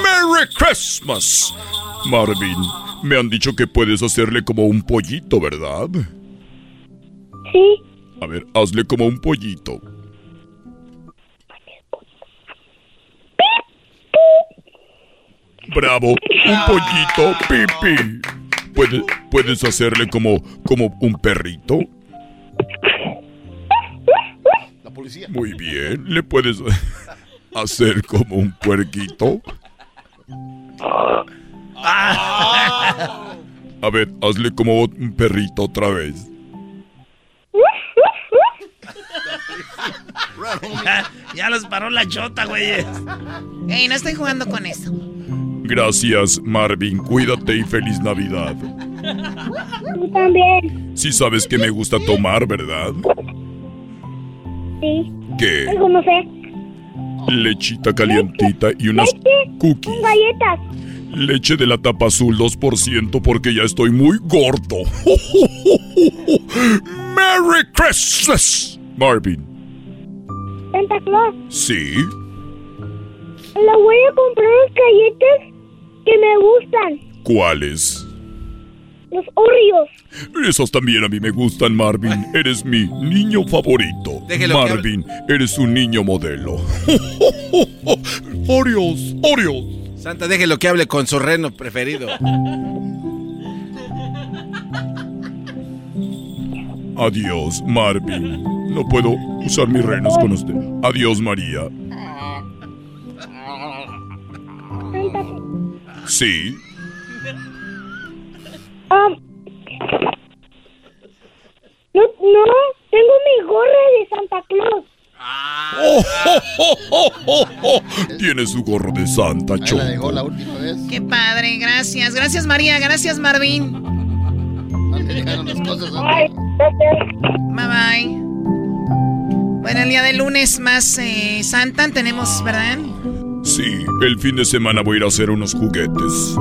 ¡Merry Christmas! Marvin, me han dicho que puedes hacerle como un pollito, ¿verdad? Sí. A ver, hazle como un pollito. Bravo, un pollito, pipi. ¿Puedes, puedes hacerle como, como un perrito? La policía. Muy bien, le puedes hacer como un puerquito. A ver, hazle como un perrito otra vez. ya, ya los paró la chota, güey. Ey, no estoy jugando con eso. Gracias, Marvin. Cuídate y feliz Navidad. Tú también. Sí sabes que me gusta tomar, ¿verdad? Sí. ¿Qué? Algo no sé. Lechita calientita y unas cookies. Galletas. Leche de la tapa azul 2% porque ya estoy muy gordo. ¡Merry Christmas! Marvin. Santa Claus. ¿Sí? Le voy a comprar unas galletas que me gustan. ¿Cuáles? Los Oreos. Esos también a mí me gustan, Marvin. Eres mi niño favorito. Déjelo que Marvin, eres un niño modelo. Oreos, Oreos. Santa, déjelo que hable con su reno preferido. Adiós, Marvin. No puedo usar mis renos con usted. Adiós, María. Sí. Um, no, no, tengo mi gorra de Santa Claus. Oh, oh, oh, oh, oh, oh. Tiene su gorro de Santa, Choco. última vez. Qué padre, gracias. Gracias, María. Gracias, Marvin. Bye bye. Bueno, el día de lunes más eh, Santa tenemos, ¿verdad? Sí, el fin de semana voy a ir a hacer unos juguetes.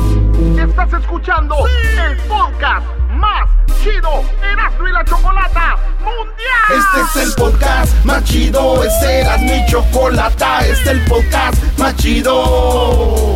Estás escuchando el podcast más chido Erasmo y la Chocolata Mundial. Este es el podcast más chido, este era mi chocolata, este es el podcast más chido.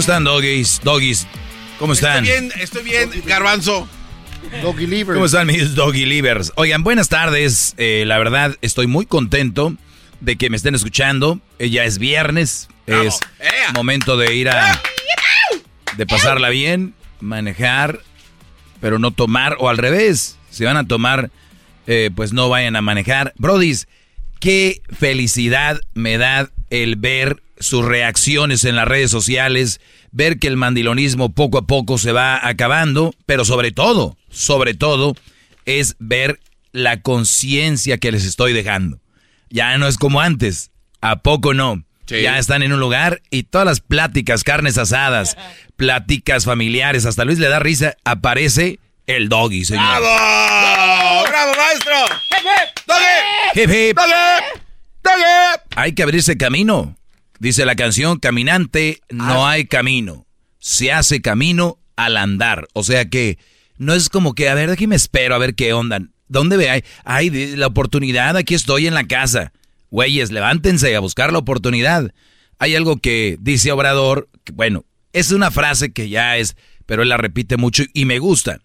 ¿Cómo están, doggies? Doggies, ¿cómo están? Estoy bien, estoy bien, garbanzo. Doggy Livers. ¿Cómo están mis doggy livers? Oigan, buenas tardes. Eh, la verdad, estoy muy contento de que me estén escuchando. Eh, ya es viernes. Es momento de ir a... De pasarla bien, manejar, pero no tomar. O al revés, si van a tomar, eh, pues no vayan a manejar. Brodis, qué felicidad me da el ver sus reacciones en las redes sociales, ver que el mandilonismo poco a poco se va acabando, pero sobre todo, sobre todo, es ver la conciencia que les estoy dejando. Ya no es como antes, ¿a poco no? Ya están en un lugar y todas las pláticas, carnes asadas, pláticas familiares, hasta Luis le da risa, aparece el doggy, señor. ¡Bravo! ¡Bravo, maestro! ¡Doggy! Hip, hip. ¡Doggy! ¡Doggy! Hay que abrirse camino. Dice la canción, caminante, no hay camino. Se hace camino al andar. O sea que no es como que, a ver, aquí me espero, a ver qué onda. ¿Dónde ve? Hay, hay la oportunidad, aquí estoy en la casa. Güeyes, levántense a buscar la oportunidad. Hay algo que dice Obrador, que, bueno, es una frase que ya es, pero él la repite mucho y me gusta.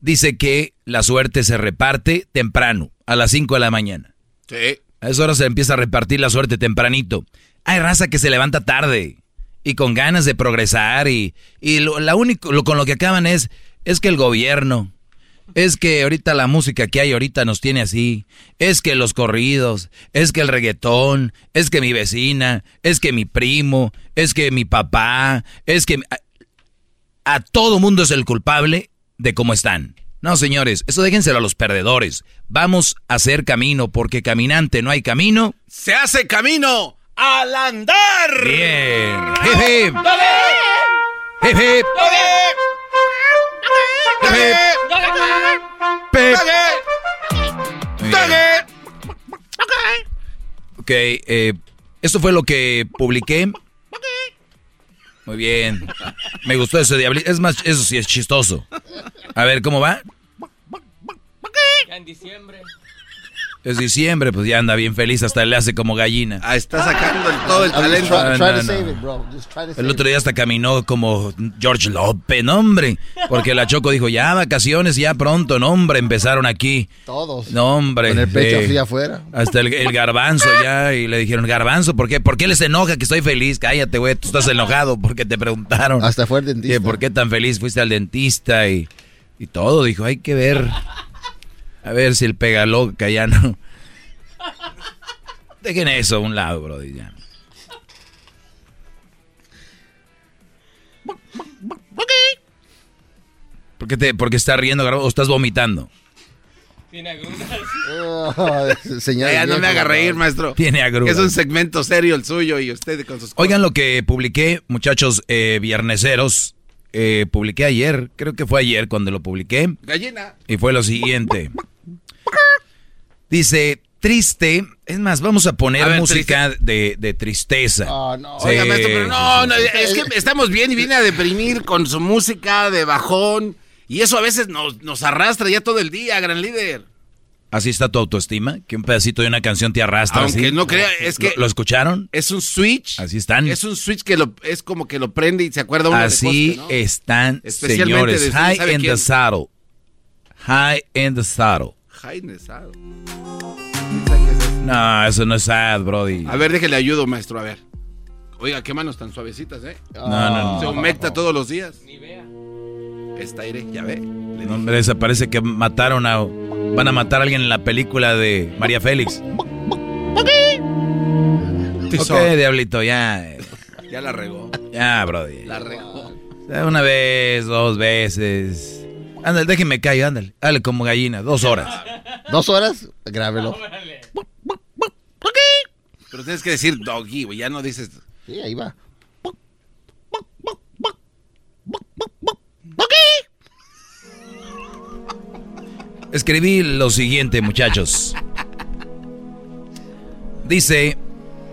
Dice que la suerte se reparte temprano, a las 5 de la mañana. Sí. A esa hora se empieza a repartir la suerte tempranito. Hay raza que se levanta tarde y con ganas de progresar y, y lo, la único, lo, con lo que acaban es, es que el gobierno, es que ahorita la música que hay ahorita nos tiene así, es que los corridos, es que el reggaetón, es que mi vecina, es que mi primo, es que mi papá, es que a, a todo mundo es el culpable de cómo están. No, señores, eso déjenselo a los perdedores. Vamos a hacer camino, porque caminante no hay camino. Se hace camino al andar. Bien. Hip, hip. Hip, hip. Ok, eh, esto fue lo que publiqué. Muy bien. Me gustó ese diablito. Es más, eso sí es chistoso. A ver, ¿cómo va? en diciembre. Es diciembre, pues ya anda bien feliz, hasta le hace como gallina. Ah, está sacando el- todo el talento. No, no, no. El otro día hasta caminó como George López, no, hombre. Porque la Choco dijo, ya vacaciones, ya pronto, no, hombre, empezaron aquí. Todos. No, hombre. Con el pecho eh, así afuera. Hasta el, el garbanzo ya, y le dijeron, garbanzo, ¿por qué? ¿Por qué les enoja que estoy feliz? Cállate, güey, tú estás enojado porque te preguntaron. Hasta fue el dentista. ¿Por qué tan feliz fuiste al dentista y, y todo? Dijo, hay que ver. A ver si el pega loca ya no. Dejen eso a un lado, bro. Ya. ¿Por qué, te, por qué estás riendo, o estás vomitando? Tiene agruras. Ya no me haga reír, maestro. Tiene agruras. Es un segmento serio el suyo y usted con sus Oigan lo que publiqué, muchachos eh, vierneseros. Eh, publiqué ayer, creo que fue ayer cuando lo publiqué. Gallina. Y fue lo siguiente. Dice, triste. Es más, vamos a poner A ver, música de, de tristeza. Sí, Oiga, maestro, pero no, no, es que estamos bien y viene a deprimir con su música de bajón. Y eso a veces nos, nos arrastra ya todo el día, gran líder. Así está tu autoestima, que un pedacito de una canción te arrastra. Aunque así. no crea, es que- ¿Lo, lo escucharon? Es un switch. Así están. Es un switch que lo, es como que lo prende y se acuerda uno Así de cosas, ¿no? están, señores. de- High ¿sabe in quién? the saddle. High in the saddle. Jaime Sado. No, eso no es sad, Brody. A ver, déjele ayudo, maestro, a ver. Oiga, qué manos tan suavecitas, ¿eh? No, no, no. Se humecta todos los días. Ni vea. Está aire, ya ve. No, hombre, esa parece que mataron a. Van a matar a alguien en la película de María Félix. Ok, diablito, ya. Ya la regó. Ya, Brody. La regó. Una vez, dos veces. Ándale, déjenme caer, ándale. Dale como gallina, dos horas. ¿Dos horas? Grábelo. Pero tienes que decir doggy, güey, ya no dices. Sí, ahí va. Escribí lo siguiente, muchachos. Dice,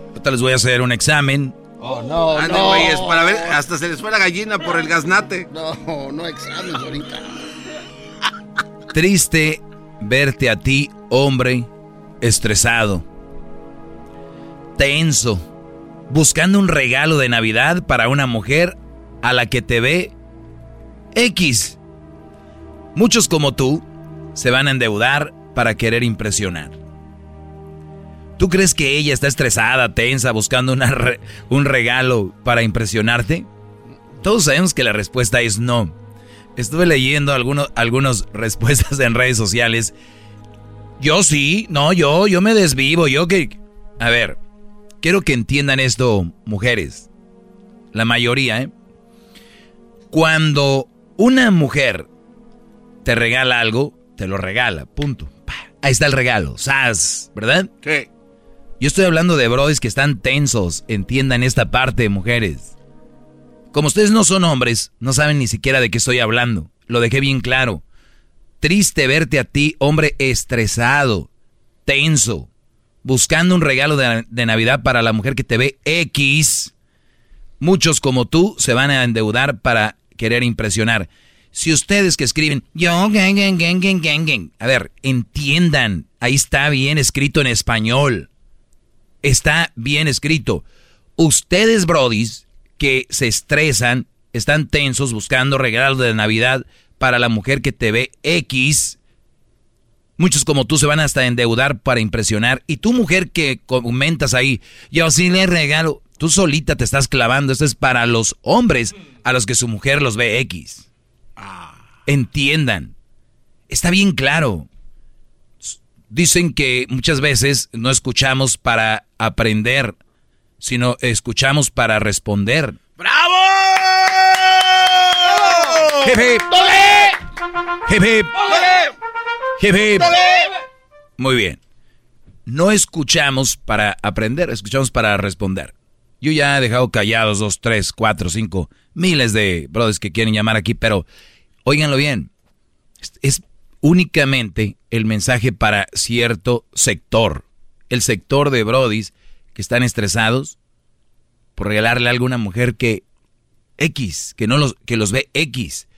ahorita les voy a hacer un examen. Oh, no, Ande, no. güeyes, para ver, hasta se les fue la gallina por el gaznate. No, no exámenes ahorita. Triste verte a ti, hombre, estresado, tenso, buscando un regalo de Navidad para una mujer a la que te ve X. Muchos como tú se van a endeudar para querer impresionar. ¿Tú crees que ella está estresada, tensa, buscando un regalo para impresionarte? Todos sabemos que la respuesta es no. Estuve leyendo algunos, algunas respuestas en redes sociales. Yo sí, no, yo, yo me desvivo, yo que... A ver, quiero que entiendan esto, mujeres. La mayoría, ¿eh? Cuando una mujer te regala algo, te lo regala, punto. Ahí está el regalo, sas, ¿verdad? Sí. Yo estoy hablando de brodis que están tensos, entiendan esta parte, mujeres. Como ustedes no son hombres, no saben ni siquiera de qué estoy hablando. Lo dejé bien claro. Triste verte a ti, hombre estresado, tenso, buscando un regalo de, Navidad para la mujer que te ve X. Muchos como tú se van a endeudar para querer impresionar. Si ustedes que escriben, yo, gang. A ver, entiendan, ahí está bien escrito en español. Está bien escrito. Ustedes, brodis, que se estresan, están tensos buscando regalos de Navidad para la mujer que te ve X. Muchos como tú se van hasta endeudar para impresionar. Y tú, mujer que comentas ahí, yo sí le regalo. Tú solita te estás clavando. Esto es para los hombres a los que su mujer los ve X. Entiendan. Está bien claro. Dicen que muchas veces no escuchamos para aprender, sino escuchamos para responder. ¡Bravo! Hip, hip. Hip, hip. Hip, hip. Muy bien. No escuchamos para aprender, escuchamos para responder. Yo ya he dejado callados dos, tres, cuatro, cinco, miles de brothers que quieren llamar aquí, pero óiganlo bien. Es, es únicamente el mensaje para cierto sector. El sector de brodis que están estresados por regalarle a alguna mujer que X, que no los, que los ve X.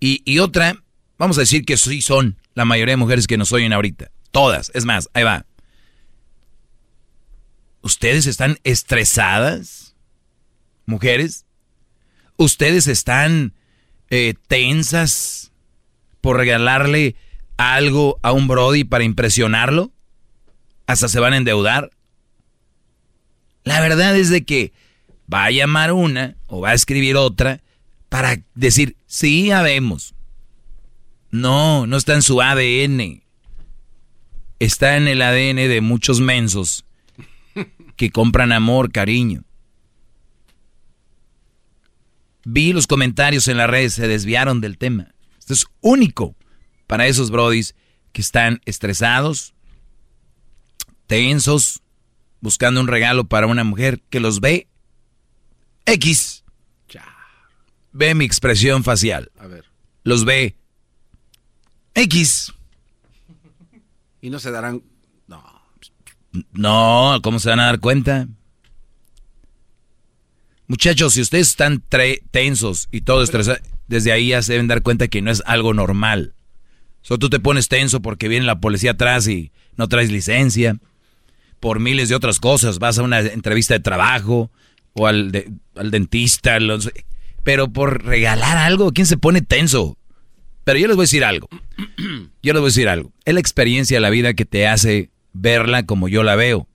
Y, y otra, vamos a decir que sí son la mayoría de mujeres que nos oyen ahorita. Todas. Es más, ahí va. ¿Ustedes están estresadas? Mujeres. ¿Ustedes están eh, tensas por regalarle algo a un Brody para impresionarlo? ¿Hasta se van a endeudar? La verdad es de que va a llamar una o va a escribir otra para decir, sí, habemos. No, no está en su ADN. Está en el ADN de muchos mensos que compran amor, cariño. Vi los comentarios en las redes, se desviaron del tema. Esto es único para esos brodis que están estresados, tensos, buscando un regalo para una mujer que los ve X. Ve mi expresión facial. A ver. Los ve X. Y no se darán no, ¿cómo se van a dar cuenta? Muchachos, si ustedes están tensos y todo estresado, desde ahí ya se deben dar cuenta que no es algo normal. Solo tú te pones tenso porque viene la policía atrás y no traes licencia. Por miles de otras cosas. Vas a una entrevista de trabajo o al, al dentista. pero por regalar algo, ¿quién se pone tenso? Pero yo les voy a decir algo. Yo les voy a decir algo. Es la experiencia de la vida que te hace verla como yo la veo.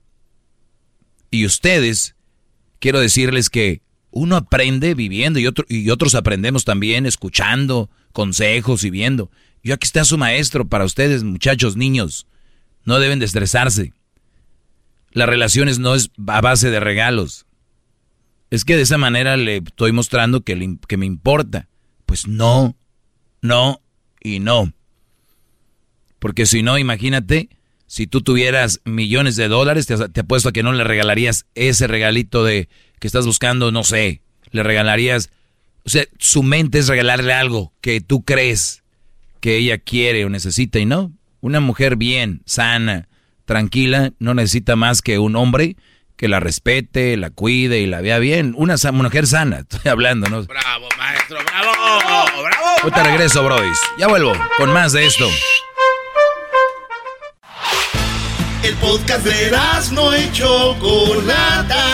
Y ustedes, quiero decirles que uno aprende viviendo y, otro, y otros aprendemos también escuchando consejos y viendo. Yo aquí está su maestro para ustedes, muchachos, niños. No deben de estresarse. Las relaciones no es a base de regalos. Es que de esa manera le estoy mostrando que, me importa. Pues no, no y no. Porque si no, imagínate, si tú tuvieras millones de dólares, te, apuesto a que no le regalarías ese regalito de que estás buscando, no sé, le regalarías, o sea, su mente es regalarle algo que tú crees que ella quiere o necesita y no. Una mujer bien, sana, tranquila, no necesita más que un hombre que la respete, la cuide y la vea bien. Una mujer sana, estoy hablando, ¿no? Bravo, maestro, bravo, bravo. Ahorita regreso, Brodis. Ya vuelvo con más de esto. El podcast de no y Chocolata.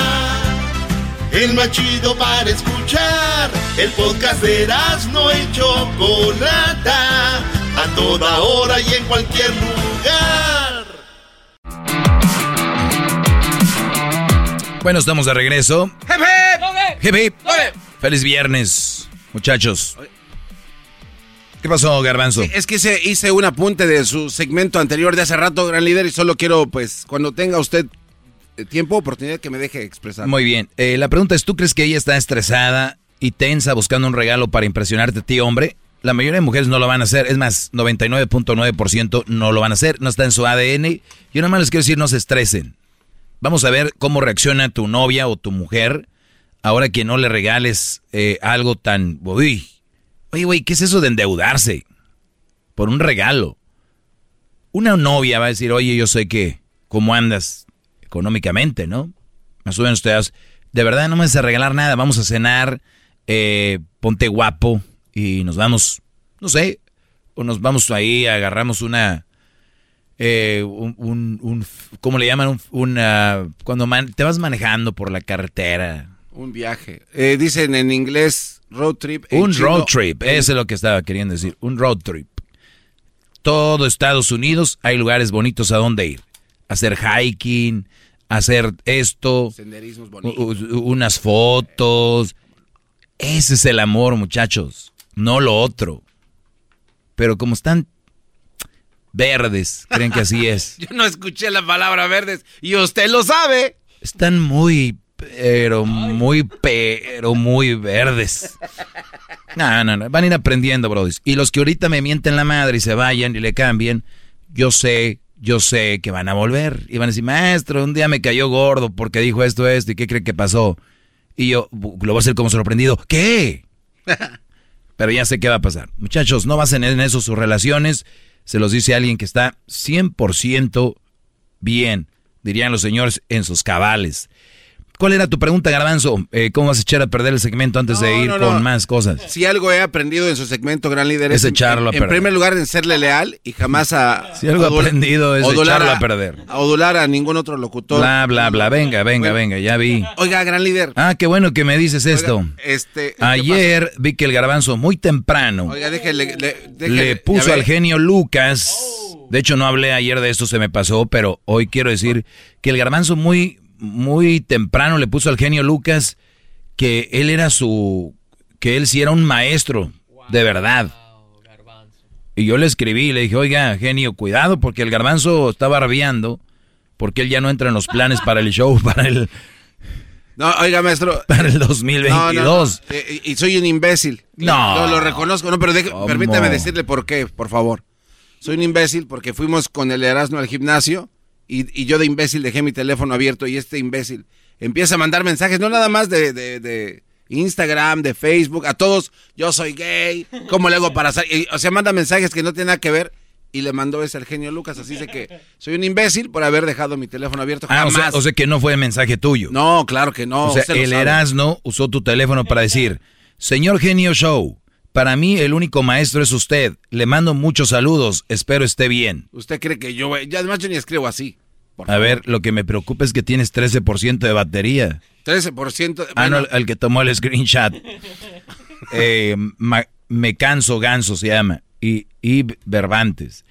El más chido para escuchar. El podcast de no y Chocolata. A toda hora y en cualquier lugar. Bueno, estamos de regreso. Hip, hip. Feliz viernes, muchachos. ¿Qué pasó, Garbanzo? es que hice un apunte de su segmento anterior de hace rato, gran líder, y solo quiero, pues, cuando tenga usted eh, tiempo, oportunidad, que me deje expresar. Muy bien. Eh, la pregunta es, ¿tú crees que ella está estresada y tensa buscando un regalo para impresionarte a ti, hombre? La mayoría de mujeres no lo van a hacer. Es más, 99.9% no lo van a hacer. No está en su ADN. Yo nada más les quiero decir, no se estresen. Vamos a ver cómo reacciona tu novia o tu mujer ahora que no le regales eh, algo tan... Uy, Oye, güey, ¿qué es eso de endeudarse? Por un regalo. Una novia va a decir, oye, yo sé que, ¿cómo andas económicamente, no? Más o menos de verdad no me vas a regalar nada, vamos a cenar, eh, ponte guapo y nos vamos, no sé, o nos vamos ahí, agarramos una, eh, un, un, ¿cómo le llaman? una, cuando te vas manejando por la carretera. Un viaje. Eh, dicen en inglés Road trip. Un road trip, eso es lo que estaba queriendo decir. Un road trip. Todo Estados Unidos hay lugares bonitos a donde ir. Hacer hiking, hacer esto. Senderismos bonitos. Unas fotos. Ese es el amor, muchachos. No lo otro. Pero como están verdes, creen que así es. Yo no escuché la palabra verdes y usted lo sabe. Están muy pero muy, pero muy verdes. No, no, no, van a ir aprendiendo, bro. Y los que ahorita me mienten la madre y se vayan y le cambien, yo sé, yo sé que van a volver. Y van a decir, maestro, un día me cayó gordo porque dijo esto, esto, ¿y qué cree que pasó? Y yo lo voy a hacer como sorprendido. ¿Qué? Pero ya sé qué va a pasar. Muchachos, no basen en eso sus relaciones. Se los dice alguien que está 100% bien dirían los señores, en sus cabales. ¿Cuál era tu pregunta, Garbanzo? Eh, ¿Cómo vas a echar a perder el segmento antes de ir no, con más cosas? Si algo he aprendido en su segmento Gran Líder Es en- echarlo a en, perder. primer lugar en serle leal y jamás a Si algo he aprendido es echarlo a perder. A odular a ningún otro locutor. Bla, bla, bla. Venga, venga, venga, ya vi. Oiga, Gran Líder. Ah, qué bueno que me dices esto. Este, ¿qué Ayer vi que el garbanzo muy temprano Oiga, déjele, le, déjele- le puso al genio Lucas. De hecho, no hablé ayer de esto, se me pasó, pero hoy quiero decir que el garbanzo muy, muy temprano le puso al genio Lucas que él era su, que él sí era un maestro, de verdad. Y yo le escribí y le dije, oiga, genio, cuidado, porque el garbanzo está barbeando, porque él ya no entra en los planes para el show, para el, No, oiga, maestro. para el No, 2022. no, no. Eh, y soy un imbécil. No. Lo reconozco. No, pero permítame decirle por qué, por favor. Soy un imbécil porque fuimos con el Erasmo al gimnasio y, y yo de imbécil dejé mi teléfono abierto y este imbécil empieza a mandar mensajes, no nada más de, de- de Instagram, de Facebook, a todos, yo soy gay, ¿cómo le hago para salir? O sea, manda mensajes que no tienen nada que ver y le mandó ese al genio Lucas, así de que soy un imbécil por haber dejado mi teléfono abierto. Ah, o sea, o sea que no fue mensaje tuyo. No, claro que no. O sea, el sabe. Erasno usó tu teléfono para decir, señor Genio Show, para mí el único maestro es usted. Le mando muchos saludos, espero esté bien. ¿Usted cree que yo, ya además yo ni escribo así? A ver, lo que me preocupa es que tienes 13% de batería. 13%. Ah, no, el, que tomó el screenshot. Eh, ma- me canso ganso se llama. Y, y Verbantes.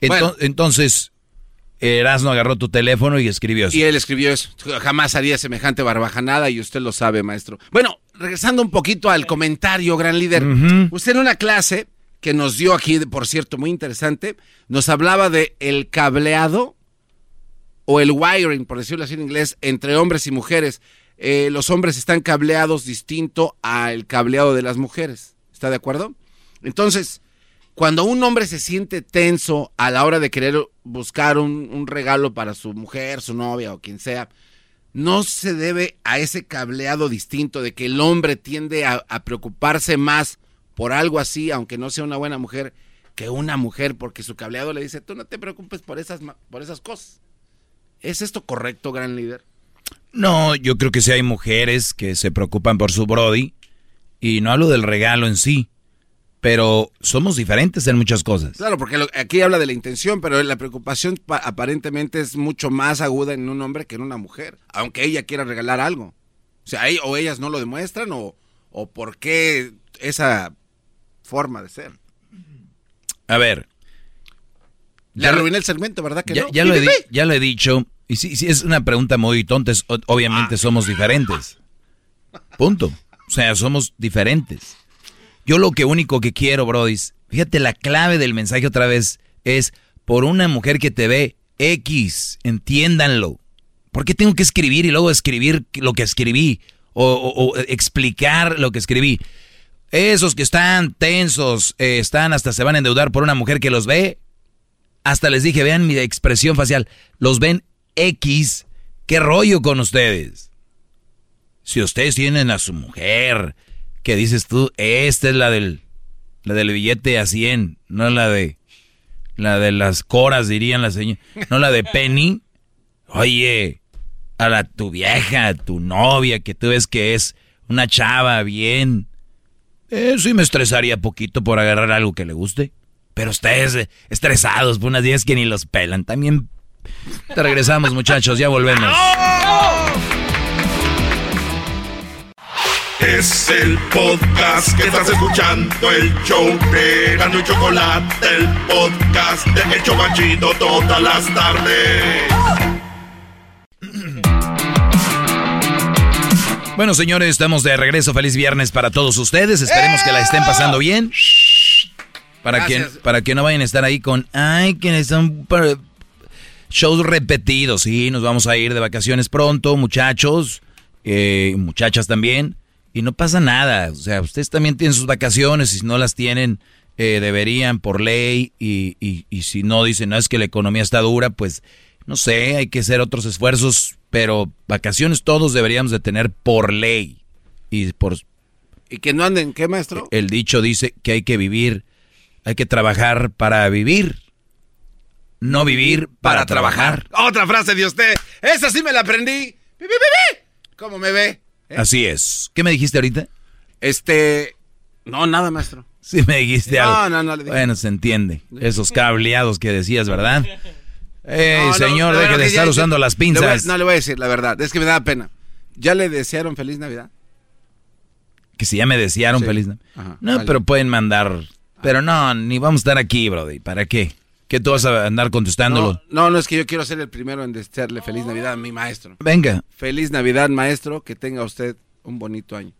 Ento- Bueno. Entonces, Erasno agarró tu teléfono y escribió eso. Y él escribió eso. Jamás haría semejante barbajanada y usted lo sabe, maestro. Bueno, regresando un poquito al comentario, gran líder. Usted en una clase que nos dio aquí, por cierto, muy interesante, nos hablaba de el cableado o el wiring, por decirlo así en inglés, entre hombres y mujeres. Eh, los hombres están cableados distinto al cableado de las mujeres. ¿Está de acuerdo? Entonces, cuando un hombre se siente tenso a la hora de querer buscar un, un regalo para su mujer, su novia o quien sea, no se debe a ese cableado distinto de que el hombre tiende a, preocuparse más por algo así, aunque no sea una buena mujer, que una mujer, porque su cableado le dice, tú no te preocupes por esas, por esas cosas. ¿Es esto correcto, gran líder? No, yo creo que sí hay mujeres que se preocupan por su Brody. Y no hablo del regalo en sí. Pero somos diferentes en muchas cosas. Claro, porque lo- aquí habla de la intención, pero la preocupación pa- aparentemente es mucho más aguda en un hombre que en una mujer, aunque ella quiera regalar algo. O sea, ahí- o ellas no lo demuestran o, o por qué esa forma de ser. A ver. Le Ya lo- arruiné el segmento, ¿verdad que Ya, no? ya lo he, di- ya lo he dicho. Y sí, sí, es una pregunta muy tonta. es- obviamente Ah. somos diferentes. Punto. O sea, somos diferentes. Yo lo que único que quiero, Brody, fíjate, la clave del mensaje otra vez es por una mujer que te ve X, entiéndanlo. ¿Por qué tengo que escribir y luego escribir lo que escribí? O, o explicar lo que escribí. Esos que están tensos, eh, están hasta se van a endeudar por una mujer que los ve. Hasta les dije, vean mi expresión facial. Los ven X. ¿Qué rollo con ustedes? Si ustedes tienen a su mujer, que dices tú, esta es la del, la del billete a 100, no la de, la de las coras, dirían las señoras, no la de Penny. Oye, a la tu vieja, tu novia, que tú ves que es una chava bien. Eso sí me estresaría poquito por agarrar algo que le guste. Pero ustedes eh, estresados por unas días que ni los pelan. También te regresamos, muchachos, ya volvemos. Es el podcast que estás escuchando, el show de Gano y Chocolate, el podcast de El Chobachito todas las tardes. Bueno, señores, estamos de regreso. Feliz viernes para todos ustedes. Esperemos que la estén pasando bien. Para que, para que no vayan a estar ahí con, ay, que son para- shows repetidos. Sí, nos vamos a ir de vacaciones pronto, muchachos, eh, muchachas también. Y no pasa nada. O sea, ustedes también tienen sus vacaciones y si no las tienen, eh, deberían por ley. Y, y- y si no dicen, no, es que la economía está dura, pues no sé, hay que hacer otros esfuerzos. Pero vacaciones todos deberíamos de tener por ley. Y por ¿Y que no anden qué, maestro? el dicho dice que hay que vivir, hay que trabajar para vivir. no vivir para, trabajar. Otra frase de usted. Esa sí me la aprendí. ¿Cómo me ve? ¿Eh? Así es. ¿Qué me dijiste ahorita? Este. No, nada, maestro. Sí me dijiste No, algo. no, no le dije. Bueno, se entiende. Esos cableados que decías, ¿verdad? Ey, No, no, señor, no, deje de estar ya- usando las a- pinzas. no, le voy a decir la verdad. Es que me da pena. ¿Ya le desearon feliz Navidad? Que si ya me desearon Sí. feliz. ¿no? Ajá, No, vale. pero pueden mandar. Pero no, ni vamos a estar aquí, Brody. ¿Para qué? ¿Qué tú vas a andar contestándolo? No, no, no, es que yo quiero ser el primero en desearle feliz Navidad a mi maestro. Venga, Feliz Navidad, maestro. Que tenga usted un bonito año.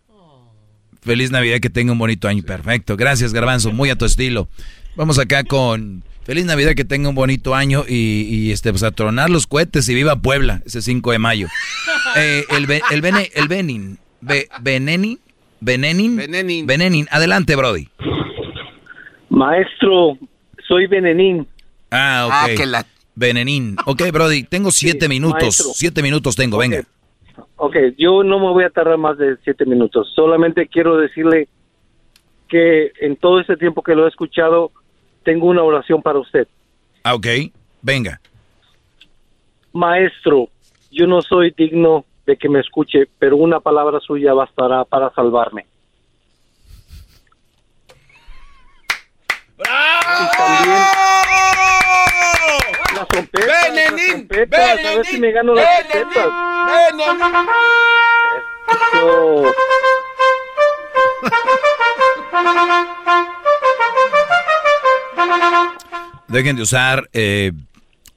feliz Navidad, que tenga un bonito año. Perfecto. Gracias, Garbanzo. Muy a tu estilo. Vamos acá con feliz Navidad, que tenga un bonito año y, y, este, pues a tronar los cohetes y viva Puebla, ese 5 de mayo. Eh, el, Be- el, Bene- el Benin. Be- Benenin. Benenin. Benenin. Benenin. Adelante, Brody. Maestro, soy Benenín. Ah, ok. Ah, que la- Benenín. Ok, Brody, tengo siete minutos. maestro. Siete minutos tengo, venga. Ok, yo no me voy a tardar más de siete minutos. Solamente quiero decirle que en todo este tiempo que lo he escuchado, tengo una oración para usted. Ah, ok. Venga. Maestro, yo no soy digno de que me escuche, pero una palabra suya bastará para salvarme. Y también las trompetas, las trompetas, a ver si me gano las trompetas. Eso. Dejen de usar eh,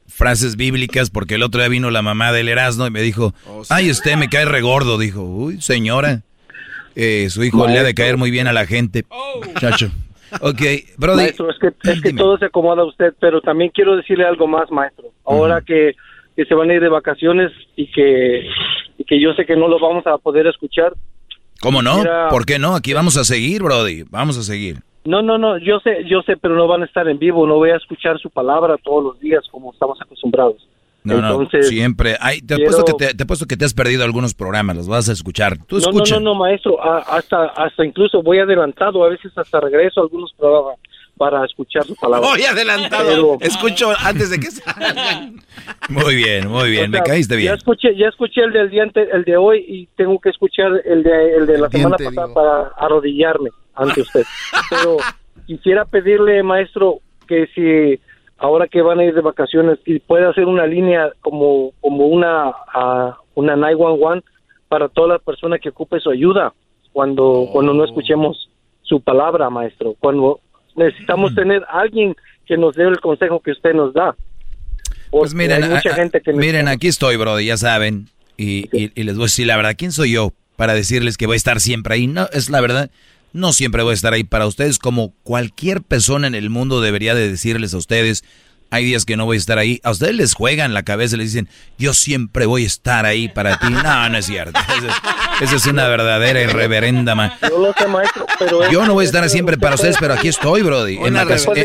frases bíblicas porque el otro día vino la mamá del Erasmo y me dijo, ay, usted me cae regordo. Dijo, uy, señora, eh, su hijo le ha de Maestro. caer muy bien a la gente. Chacho. Ok, Brody. Maestro, es que, es que todo se acomoda a usted, pero también quiero decirle algo más, maestro. Ahora que, que se van a ir de vacaciones y que, y que yo sé que no lo vamos a poder escuchar. ¿Cómo no? ¿Por qué no? Aquí vamos a seguir, Brody. Vamos a seguir. No, no, no, yo sé, yo sé, pero no van a estar en vivo, no voy a escuchar su palabra todos los días como estamos acostumbrados. No, Entonces, no, siempre. Ay, te, quiero- apuesto que te, te apuesto que te has perdido algunos programas, los vas a escuchar. Tú no, no, escucha. no, no, maestro, a- hasta, hasta incluso voy adelantado, a veces hasta regreso a algunos programas para escuchar su palabra. Voy adelantado. Pero- Escucho antes de que salgan. Muy bien, muy bien. O me sea, caíste Ya bien. escuché, ya escuché el del día ante- el de hoy y tengo que escuchar el de, el de la semana diente, pasada para arrodillarme ante usted. Pero quisiera pedirle, maestro, que si ahora que van a ir de vacaciones, si puede hacer una línea como, como una, ah, una 911 para toda la persona que ocupe su ayuda cuando, cuando no escuchemos su palabra, maestro. Cuando necesitamos tener alguien que nos dé el consejo que usted nos da. Pues Porque miren, hay mucha a- gente que miren, aquí estoy, Brody, ya saben. Y, y- y les voy a decir la verdad. ¿Quién soy yo para decirles que voy a estar siempre ahí? No, es la verdad. No siempre voy a estar ahí para ustedes, como cualquier persona en el mundo debería de decirles a ustedes. Hay días que no voy a estar ahí. A ustedes les juegan la cabeza y les dicen, yo siempre voy a estar ahí para ti. No, no es cierto. Esa es, una verdadera irreverenda, man. Yo lo sé, maestro, pero... Yo no voy a es- estar siempre para ustedes, pero aquí estoy, Brody. En,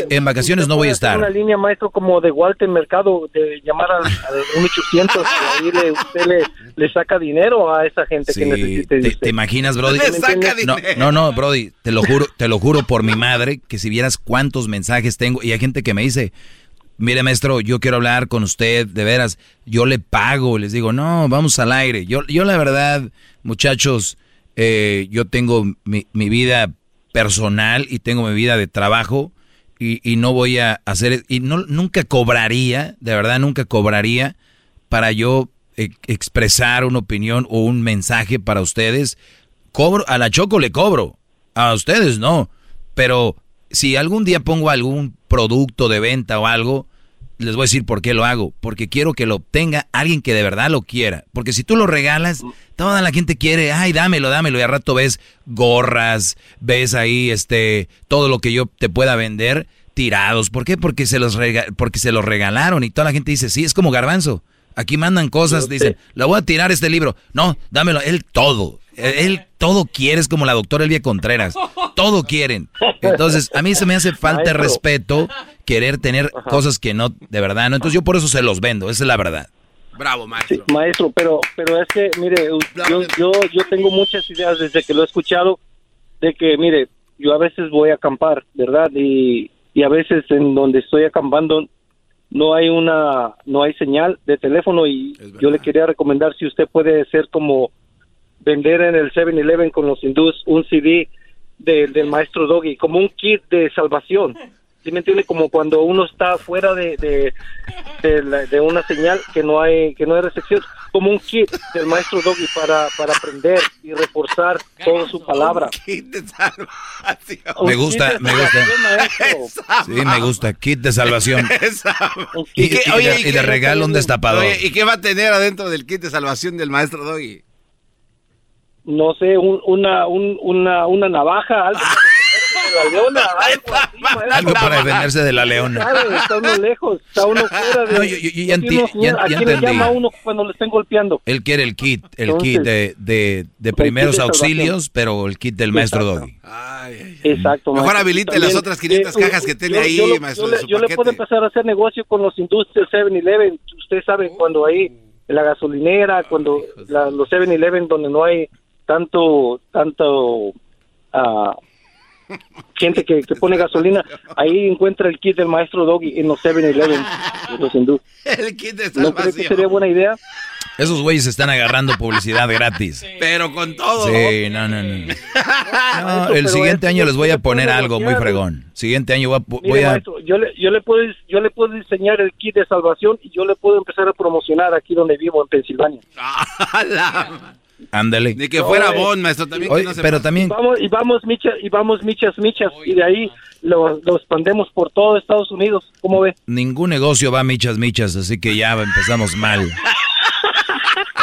en vacaciones no voy a estar. una línea, maestro, como de Walter Mercado, de llamar al, al 1800 y ahí le, usted le, le saca dinero a esa gente que Sí, necesite de te, te imaginas, Brody? Le saca No, no, no, Brody, te lo juro, te lo juro por mi madre, que si vieras cuántos mensajes tengo, y hay gente que me dice, mire maestro, yo quiero hablar con usted, de veras, yo le pago, les digo, no, vamos al aire. Yo, yo la verdad, muchachos, eh, yo tengo mi, vida personal y tengo mi vida de trabajo y, y no voy a hacer, y no, nunca cobraría, de verdad, nunca cobraría para yo eh, expresar una opinión o un mensaje para ustedes. Cobro, a la Choco le cobro, a ustedes no. Pero si algún día pongo algún producto de venta o algo, les voy a decir por qué lo hago. Porque quiero que lo obtenga alguien que de verdad lo quiera. Porque si tú lo regalas, toda la gente quiere, ay, dámelo, dámelo. Y al rato ves gorras, ves ahí este todo lo que yo te pueda vender tirados. ¿Por qué? Porque se los, rega- porque se los regalaron y toda la gente dice, sí, es como garbanzo. Aquí mandan cosas, dicen, le voy a tirar este libro. No, dámelo, él todo. Él todo quiere, es como la doctora Elvia Contreras. Todo quieren. Entonces, a mí se me hace falta de respeto querer tener cosas que no, de verdad, ¿no? Entonces yo por eso se los vendo, esa es la verdad. Bravo, maestro. Sí, maestro, pero, pero es que, mire, yo, yo, yo tengo muchas ideas desde que lo he escuchado, de que, mire, yo a veces voy a acampar, ¿verdad? Y, y a veces en donde estoy acampando no hay una no hay señal de teléfono y yo le quería recomendar si usted puede ser como vender en el 7-Eleven con los hindús un CD de- del maestro Doggy como un kit de salvación ¿sí me entiende? como cuando uno está fuera de de, de, la- de una señal que no hay que no hay recepción como un kit del maestro Doggy para para aprender y reforzar toda su palabra Me gusta, me gusta. Sí, me gusta. Kit de salvación. Y, ¿Y, qué- oye, de, ¿y y de qué- regalo un destapador. Oye, ¿y qué va a tener adentro del kit de salvación del maestro Doggy? No sé, un- una, un- una, una navaja, algo para defenderse de la leona, algo así. Algo para defenderse de la leona. ¿Sabe? Está uno lejos, está uno fuera de... No, yo- yo- yo ya enti- uno- ya- ¿A ya quién le llama uno cuando le estén golpeando? Él quiere el kit, el Entonces, kit de, de, de kit primeros de salvación. auxilios, pero el kit del maestro Exacto. Doggy. Exacto. Mejor maestro. habilite También, las otras 500 eh, cajas que tiene yo- ahí, yo, maestro, Yo, de le, su yo le puedo empezar a hacer negocio con los industrias 7-Eleven. Ustedes saben, cuando ahí en la gasolinera, cuando la- los 7-Eleven donde no hay tanto, tanto ah, gente que, que pone gasolina, ahí encuentra el kit del maestro Doggy en los 7-Eleven. de los hindú. El kit de ¿No cree que salvación. sería buena idea? Esos güeyes están agarrando publicidad gratis. Pero con todo. Sí, no, no, no. No, Maestro, el siguiente año les voy a poner algo muy fregón. Siguiente año voy a... Mire, voy a- maestro, yo le, yo le puedo yo le puedo diseñar el kit de salvación y yo le puedo empezar a promocionar aquí donde vivo en Pensilvania. Ándale. Ni que fuera No, eh. Bon, maestro, también. que no se pero pase. también... Y vamos y vamos michas y vamos michas michas y de ahí lo, lo expandemos por todo Estados Unidos. ¿Cómo ve? Ningún negocio va michas michas, así que ya empezamos mal.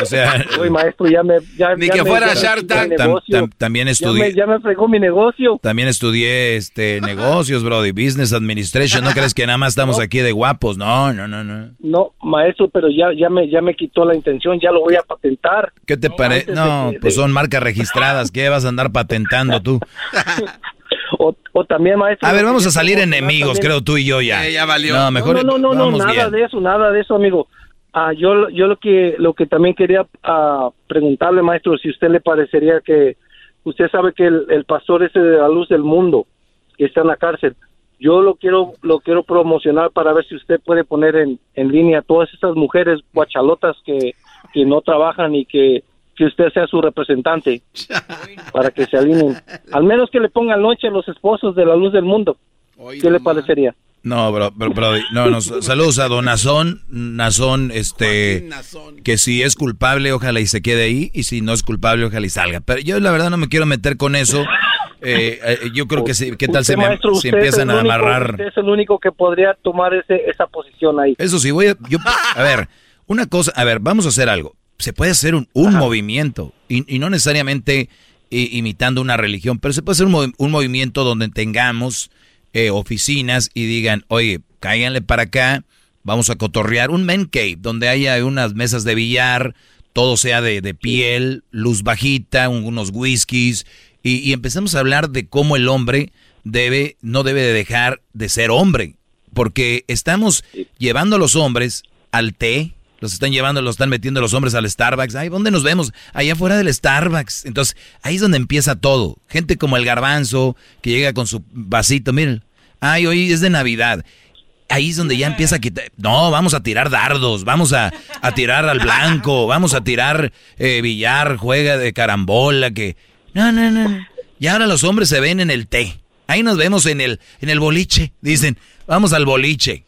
O sea, Oye, maestro, ya me ya, Ni ya que me- fuera ya Shark tam- tam- también ya me, estudié, ya me fregó mi negocio. también estudié este negocios, Brody, business administration. ¿No crees que nada más estamos aquí de guapos? No, no, no, no. No, maestro, pero ya ya me ya me quitó la intención, ya lo voy a patentar. ¿Qué te parece? de No, pues de- son marcas registradas. ¿Qué vas a andar patentando tú? O, o también, maestro. A ver, vamos a salir enemigos, también- creo tú y yo ya. Eh, ya valió. No, mejor no, no, no, no, nada bien. de eso, nada de eso, amigo. Ah, yo, yo lo que, lo que también quería ah, preguntarle, maestro, si usted le parecería que usted sabe que el, el pastor ese de la luz del mundo que está en la cárcel, yo lo quiero, lo quiero promocionar para ver si usted puede poner en, en línea a todas esas mujeres guachalotas que, que no trabajan y que, que usted sea su representante para que se alineen. Al menos que le pongan noche a los esposos de la luz del mundo. ¿Qué le parecería? No, bro, bro, no, no, saludos a Don Nazón, Nazón, este, que si es culpable, ojalá y se quede ahí, y si no es culpable, ojalá y salga. Pero yo la verdad no me quiero meter con eso. Eh, eh, yo creo que sí, ¿qué tal Usted, si, me- si empiezan el a único- amarrar? Usted es el único que podría tomar ese, esa posición ahí. Eso sí, voy a, yo, a ver, una cosa, a ver, vamos a hacer algo. Se puede hacer un, un movimiento, y, y no necesariamente imitando una religión, pero se puede hacer un movimiento donde tengamos eh, oficinas y digan, oye, cáiganle para acá, vamos a cotorrear un men cave, donde haya unas mesas de billar, todo sea de, de piel, luz bajita, un- unos whiskies, y, y empezamos a hablar de cómo el hombre debe, no debe de dejar de ser hombre, porque estamos llevando a los hombres al té, los están llevando, los están metiendo los hombres al Starbucks. Ay, ¿dónde nos vemos? Allá afuera del Starbucks. Entonces, ahí es donde empieza todo. Gente como el garbanzo, que llega con su vasito, miren. Ay, hoy es de Navidad. Ahí es donde ya empieza a quitar. No, vamos a tirar dardos, vamos a, a tirar al blanco, vamos a tirar eh, billar, juega de carambola, que. No, no, no. Y ahora los hombres se ven en el té. Ahí nos vemos en el, en el boliche. Dicen, vamos al boliche.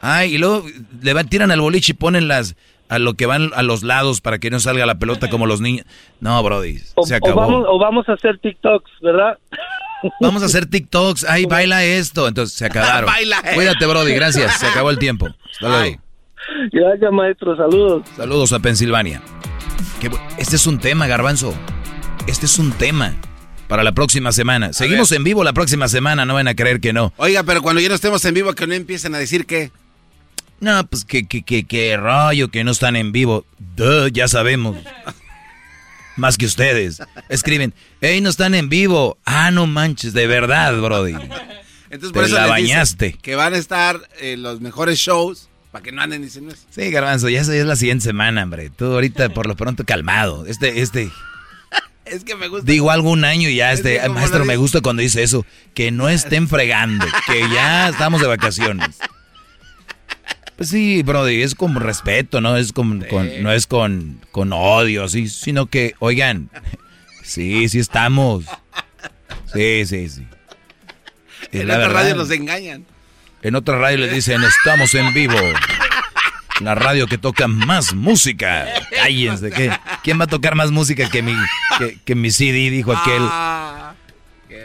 Ay, y luego le van, tiran al boliche y ponen las a lo que van a los lados para que no salga la pelota como los niños. No, Brody, O, se o acabó. vamos, o vamos a hacer TikToks, ¿verdad? Vamos a hacer TikToks. Ay, baila esto. Entonces se acabaron. Baila. Cuídate, Brody. Gracias. Se acabó el tiempo. Hasta luego. Gracias, maestro. Saludos. Saludos a Pensilvania. Este es un tema, Garbanzo. Este es un tema para la próxima semana. Seguimos en vivo la próxima semana. No van a creer que no. Oiga, pero cuando ya no estemos en vivo, que no empiecen a decir que. No, pues que, que, que, que rollo, que no están en vivo. Duh, ya sabemos. Más que ustedes. Escriben, hey, no están en vivo. Ah, no manches, de verdad, Brody. Entonces, Te eso la bañaste. Que van a estar eh, los mejores shows para que no anden diciendo eso. Sí, Garbanzo, ya es la siguiente semana, hombre. Tú ahorita por lo pronto calmado. Este, este, Es que me gusta. digo algún año y ya este, que maestro, me gusta cuando dice eso. Que no estén fregando, que ya estamos de vacaciones. Pues sí, Brody, es con respeto, no es con, con- no es con, con odio, así, sino que, oigan, sí, sí estamos. Sí, sí, sí. Es En la otra radio los engañan. En otra radio le dicen, estamos en vivo. La radio que toca más música. Cállense, ¿qué? ¿Quién va a tocar más música que mi, que, que mi CD? Dijo aquel.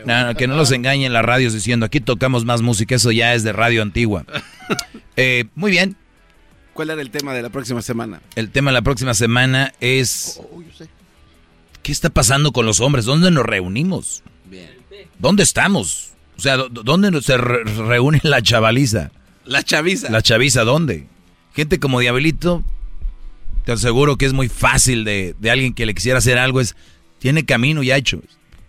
No, no, que no los engañen las radios diciendo, aquí tocamos más música, eso ya es de radio antigua. Eh, muy bien, ¿Cuál era el tema de la próxima semana? el tema de la próxima semana es... ¿Qué está pasando con los hombres? ¿Dónde nos reunimos? ¿Dónde estamos? O sea, ¿dó- ¿dónde nos- se re- reúne la chavaliza? La chaviza. ¿La chaviza dónde? Gente como Diablito, te aseguro que es muy fácil de, de alguien que le quisiera hacer algo, es, tiene camino ya hecho.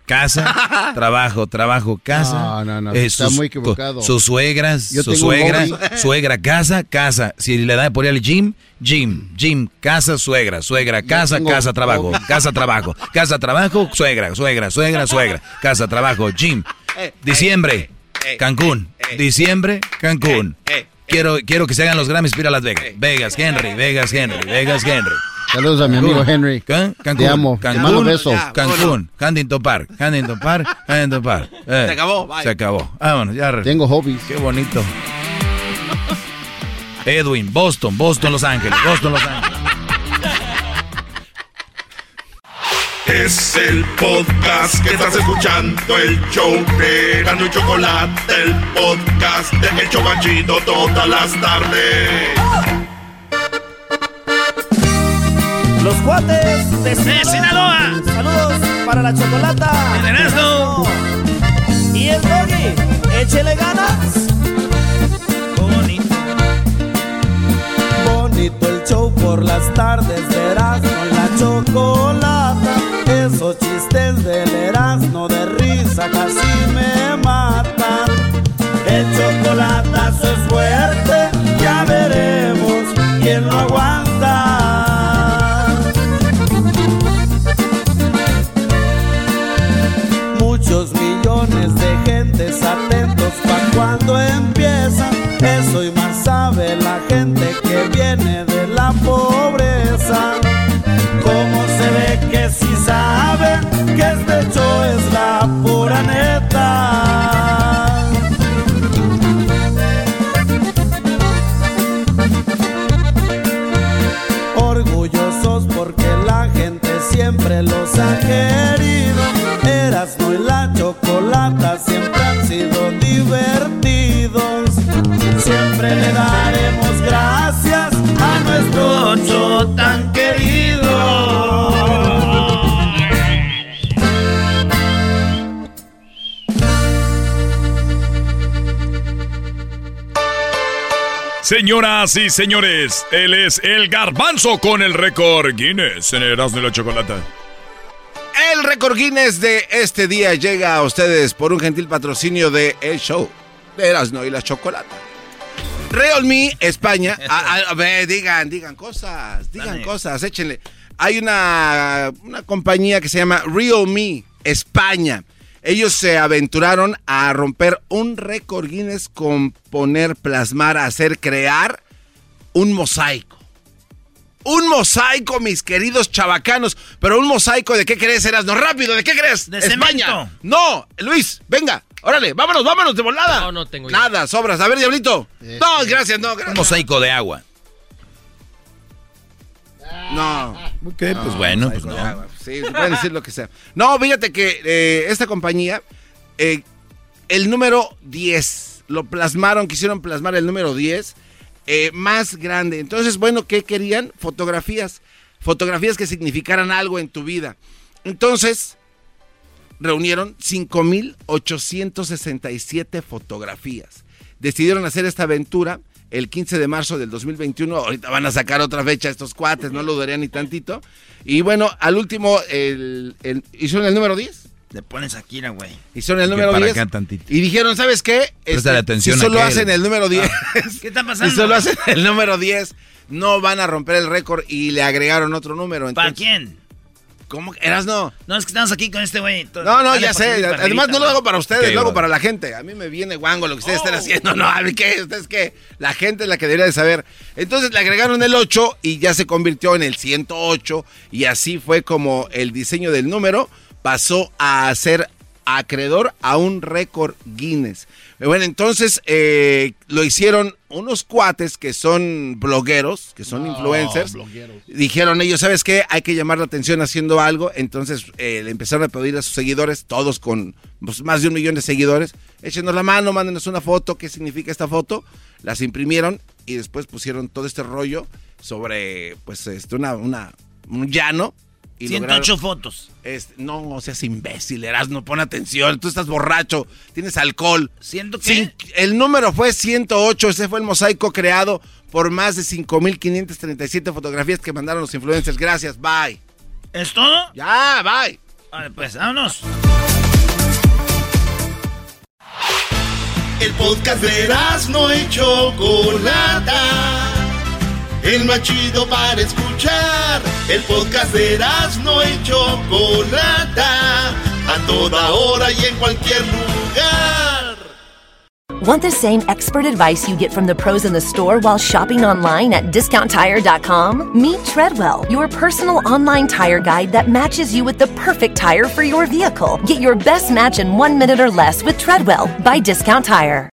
Casa, trabajo, trabajo, casa. No, no, no, eh, está muy equivocado. Sus suegras, Yo su suegra, suegra, casa, casa. Si le da por al gym, gym, gym, casa, suegra, suegra, casa, tengo casa, trabajo, casa, trabajo, casa, trabajo, suegra, suegra, suegra, suegra, casa, trabajo, gym. Diciembre, Cancún. Diciembre, Cancún. Quiero, quiero que se hagan los Grammys ir a Las Vegas. Vegas, Henry, Vegas, Henry, Vegas, Henry. Saludos a mi amigo Henry. ¿Qué? Cancún, Te amo. Te Cancún, mando beso. Cancún, Huntington Park, Huntington Park, Huntington Park. Eh, Se acabó, bye. Se acabó. Vámonos, ya. Tengo hobbies. Qué bonito. Edwin, Boston, Boston, Los Ángeles, Boston, Los Ángeles. Es el podcast que estás escuchando, el show de Gano y Chocolate, el podcast de El Chocachito todas las tardes. Los cuates de ¡De Sinaloa! Saludos para la chocolata. ¡El Erasmo! Y el doggy. Échele ganas. Bonito. Bonito el show por las tardes de Erasmo cuando empieza. Eso y más sabe la gente que viene de Señoras y señores, él es el garbanzo con el récord Guinness en Erasmo y la Chocolata. El récord Guinness de este día llega a ustedes por un gentil patrocinio de El Show de Erasmo y la Chocolata. Realme España. A, a- a ver, digan, digan cosas, digan Dale. cosas, échenle. Hay una, una compañía que se llama Realme España. Ellos se aventuraron a romper un récord Guinness con poner, plasmar, hacer, crear un mosaico. Un mosaico, mis queridos chavacanos. Pero un mosaico de qué crees, eras no rápido, ¿de qué crees? De España. cemento. No, Luis, venga, órale, vámonos, vámonos de volada. No, no tengo ya. Nada, sobras. A ver, diablito. No, gracias, no, Un gracias. mosaico de agua. No. Ok, pues bueno, pues no. Sí, pueden decir lo que sea. No, fíjate que eh, esta compañía, eh, el número 10, lo plasmaron, quisieron plasmar el número 10 eh, más grande. Entonces, bueno, ¿qué querían? Fotografías. Fotografías que significaran algo en tu vida. Entonces, reunieron 5.867 fotografías. Decidieron hacer esta aventura el 15 de marzo del 2021. Ahorita van a sacar otra fecha estos cuates, no lo dudaría ni tantito. Y bueno, al último, el, el- hicieron el número 10. Le pones aquí, la güey. Hicieron el número para 10. acá tantito. Y dijeron, ¿sabes qué? Préstale atención si a solo hacen el número 10. ¿Qué está si pasando? solo hacen el número 10, no van a romper el récord y le agregaron otro número. ¿Para Entonces, quién? ¿Cómo? ¿Eras no? No, es que estamos aquí con este güey. No, no, ya sé. Además, no lo hago para ustedes, ¿Qué, lo hago bro? para la gente. A mí me viene guango lo que ustedes están haciendo. No, a mí qué, ustedes qué. La gente es la que debería de saber. Entonces le agregaron el 8 y ya se convirtió en el 108. Y así fue como el diseño del número pasó a ser acreedor a un récord Guinness. Eh, Bueno, entonces eh, lo hicieron unos cuates que son blogueros, que son influencers. Dijeron ellos, ¿sabes qué? Hay que llamar la atención haciendo algo. Entonces eh, le empezaron a pedir a sus seguidores, todos con pues, más de un millón de seguidores, échenos la mano, mándenos una foto, ¿qué significa esta foto? Las imprimieron y después pusieron todo este rollo sobre, pues, este, una, una, un llano. Y 108 lograron- fotos. este, no, seas imbécil, Erasmo, pon atención. Tú estás borracho, tienes alcohol. ¿Siento qué? el número fue 108. Ese fue el mosaico creado por más de 5.537 fotografías que mandaron los influencers. Gracias, bye. ¿Es todo? Ya, bye. Vale, pues, vámonos. El podcast de no y Chocolata. El más chido para escuchar. El podcast de no y Chocolata. A toda hora y en cualquier lugar. Want the same expert advice you get from the pros in the store while shopping online at discounttire.com? Meet Treadwell, your personal online tire guide that matches you with the perfect tire for your vehicle. Get your best match in one minute or less with Treadwell by Discount Tire.